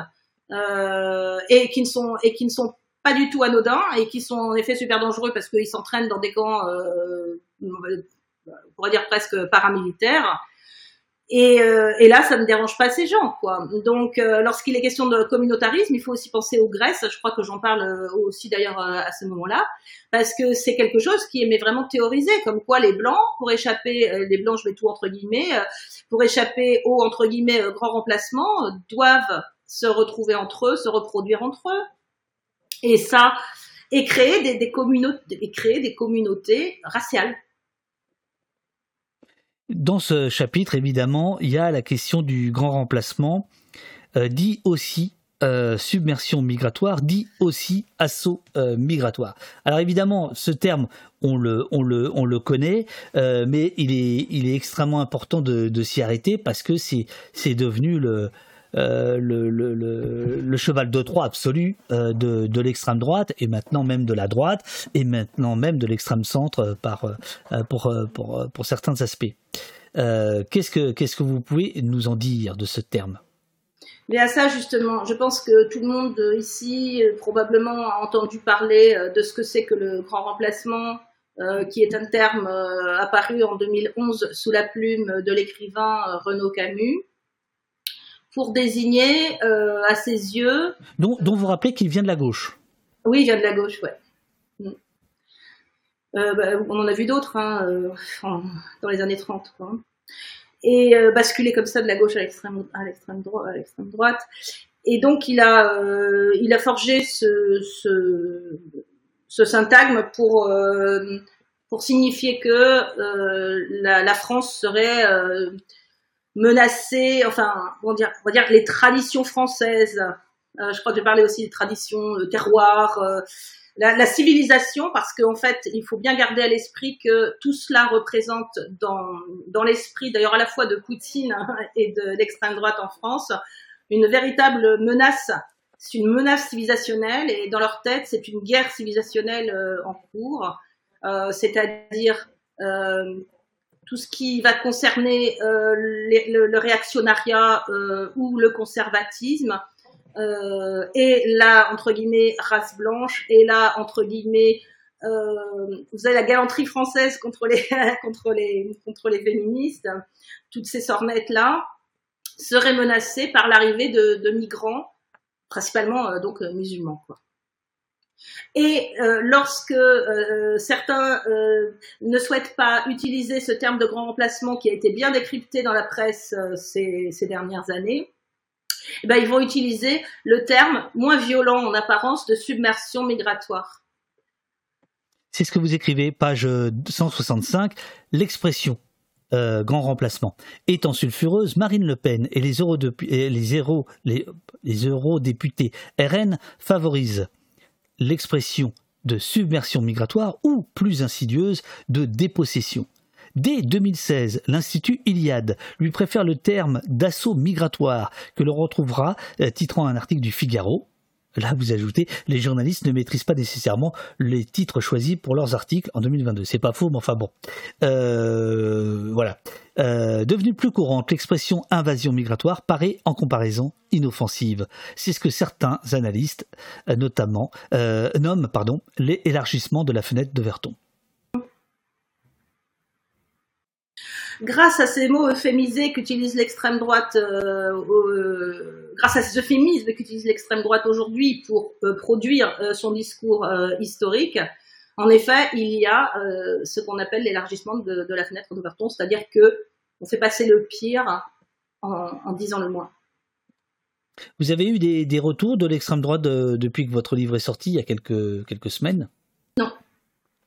euh, et qui ne sont et qui ne sont pas du tout anodins et qui sont en effet super dangereux parce qu'ils s'entraînent dans des camps, euh, on pourrait dire presque paramilitaires et, euh, là, ça ne dérange pas ces gens, quoi. Donc, euh, lorsqu'il est question de communautarisme, il faut aussi penser aux Grèces. Je crois que j'en parle euh, aussi d'ailleurs à ce moment-là, parce que c'est quelque chose qui est mais vraiment théorisé, comme quoi les blancs, pour échapper, les blancs, je mets tout entre guillemets, pour échapper au entre guillemets grand remplacement, doivent se retrouver entre eux, se reproduire entre eux, et ça, et créer des, des communautés, et créer des communautés raciales. Dans ce chapitre, évidemment, il y a la question du grand remplacement, euh, dit aussi euh, submersion migratoire, dit aussi assaut euh, migratoire. Alors évidemment, ce terme, on le, on le, on le connaît, mais il est, il extrêmement important de, s'y arrêter parce que c'est, devenu le, euh, cheval de Troie absolu euh, de, l'extrême droite et maintenant même de la droite et maintenant même de l'extrême centre euh, pour, certains aspects. qu'est-ce, que, qu'est-ce que vous pouvez nous en dire de ce terme? Mais à ça, justement, je pense que tout le monde ici probablement a entendu parler de ce que c'est que le grand remplacement, qui est un terme apparu en 2011 sous la plume de l'écrivain Renaud Camus pour désigner euh, à ses yeux. Dont, vous rappelez qu'il vient de la gauche. Oui, il vient de la gauche, ouais. Mm. Euh, bah, on en a vu d'autres hein, euh, dans les années 30. Quoi. Et basculer comme ça de la gauche à l'extrême à l'extrême droite. Et donc il a il a forgé ce, ce, syntagme pour pour signifier que la, France serait menacer, enfin, on va dire, on va dire les traditions françaises. Euh, je crois que j'ai parlé aussi des traditions euh, terroirs, euh, la, civilisation, parce qu'en fait, il faut bien garder à l'esprit que tout cela représente dans, l'esprit, d'ailleurs à la fois de Poutine et de l'extrême droite en France, une véritable menace. C'est une menace civilisationnelle et dans leur tête, c'est une guerre civilisationnelle euh, en cours, euh, c'est-à-dire tout ce qui va concerner euh, le, réactionnariat euh, ou le conservatisme euh, et la entre guillemets race blanche et là entre guillemets vous avez la galanterie française contre les contre les contre les féministes toutes ces sornettes là seraient menacées par l'arrivée de, migrants principalement donc musulmans quoi. Et euh, lorsque euh, certains euh, ne souhaitent pas utiliser ce terme de grand remplacement qui a été bien décrypté dans la presse ces, dernières années, eh ben, ils vont utiliser le terme moins violent en apparence de submersion migratoire. C'est ce que vous écrivez, page 165, l'expression grand remplacement. Étant sulfureuse, Marine Le Pen et les eurodéputés RN favorisent l'expression de submersion migratoire ou, plus insidieuse, de dépossession. Dès 2016, l'Institut Iliade lui préfère le terme d'assaut migratoire que l'on retrouvera euh, titrant un article du Figaro. Là, vous ajoutez, les journalistes ne maîtrisent pas nécessairement les titres choisis pour leurs articles en 2022. C'est pas faux, mais enfin bon. Euh, voilà. Euh, devenue plus courante, l'expression invasion migratoire paraît en comparaison inoffensive. C'est ce que certains analystes, notamment, nomment pardon, l'élargissement de la fenêtre de Verton. Grâce à ces mots euphémisés qu'utilise l'extrême droite, euh, euh, grâce à ces euphémismes qu'utilise l'extrême droite aujourd'hui pour euh, produire son discours historique, en effet, il y a ce qu'on appelle l'élargissement de, la fenêtre d'Overton, c'est-à-dire que on fait passer le pire en, disant le moins. Vous avez eu des, retours de l'extrême droite depuis que votre livre est sorti il y a quelques, semaines?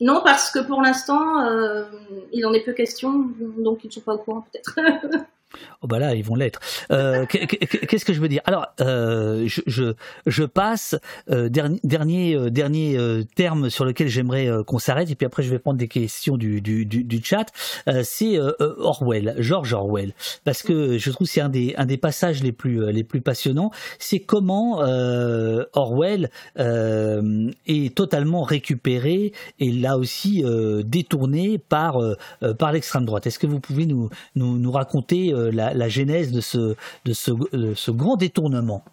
Non, parce que pour l'instant, euh, il en est peu question, donc ils ne sont pas au courant peut-être. Oh bah là, ils vont l'être. Euh, qu'est-ce que je veux dire? Alors, euh, je, je, je, passe euh, dernier dernier, dernier terme sur lequel j'aimerais qu'on s'arrête et puis après je vais prendre des questions du, du, du, du chat. c'est Orwell, George Orwell, parce que je trouve c'est un des un des passages les plus les plus passionnants. C'est comment Orwell est totalement récupéré et là aussi détourné par par l'extrême droite. Est-ce que vous pouvez nous nous, nous raconter euh, la, genèse de ce, de ce, grand détournement.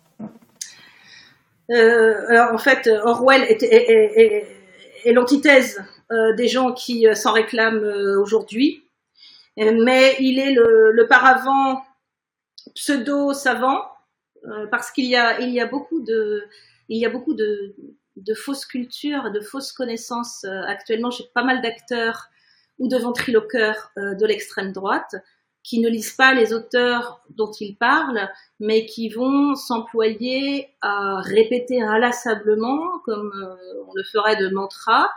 Euh, en fait, Orwell est, l'antithèse euh, des gens qui s'en réclament aujourd'hui, mais il est le, paravent pseudo savant parce qu'il y a y a beaucoup de il y a beaucoup de fausses cultures, de fausses connaissances actuellement. J'ai pas mal d'acteurs ou de ventriloqueurs de l'extrême droite qui ne lisent pas les auteurs dont ils parlent, mais qui vont s'employer à répéter inlassablement, comme euh, on le ferait de mantra,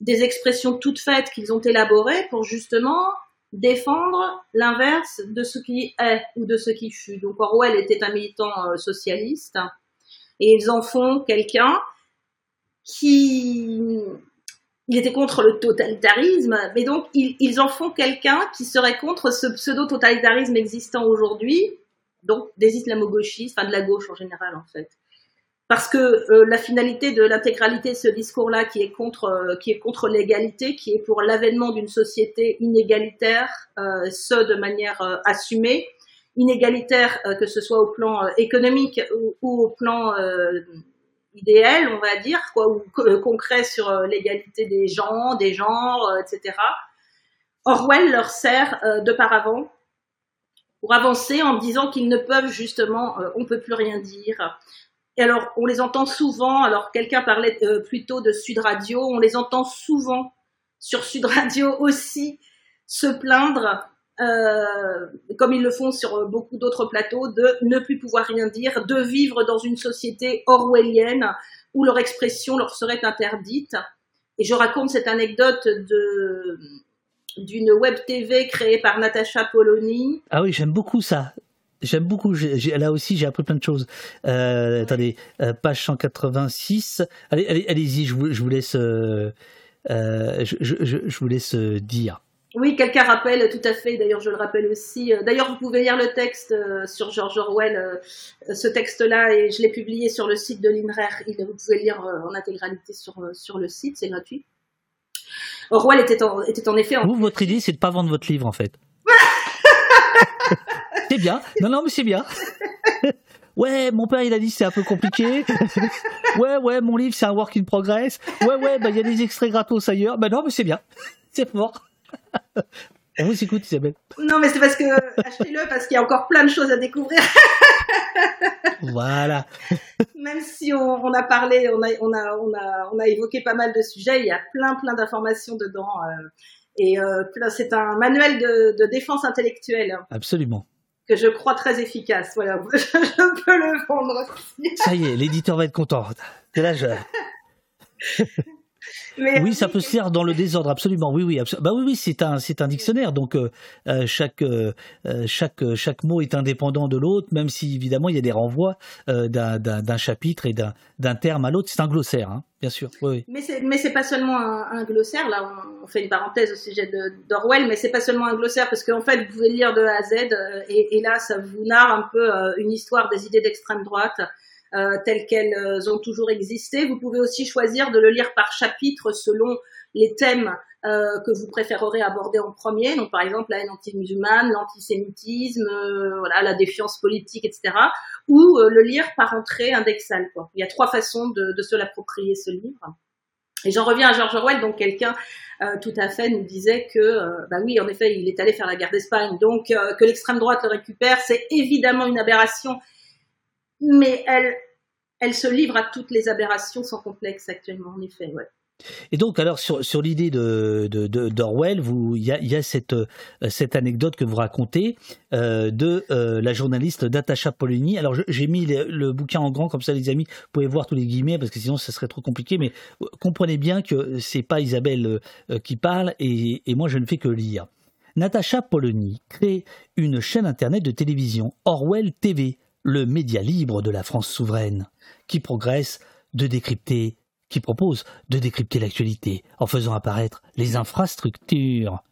des expressions toutes faites qu'ils ont élaborées pour justement défendre l'inverse de ce qui est ou de ce qui fut. Donc Orwell était un militant euh, socialiste et ils en font quelqu'un qui il était contre le totalitarisme, mais donc ils, en font quelqu'un qui serait contre ce pseudo-totalitarisme existant aujourd'hui, donc des islamo-gauchistes, enfin de la gauche en général en fait. Parce que euh, la finalité de l'intégralité de ce discours-là, qui est contre, euh, qui est contre l'égalité, qui est pour l'avènement d'une société inégalitaire, euh, ce de manière assumée, inégalitaire que ce soit au plan économique ou, ou, au plan idéal, on va dire, quoi, ou euh, concret sur euh, l'égalité des gens, des genres, euh, etc. Orwell leur sert de paravent pour avancer en disant qu'ils ne peuvent justement, on peut plus rien dire. Et alors, on les entend souvent. Alors, quelqu'un parlait plutôt de Sud Radio. On les entend souvent sur Sud Radio aussi se plaindre euh, comme ils le font sur euh, beaucoup d'autres plateaux, de ne plus pouvoir rien dire, de vivre dans une société orwellienne où leur expression leur serait interdite. Et je raconte cette anecdote de d'une web TV créée par Natacha Polony. Ah oui, j'aime beaucoup ça. J'aime beaucoup. là aussi, j'ai appris plein de choses. Euh, attendez, page 186. Allez, allez, allez-y. Je vous, je vous laisse. je, je, vous laisse dire. Oui, quelqu'un rappelle tout à fait, d'ailleurs je le rappelle aussi. Euh, d'ailleurs, vous pouvez lire le texte euh, sur George Orwell, euh, ce texte-là, et je l'ai publié sur le site de l'INRER. Vous pouvez lire en intégralité sur, sur le site, c'est gratuit. Orwell était en, était en effet... En... Vous, votre idée, c'est de pas vendre votre livre, en fait. c'est bien. Non, non, mais c'est bien. Ouais, mon père, il a dit c'est un peu compliqué. ouais, ouais, mon livre, c'est un work in progress. Ouais, ouais, bah, il y a des extraits gratos ailleurs. Bah non, mais c'est bien. C'est fort. On vous écoute, Isabelle. Non, mais c'est parce que achetez-le parce qu'il y a encore plein de choses à découvrir. voilà. Même si on, a parlé, on a, on, a, on, a, on a évoqué pas mal de sujets, il y a plein, plein d'informations dedans. Euh, et euh, c'est un manuel de, défense intellectuelle. Absolument. Que je crois très efficace. Voilà, je, peux le vendre Ça y est, l'éditeur va être content. là, je... oui, ça peut se faire dans le désordre, absolument. Oui, oui, bah oui, oui, c'est un, c'est un dictionnaire. Donc euh, euh, chaque, euh, chaque, chaque mot est indépendant de l'autre, même si évidemment il y a des renvois d'un, chapitre et d'un, d'un terme à l'autre. C'est un glossaire, hein, bien sûr. Oui, Mais c'est, mais c'est pas seulement un, glossaire. Là, on, fait une parenthèse au sujet de, d'Orwell, mais c'est pas seulement un glossaire parce qu'en fait, vous pouvez lire de A à Z, et, et là, ça vous narre un peu une histoire des idées d'extrême droite euh, telles qu'elles euh, ont toujours existé. Vous pouvez aussi choisir de le lire par chapitre selon les thèmes euh, que vous préférerez aborder en premier. Donc, par exemple, la haine anti-musulmane, l'antisémitisme, voilà, la défiance politique, etc. Ou le lire par entrée indexale. Il y a trois façons de, de se l'approprier ce livre. Et j'en reviens à George Orwell, donc quelqu'un tout à fait nous disait que, bah oui, en effet, il est allé faire la guerre d'Espagne, donc que l'extrême droite le récupère, c'est évidemment une aberration mais elle, elle se livre à toutes les aberrations sans complexe actuellement, en effet. Et donc, alors, sur, l'idée de, d'Orwell, il y a, euh, cette anecdote que vous racontez euh, de euh, la journaliste Natacha Polony. Alors, j'ai mis le, bouquin en grand, comme ça, les amis, vous pouvez voir tous les guillemets, parce que sinon, ça serait trop compliqué. Mais comprenez bien que c'est pas Isabelle qui parle, et, et moi, je ne fais que lire. Natacha Polony crée une chaîne internet de télévision, Orwell TV, le média libre de la France souveraine, qui progresse de décrypter, qui propose de décrypter l'actualité en faisant apparaître les infrastructures,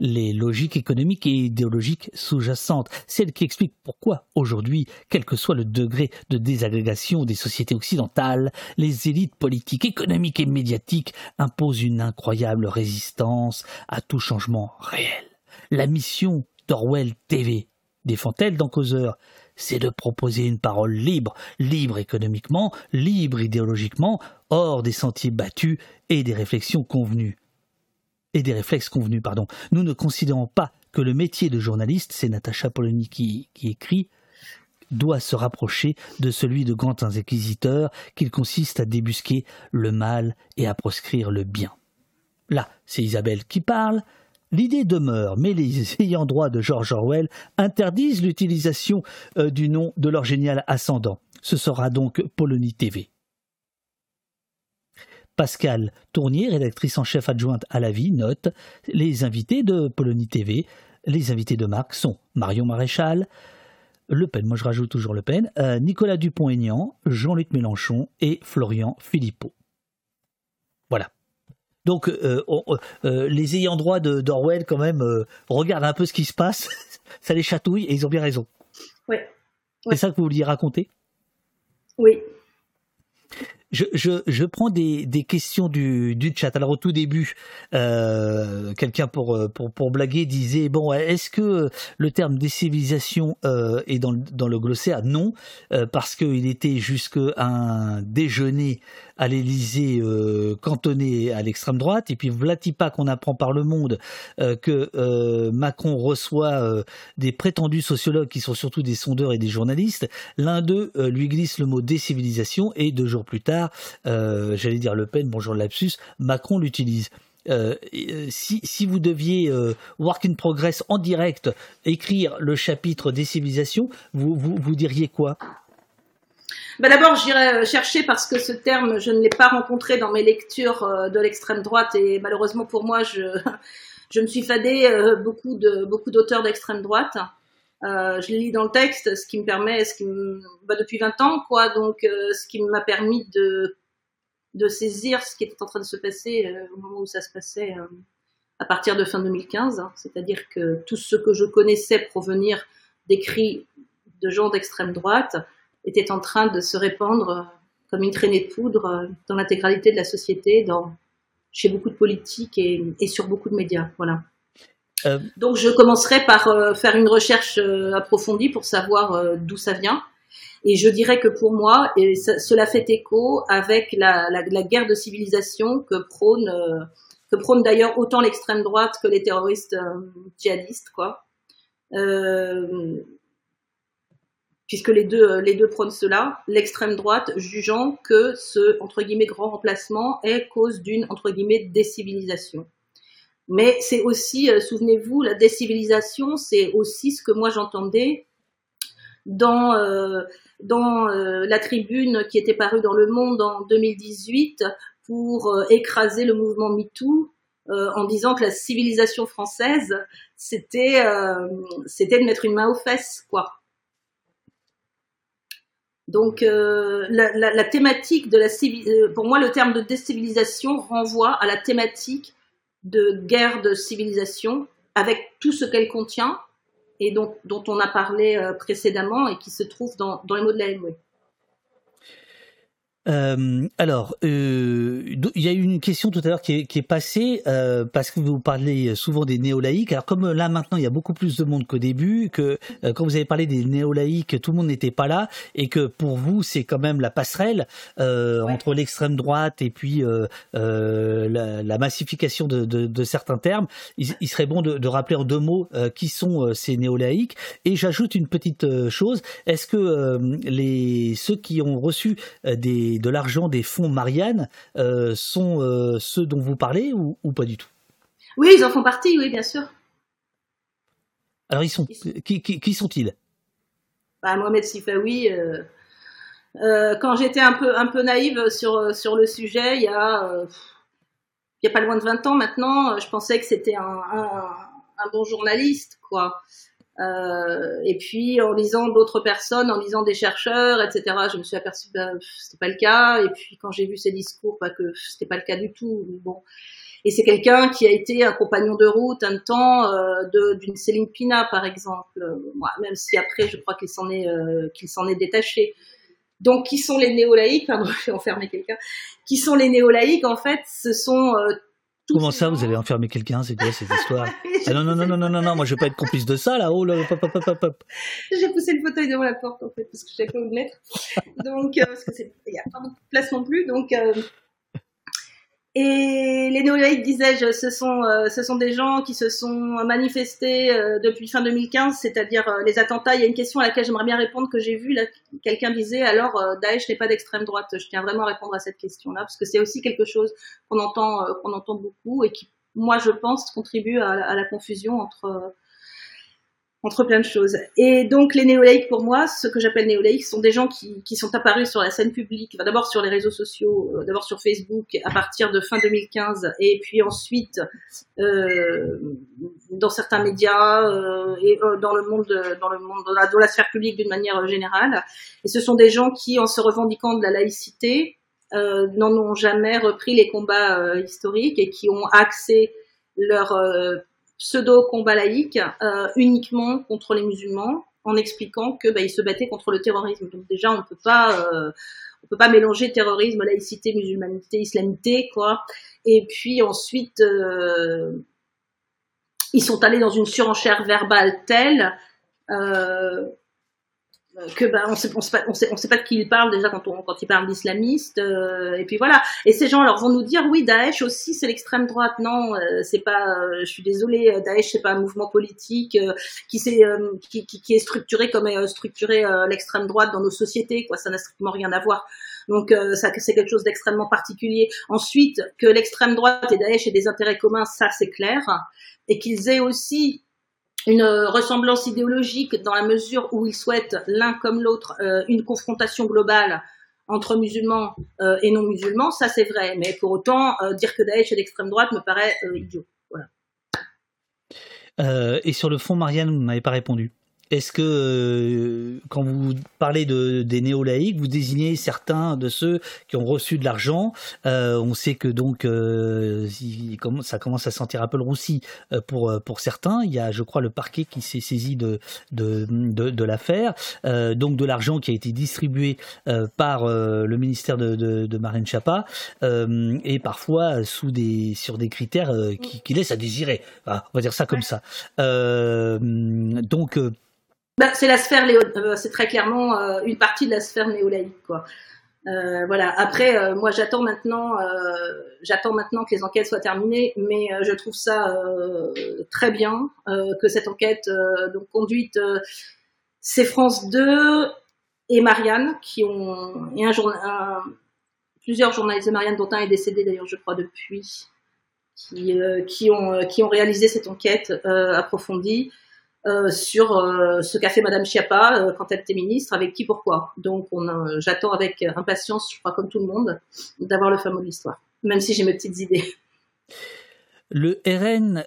les logiques économiques et idéologiques sous-jacentes, celles qui expliquent pourquoi aujourd'hui, quel que soit le degré de désagrégation des sociétés occidentales, les élites politiques, économiques et médiatiques imposent une incroyable résistance à tout changement réel. La mission d'Orwell TV défend-elle dans Causeur c'est de proposer une parole libre, libre économiquement, libre idéologiquement, hors des sentiers battus et des réflexions convenues. Et des réflexes convenus, pardon. Nous ne considérons pas que le métier de journaliste, c'est Natacha Polony qui, qui écrit, doit se rapprocher de celui de grands inquisiteurs, qu'il consiste à débusquer le mal et à proscrire le bien. Là, c'est Isabelle qui parle, L'idée demeure, mais les ayants droit de George Orwell interdisent l'utilisation euh, du nom de leur génial ascendant. Ce sera donc Polonie TV. Pascal Tournier, rédactrice en chef adjointe à la vie, note Les invités de Polonie TV, les invités de marque sont Marion Maréchal, Le Pen, moi je rajoute toujours Le Pen, euh, Nicolas Dupont-Aignan, Jean-Luc Mélenchon et Florian Philippot. Donc, euh, euh, les ayants droit d'Orwell, quand même, euh, regardent un peu ce qui se passe, ça les chatouille et ils ont bien raison. Oui. C'est ça que vous vouliez raconter? Oui. Je, je, je, prends des, des questions du, du, chat. Alors au tout début, euh, quelqu'un pour, pour, pour blaguer disait bon, est-ce que le terme décivilisation euh, est dans, dans le glossaire? Non, euh, parce qu'il était jusqu'à un déjeuner à l'Élysée euh, cantonné à l'extrême droite, et puis vlati pas qu'on apprend par le monde euh, que euh, Macron reçoit des prétendus sociologues qui sont surtout des sondeurs et des journalistes. L'un d'eux lui glisse le mot décivilisation, et deux jours plus tard, j'allais dire Le Pen, bonjour lapsus, Macron l'utilise. si, si, vous deviez work in progress en direct écrire le chapitre des civilisations, vous, vous diriez quoi? Bah D'abord, j'irai chercher parce que ce terme, je ne l'ai pas rencontré dans mes lectures euh, de l'extrême droite et malheureusement pour moi, je, je me suis fadé euh, beaucoup de beaucoup d'auteurs d'extrême droite. Euh, je les lis dans le texte, ce qui me permet, ce qui bah, depuis 20 ans, quoi, donc euh, ce qui m'a permis de de saisir ce qui était en train de se passer au moment où ça se passait à partir de fin 2015. Hein. C'est-à-dire que tout ce que je connaissais provenir d'écrits de gens d'extrême droite était en train de se répandre euh, comme une traînée de poudre euh, dans l'intégralité de la société, dans, chez beaucoup de politiques et, et sur beaucoup de médias. Voilà. Euh... Donc je commencerai par euh, faire une recherche approfondie pour savoir d'où ça vient. Et je dirais que pour moi, et ça, cela fait écho avec la, la, la, guerre de civilisation que prône, que prône d'ailleurs autant l'extrême droite que les terroristes djihadistes, quoi. Euh, puisque les deux, euh, les deux prônent cela, l'extrême droite jugeant que ce, entre guillemets, grand remplacement est cause d'une, entre guillemets, décivilisation. Mais c'est aussi, euh, souvenez-vous, la décivilisation, c'est aussi ce que moi j'entendais dans, euh, la tribune qui était parue dans Le Monde en 2018 pour écraser le mouvement MeToo en disant que la civilisation française, c'était c'était de mettre une main aux fesses, quoi. Donc euh, la, thématique de la euh, pour moi le terme de décivilisation renvoie à la thématique de guerre de civilisation avec tout ce qu'elle contient et dont, on a parlé euh, précédemment et qui se trouve dans, dans les mots de la LOE. Euh, alors, euh, il y a eu une question tout à l'heure qui est, qui est passée euh, parce que vous parlez souvent des néo-laïcs. Alors comme là maintenant il y a beaucoup plus de monde qu'au début, que euh, quand vous avez parlé des néo-laïcs, tout le monde n'était pas là et que pour vous c'est quand même la passerelle euh, ouais. entre l'extrême droite et puis euh, la, la, massification de, de, de, certains termes. Il, il serait bon de, de, rappeler en deux mots qui sont ces néo-laïcs. Et j'ajoute une petite chose est-ce que les ceux qui ont reçu des de l'argent des fonds Marianne euh, sont euh, ceux dont vous parlez ou, ou, pas du tout? Oui, ils en font partie, oui, bien sûr. Alors, ils sont, qui, qui, qui sont-ils? Bah, Mohamed Sifawi, euh, euh, quand j'étais un peu, un peu naïve sur, sur le sujet, il y a, il y a pas loin de 20 ans maintenant, je pensais que c'était un, un, un, bon journaliste, quoi. Euh, et puis en lisant d'autres personnes, en lisant des chercheurs, etc., je me suis aperçue que bah, c'était pas le cas. Et puis quand j'ai vu ses discours, bah, que c'était pas le cas du tout. Bon. Et c'est quelqu'un qui a été un compagnon de route un temps euh, d'une Céline Pina, par exemple. Moi, même si après, je crois qu'il s'en est euh, qu'il s'en est détaché. Donc, qui sont les néo-laïcs Pardon, je vais enfermer quelqu'un. Qui sont les néo-laïcs En fait, ce sont euh, Comment ça, vous avez enfermé quelqu'un C'est quoi cette histoire ah Non, non, non, non, non, non, non, moi je vais pas être complice de ça là. Oh là, pop, pop, pop, pop. J'ai poussé le fauteuil devant la porte en fait parce que je savais pas où le mettre. Donc, euh, parce que c'est, il y a pas beaucoup de place non plus. Donc, euh, et les néo-laïcs, disais-je, ce sont, euh, ce sont des gens qui se sont manifestés euh, depuis fin 2015, c'est-à-dire euh, les attentats. Il y a une question à laquelle j'aimerais bien répondre que j'ai vue. Quelqu'un disait alors Daesh n'est pas d'extrême droite. Je tiens vraiment à répondre à cette question-là parce que c'est aussi quelque chose qu'on entend, qu'on entend beaucoup et qui, moi, je pense, contribue à, à la confusion entre entre plein de choses. Et donc les néolaïcs, pour moi, ce que j'appelle néolaïcs, sont des gens qui, qui, sont apparus sur la scène publique, enfin, d'abord sur les réseaux sociaux, euh, d'abord sur Facebook à partir de fin 2015, et puis ensuite euh, dans certains médias euh, et euh, dans le monde, dans le monde, dans la, dans la sphère publique d'une manière générale. Et ce sont des gens qui, en se revendiquant de la laïcité, euh, n'en ont jamais repris les combats historiques et qui ont axé leur pseudo-combat laïque euh, uniquement contre les musulmans en expliquant que bah, ils se battaient contre le terrorisme. Donc déjà, on peut pas, euh, on peut pas mélanger terrorisme, laïcité, musulmanité, islamité, quoi. Et puis ensuite, euh, ils sont allés dans une surenchère verbale telle euh, que ben on sait on sait pas on sait, on sait pas de qui il parle déjà quand on quand il parle d'islamiste euh, et puis voilà. Et ces gens alors vont nous dire oui Daesh aussi c'est l'extrême droite. Non euh, c'est pas euh, je suis désolée Daesh c'est pas un mouvement politique euh, qui euh, qui, qui, qui, est structuré comme est structuré l'extrême droite dans nos sociétés quoi. Ça n'a strictement rien à voir. Donc ça c'est quelque chose d'extrêmement particulier. Ensuite que l'extrême droite et Daesh aient des intérêts communs ça c'est clair. Et qu'ils aient aussi une ressemblance idéologique dans la mesure où ils souhaitent l'un comme l'autre euh, une confrontation globale entre musulmans euh, et non musulmans, ça c'est vrai. Mais pour autant, euh, dire que Daesh est d'extrême droite me paraît idiot. Voilà. et sur le fond, Marianne, vous n'avez pas répondu. Est-ce que euh, quand vous parlez de, des néo-laïcs, vous désignez certains de ceux qui ont reçu de l'argent euh, On sait que donc euh, ça commence à sentir un peu le roussi pour pour certains. Il y a, je crois, le parquet qui s'est saisi de de, de, de l'affaire, euh, donc de l'argent qui a été distribué euh, par le ministère de, de, de Marine Chapa et parfois sous des sur des critères qui, qui, laissent à désirer. On va dire ça comme ça. donc bah, c'est la sphère. Euh, c'est très clairement euh, une partie de la sphère néolaïque quoi. Euh, voilà. Après, moi, j'attends maintenant, j'attends maintenant que les enquêtes soient terminées, mais je trouve ça très bien que cette enquête conduite, c'est France 2 et Marianne qui ont et un plusieurs journalistes de Marianne dont un est décédé d'ailleurs, je crois depuis, qui ont qui ont réalisé cette enquête approfondie. Euh, sur euh, ce qu'a fait Madame Chiappa euh, quand elle était ministre, avec qui, pourquoi. Donc, on j'attends avec impatience, je crois comme tout le monde, d'avoir le fameux de l'histoire. même si j'ai mes petites idées. Le RN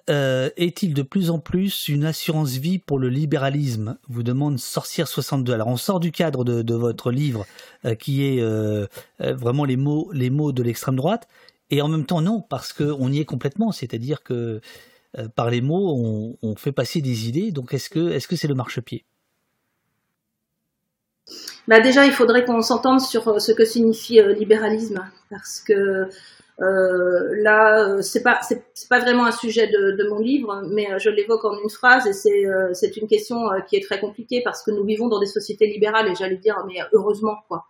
est-il de plus en plus une assurance vie pour le libéralisme? Vous demande Sorcière 62. Alors on sort du cadre de, votre livre qui est vraiment les mots, les mots de l'extrême droite et en même temps non parce qu'on y est complètement. C'est-à-dire que par les mots on, fait passer des idées. Donc est-ce que c'est le marchepied? Bah déjà, il faudrait qu'on s'entende sur ce que signifie libéralisme, parce que euh, là, euh, c'est pas pas vraiment un sujet de, mon livre, mais euh, je l'évoque en une phrase et euh, c'est une question qui est très compliquée parce que nous vivons dans des sociétés libérales et j'allais dire mais heureusement quoi.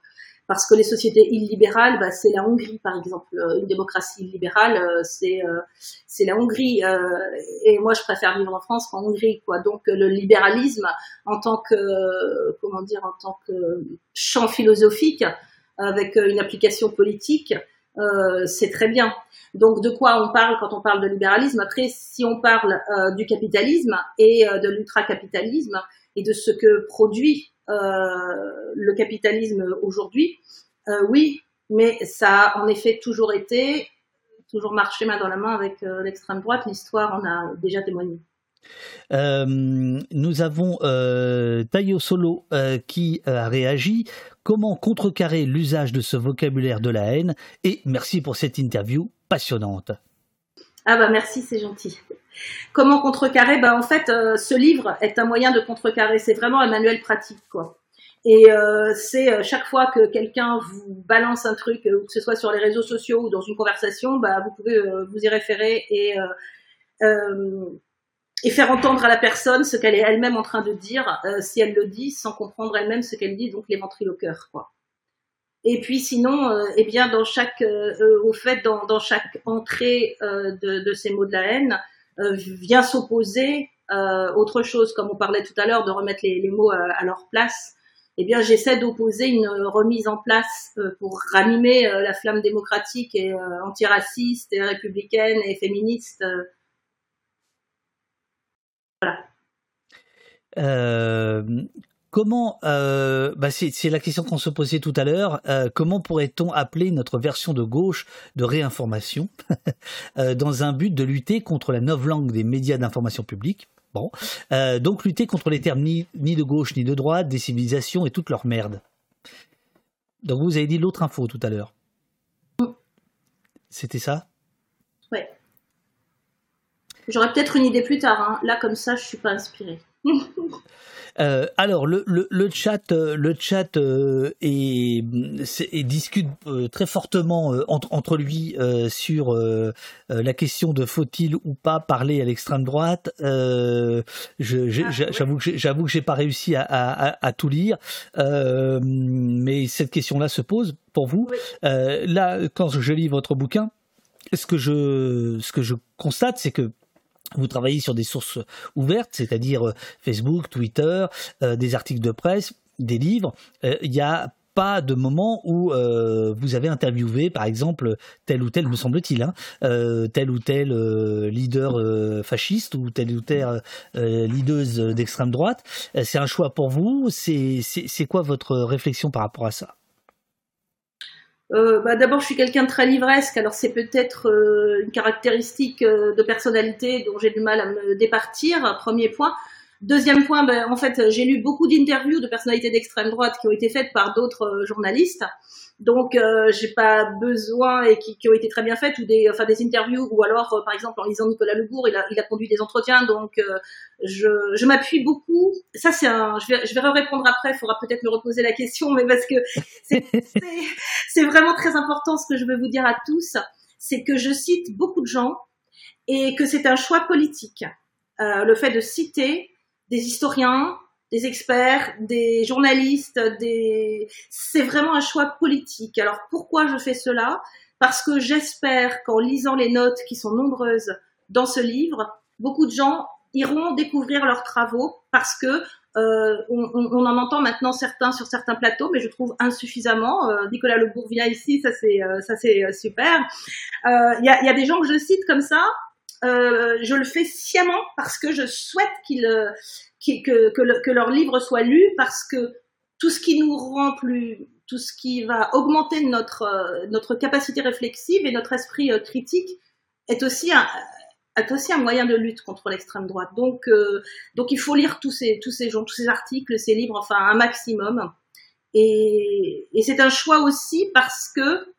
Parce que les sociétés illibérales, bah, c'est la Hongrie par exemple. Une démocratie illibérale, c'est c'est la Hongrie. et moi, je préfère vivre en France qu'en Hongrie, quoi. Donc, le libéralisme, en tant que comment dire, en tant que champ philosophique, avec une application politique, euh, c'est très bien. Donc de quoi on parle quand on parle de libéralisme? Après, si on parle euh, du capitalisme et euh, de l'ultracapitalisme et de ce que produit le capitalisme aujourd'hui, oui, mais ça a en effet toujours été, toujours marché main dans la main avec l'extrême droite. L'histoire en a déjà témoigné. nous avons Tayo Solo qui a réagi comment contrecarrer l'usage de ce vocabulaire de la haine? Et merci pour cette interview passionnante. Ah bah merci, c'est gentil. Comment contrecarrer? Bah en fait, euh, ce livre est un moyen de contrecarrer. C'est vraiment un manuel pratique, quoi. Et euh, c'est euh, chaque fois que quelqu'un vous balance un truc, que ce soit sur les réseaux sociaux ou dans une conversation, bah vous pouvez vous y référer et faire entendre à la personne ce qu'elle est elle-même en train de dire, si elle le dit, sans comprendre elle-même ce qu'elle dit, donc les ventriloqueurs, quoi. Et puis sinon, euh, eh bien, chaque, euh, au fait, dans, chaque entrée de, ces mots de la haine, vient s'opposer autre chose, comme on parlait tout à l'heure, de remettre les, mots à, leur place. Eh bien, j'essaie d'opposer une remise en place pour ranimer la flamme démocratique et antiraciste et républicaine et féministe euh, comment, euh, bah c'est la question qu'on se posait tout à l'heure, euh, comment pourrait-on appeler notre version de gauche de réinformation dans un but de lutter contre la langue des médias d'information publique? Bon, donc lutter contre les termes ni, ni, de gauche ni de droite, des civilisations et toute leur merde. Donc vous avez dit l'autre info tout à l'heure. C'était ça? Ouais. J'aurais peut-être une idée plus tard. Hein. Là, comme ça, je suis pas inspirée. Euh, alors le, le, chat, le chat euh, est, discute euh, très fortement entre, entre, lui sur la question de faut-il ou pas parler à l'extrême droite. Ah, j'avoue que j'ai pas réussi à, à, tout lire, mais cette question-là se pose pour vous. là, quand je lis votre bouquin, ce que je ce que je constate, c'est que vous travaillez sur des sources ouvertes, c'est-à-dire euh, Facebook, Twitter, euh, des articles de presse, des livres. Euh, il n'y a pas de moment où vous avez interviewé, par exemple, tel ou tel, me semble-t-il, hein, tel ou tel leader fasciste ou telle ou telle leaduse d'extrême droite. c'est un choix pour vous. C'est quoi votre réflexion par rapport à ça? Euh, bah, D'abord, je suis quelqu'un de très livresque, alors c'est peut-être euh, une caractéristique euh, de personnalité dont j'ai du mal à me départir, premier point. Deuxième point, ben, en fait, j'ai lu beaucoup d'interviews de personnalités d'extrême droite qui ont été faites par d'autres journalistes. Donc, euh, j'ai pas besoin et qui, qui, ont été très bien faites ou des, enfin des interviews ou alors, euh, par exemple, en lisant Nicolas Lebourg, il a, il a conduit des entretiens. Donc, euh, je, je m'appuie beaucoup. Ça, c'est un. Je vais, je vais répondre après. Il faudra peut-être me reposer la question, mais parce que c'est vraiment très important ce que je veux vous dire à tous, c'est que je cite beaucoup de gens et que c'est un choix politique. Euh, le fait de citer des historiens, des experts, des journalistes, des... c'est vraiment un choix politique. Alors pourquoi je fais cela? Parce que j'espère qu'en lisant les notes qui sont nombreuses dans ce livre, beaucoup de gens iront découvrir leurs travaux parce que euh, on, on, en entend maintenant certains sur certains plateaux, mais je trouve insuffisamment. Euh, Nicolas Le vient ici, ça c'est euh, ça c'est euh, super. Il y a, y, a, des gens que je cite comme ça. Je le fais sciemment parce que je souhaite qu'ils que, que, leur livre soit lu parce que tout ce qui nous rend plus tout ce qui va augmenter notre notre capacité réflexive et notre esprit critique est aussi un est aussi un moyen de lutte contre l'extrême droite. Donc, donc il faut lire tous ces, tous ces gens, tous ces articles, ces livres, enfin un maximum. Et c'est un choix aussi parce que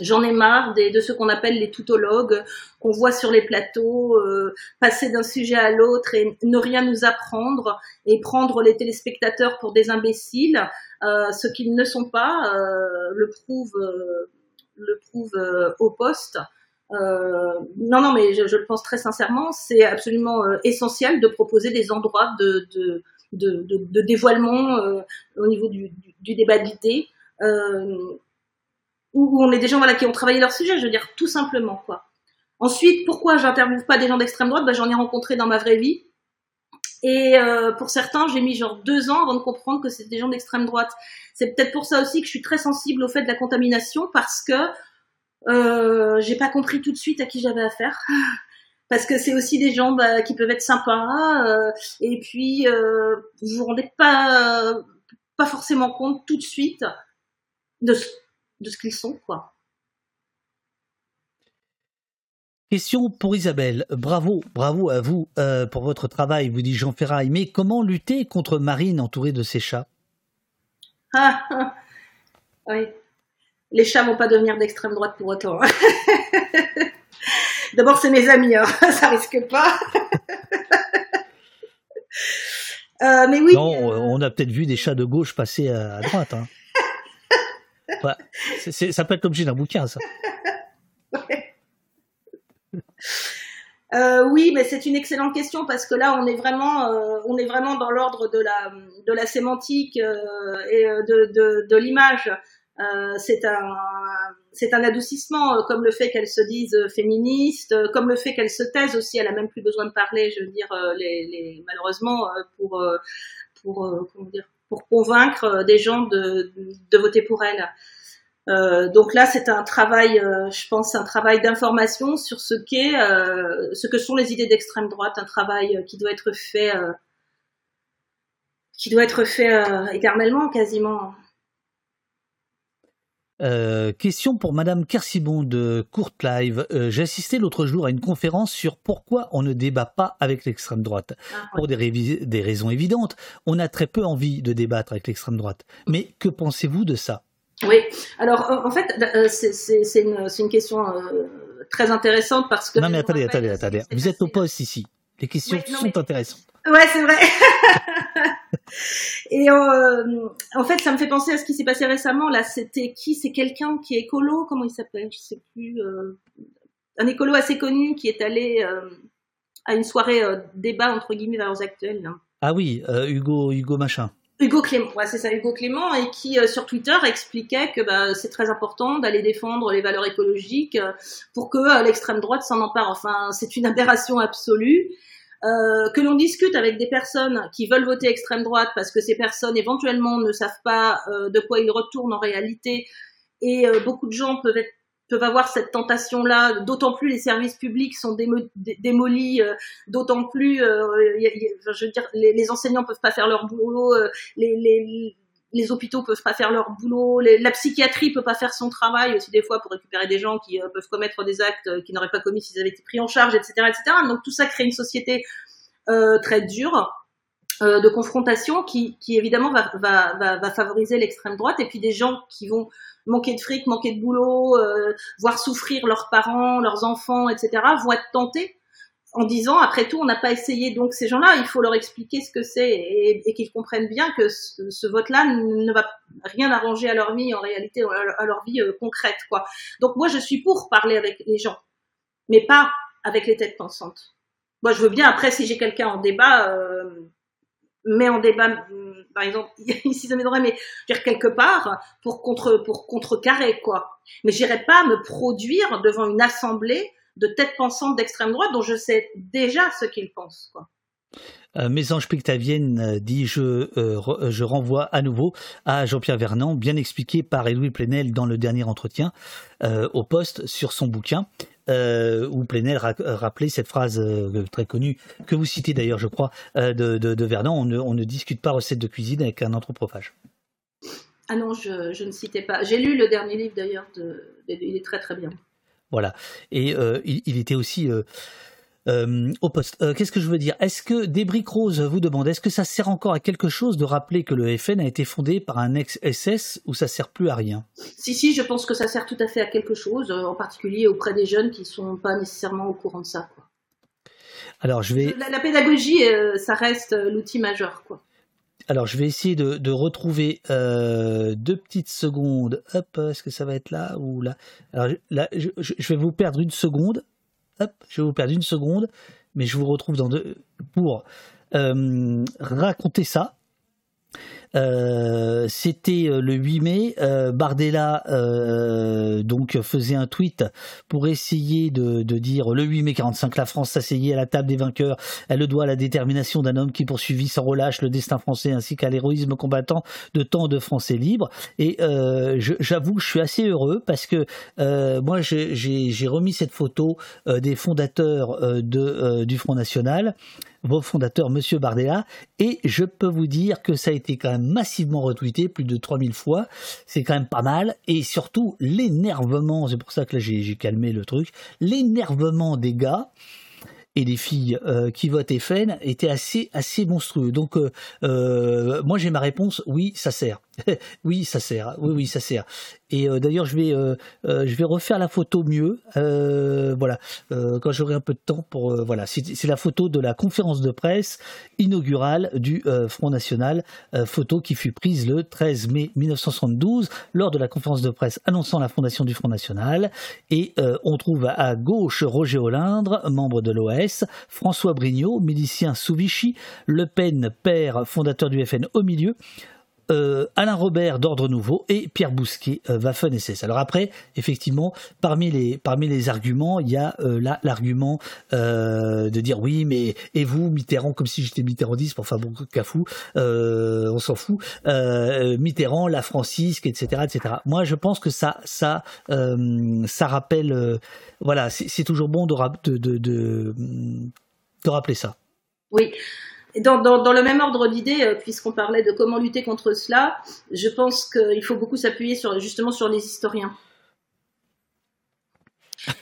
J'en ai marre des, de ce qu'on appelle les toutologues qu'on voit sur les plateaux, euh, passer d'un sujet à l'autre et ne rien nous apprendre et prendre les téléspectateurs pour des imbéciles, euh, ce qu'ils ne sont pas, euh, le prouve, euh, le prouve euh, au poste. non, non, mais je, je, le pense très sincèrement, c'est absolument essentiel de proposer des endroits de, de, de, de dévoilement au niveau du, du, du débat d'idées. Euh, où on est des gens qui ont travaillé leur sujet, je veux dire, tout simplement. quoi. Ensuite, pourquoi j'interviewe pas des gens d'extrême droite? Ben, J'en ai rencontré dans ma vraie vie. Et euh, pour certains, j'ai mis genre deux ans avant de comprendre que c'était des gens d'extrême droite. C'est peut-être pour ça aussi que je suis très sensible au fait de la contamination parce que euh, j'ai pas compris tout de suite à qui j'avais affaire. Parce que c'est aussi des gens bah, qui peuvent être sympas euh, et puis euh, vous vous rendez pas pas forcément compte tout de suite de ce de ce qu'ils sont, quoi. Question pour Isabelle. Bravo, bravo à vous euh, pour votre travail, vous dit Jean Ferraille. Mais comment lutter contre Marine entourée de ses chats? Ah, ah, oui. Les chats vont pas devenir d'extrême droite pour autant. Hein. D'abord, c'est mes amis, hein. ça risque pas. euh, mais oui. Non, on a peut-être vu des chats de gauche passer à droite. Hein. Ça peut être l'objet d'un bouquin, ça. Euh, oui, mais c'est une excellente question parce que là, on est vraiment, euh, on est vraiment dans l'ordre de la, de la sémantique euh, et de, de, de l'image. c'est un, c'est un adoucissement, comme le fait qu'elles se disent féministes, comme le fait qu'elles se taisent aussi. Elle a même plus besoin de parler, je veux dire, malheureusement pour, pour, comment dire, pour convaincre des gens de, de voter pour elle. Euh, donc là, c'est un travail, euh, je pense, un travail d'information sur ce qu'est, euh, ce que sont les idées d'extrême droite, un travail qui doit être fait, qui doit être fait éternellement, quasiment. question pour Madame Kersibon de Court Live. J'ai assisté l'autre jour à une conférence sur pourquoi on ne débat pas avec l'extrême droite. Ah, pour des, des raisons évidentes, on a très peu envie de débattre avec l'extrême droite. Mais que pensez-vous de ça? Oui, alors en fait, euh, c'est une, une, question euh, très intéressante parce que. Non, mais attendez, attendez, attendez. Vous êtes au poste ici. Les questions sont intéressantes. Ouais, c'est vrai. Et euh, en fait, ça me fait penser à ce qui s'est passé récemment. Là, c'était qui? C'est quelqu'un qui est écolo, comment il s'appelle? Je sais plus. un écolo assez connu qui est allé à une soirée débat entre guillemets valeurs actuelles. Ah oui, Hugo, Hugo machin. Hugo Clément, ouais, c'est ça, Hugo Clément, et qui euh, sur Twitter expliquait que bah, c'est très important d'aller défendre les valeurs écologiques euh, pour que euh, l'extrême droite s'en empare. Enfin, c'est une aberration absolue. que l'on discute avec des personnes qui veulent voter extrême droite parce que ces personnes éventuellement ne savent pas de quoi ils retournent en réalité, et beaucoup de gens peuvent être peuvent avoir cette tentation-là, d'autant plus les services publics sont démolis, euh, d'autant plus, euh, je veux dire, les, les, enseignants peuvent pas faire leur boulot, euh, les, les, les, hôpitaux peuvent pas faire leur boulot, la psychiatrie peut pas faire son travail aussi des fois pour récupérer des gens qui peuvent commettre des actes qu'ils n'auraient pas commis s'ils avaient été pris en charge, etc., etc. Donc tout ça crée une société très dure. De confrontation qui, qui évidemment va, va, va, va favoriser l'extrême droite. Et puis des gens qui vont manquer de fric, manquer de boulot, euh, voir souffrir leurs parents, leurs enfants, etc., vont être tentés en disant après tout on n'a pas essayé. Donc ces gens-là il faut leur expliquer ce que c'est et, qu'ils comprennent bien que ce, vote-là ne va rien arranger à leur vie en réalité à leur vie euh, concrète quoi. Donc moi je suis pour parler avec les gens mais pas avec les têtes pensantes. Moi je veux bien après si j'ai quelqu'un en débat euh, mais en débat par exemple, ici ça m'aiderait, mais dire quelque part pour contre pour contrecarrer quoi. Mais j'irai pas me produire devant une assemblée de têtes pensantes d'extrême droite dont je sais déjà ce qu'ils pensent quoi. Euh, Mésange Pictavienne euh, dit je, euh, je renvoie à nouveau à Jean-Pierre Vernant, bien expliqué par Edoui Plenel dans le dernier entretien au poste sur son bouquin euh, où Plenel rappelait cette phrase euh, très connue, que vous citez d'ailleurs, je crois, euh, de, de, Vernon on ne, on ne, discute pas recette de cuisine avec un anthropophage. Ah non, je, ne citais pas. J'ai lu le dernier livre d'ailleurs, de, il est très très bien. Voilà. Et il, était aussi euh, au poste. Euh, qu'est-ce que je veux dire? Est-ce que Débric Rose vous demande est-ce que ça sert encore à quelque chose de rappeler que le FN a été fondé par un ex-SS ou ça sert plus à rien? Si, si, je pense que ça sert tout à fait à quelque chose, euh, en particulier auprès des jeunes qui ne sont pas nécessairement au courant de ça. Quoi. Alors, je vais. La, pédagogie, ça reste l'outil majeur. Quoi. Alors, je vais essayer de, retrouver deux petites secondes. Hop, est-ce que ça va être là ou là? Alors, là, je, vais vous perdre une seconde. Je vais vous perdre une seconde, mais je vous retrouve dans deux pour euh, raconter ça. Euh, c'était euh, le 8 mai. Bardella donc faisait un tweet pour essayer de, dire le 8 mai 45, la France s'asseyait à la table des vainqueurs. Elle le doit à la détermination d'un homme qui poursuivit sans relâche le destin français ainsi qu'à l'héroïsme combattant de tant de Français libres. Et j'avoue que je suis assez heureux parce que moi j'ai remis cette photo des fondateurs de, du Front National vos fondateurs, Monsieur Bardella, et je peux vous dire que ça a été quand même massivement retweeté, plus de 3000 fois, c'est quand même pas mal, et surtout l'énervement, c'est pour ça que là j'ai calmé le truc, l'énervement des gars, et des filles euh, qui votent FN était assez assez monstrueux. Donc euh, euh, moi j'ai ma réponse oui ça sert. oui ça sert. Oui oui ça sert. Et d'ailleurs je vais je vais refaire la photo mieux. voilà quand j'aurai un peu de temps pour voilà c'est la photo de la conférence de presse inaugurale du Front National, photo qui fut prise le 13 mai 1972 lors de la conférence de presse annonçant la fondation du Front National. Et on trouve à gauche Roger Olindre, membre de l'OS François Brignot, milicien sous Vichy, Le Pen, père fondateur du FN au milieu, euh, Alain Robert d'Ordre Nouveau et Pierre Bousquet euh, Waffen SS. Alors après, effectivement, parmi les parmi les arguments, il y a euh, l'argument de dire oui, mais et vous Mitterrand comme si j'étais Mitterrandiste, enfin bon, cafou, on s'en fout. Mitterrand, la Francisque, etc., etc. Moi, je pense que ça ça ça rappelle, voilà, c'est toujours bon de, de, de, de rappeler ça. Oui, dans, le même ordre d'idée, euh, puisqu'on parlait de comment lutter contre cela, je pense qu'il faut beaucoup s'appuyer justement sur les historiens.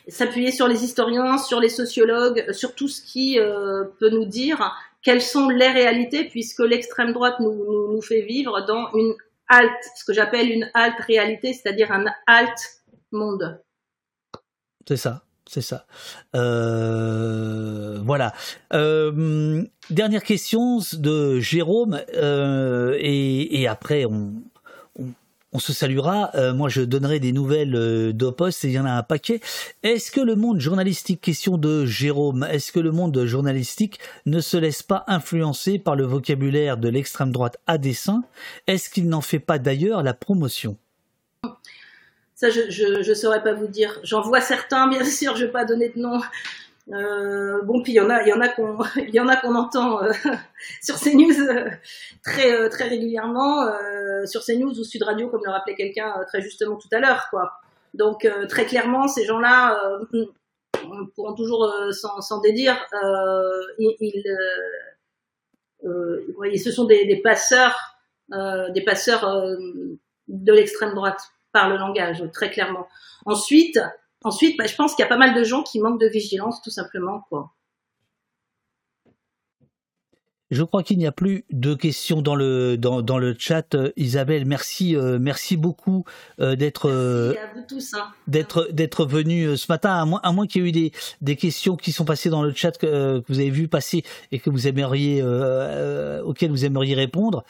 S'appuyer sur les historiens, sur les sociologues, sur tout ce qui euh, peut nous dire quelles sont les réalités, puisque l'extrême droite nous, nous, nous, fait vivre dans une halte, ce que j'appelle une halte réalité, c'est-à-dire un halte monde. C'est ça. C'est ça. Euh, voilà. Euh, dernière question de Jérôme, euh, et, après on, se saluera. moi, je donnerai des nouvelles d'Opos, et il y en a un paquet. Est-ce que le monde journalistique, question de Jérôme, est-ce que le monde journalistique ne se laisse pas influencer par le vocabulaire de l'extrême droite à dessein? Est-ce qu'il n'en fait pas d'ailleurs la promotion? Je ne saurais pas vous dire. J'en vois certains, bien sûr, je ne vais pas donner de nom. Euh, bon, puis il y en a, il y en a qu'on, entend euh, sur CNews euh, très euh, très régulièrement, sur CNews ou Sud Radio, comme le rappelait quelqu'un très justement tout à l'heure, quoi. Donc très clairement, ces gens-là pourront toujours s'en dédire. ils, ce sont des passeurs, des passeurs de l'extrême droite par le langage, très clairement. Ensuite, ensuite bah, je pense qu'il y a pas mal de gens qui manquent de vigilance, tout simplement. Quoi. Je crois qu'il n'y a plus de questions dans le dans, dans le chat. Isabelle, merci euh, merci beaucoup euh, d'être euh, hein. d'être d'être venu ce matin. À moins à moins qu'il y ait eu des des questions qui sont passées dans le chat que, que vous avez vu passer et que vous aimeriez auxquelles vous aimeriez répondre.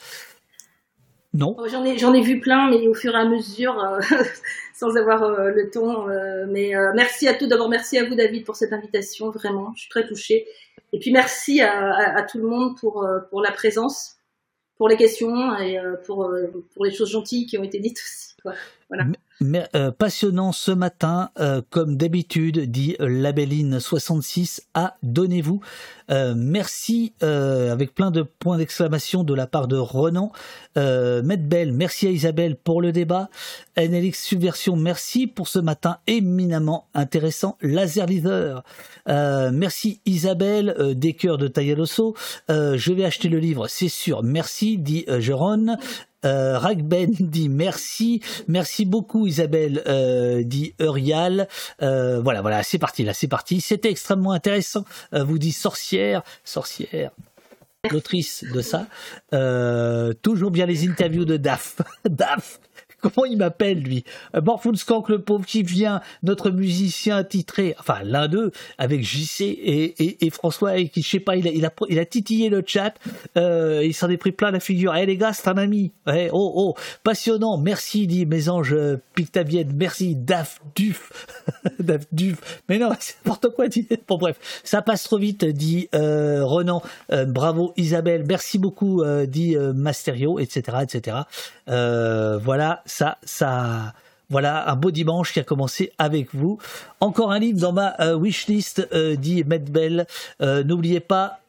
Non. Oh, j'en ai, j'en ai vu plein, mais au fur et à mesure, euh, sans avoir euh, le temps. Euh, mais merci à tous. D'abord, merci à vous, David, pour cette invitation. Vraiment, je suis très touchée. Et puis, merci à, tout le monde pour, pour la présence, pour les questions et pour, pour les choses gentilles qui ont été dites aussi. Euh, passionnant ce matin, euh, comme d'habitude, dit Labelline 66 à Donnez-vous. Euh, merci avec plein de points d'exclamation de la part de Renan. Belle, merci à Isabelle pour le débat. NLX Subversion, merci pour ce matin éminemment intéressant. Laser Leader, merci Isabelle, des cœurs de Tayaloso. je vais acheter le livre, c'est sûr. Merci, dit Jérôme. Euh, Ragben dit merci, merci beaucoup Isabelle, euh, dit Eurial. Euh, voilà, voilà, c'est parti là, c'est parti. C'était extrêmement intéressant. Vous dit sorcière, sorcière. L'autrice de ça. Euh, toujours bien les interviews de Daf. Daf, comment il m'appelle lui? Euh, Morfunskank le pauvre qui vient, notre musicien titré, enfin l'un d'eux, avec JC et, François, et qui je sais pas, il a, il a, il a titillé le chat, euh, il s'en est pris plein la figure. Eh les gars, c'est un ami. Eh, oh oh, passionnant, merci dit Mésange euh, Pictavienne, merci Daf Duf, Daf Duf. Mais non, c'est n'importe quoi. Dit. Bon bref, ça passe trop vite, dit Renan. Bravo Isabelle, merci beaucoup, dit Masterio, etc., etc. voilà ça, ça, voilà un beau dimanche qui a commencé avec vous. Encore un livre dans ma euh, wishlist, euh, dit Medbel. Euh, n'oubliez pas,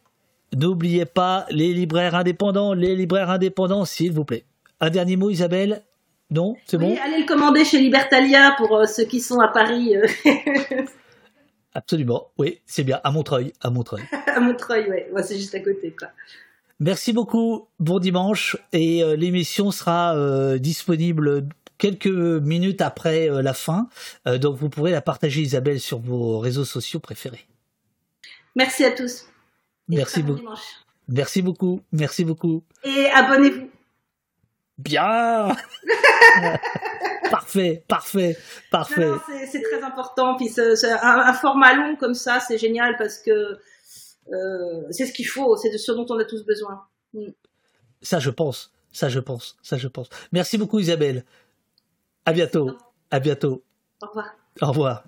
n'oubliez pas les libraires indépendants, les libraires indépendants, s'il vous plaît. Un dernier mot, Isabelle? Non, c'est oui, bon. Allez le commander chez Libertalia pour ceux qui sont à Paris. Absolument, oui, c'est bien. À Montreuil, à Montreuil. à Montreuil, ouais. Moi, c'est juste à côté, quoi. Merci beaucoup, bon dimanche, et euh, l'émission sera euh, disponible quelques minutes après euh, la fin, donc vous pourrez la partager Isabelle sur vos réseaux sociaux préférés. Merci à tous. Et Merci beaucoup. Bon Merci beaucoup, merci beaucoup. Et abonnez-vous. Bien. parfait, parfait, parfait. C'est très important. Puis un, un, format long comme ça, c'est génial parce que c'est ce qu'il faut, c'est de ce dont on a tous besoin. Mm. Ça, je pense. Ça, je pense. Ça, je pense. Merci beaucoup, Isabelle. À bientôt. À bientôt. Au revoir. Au revoir.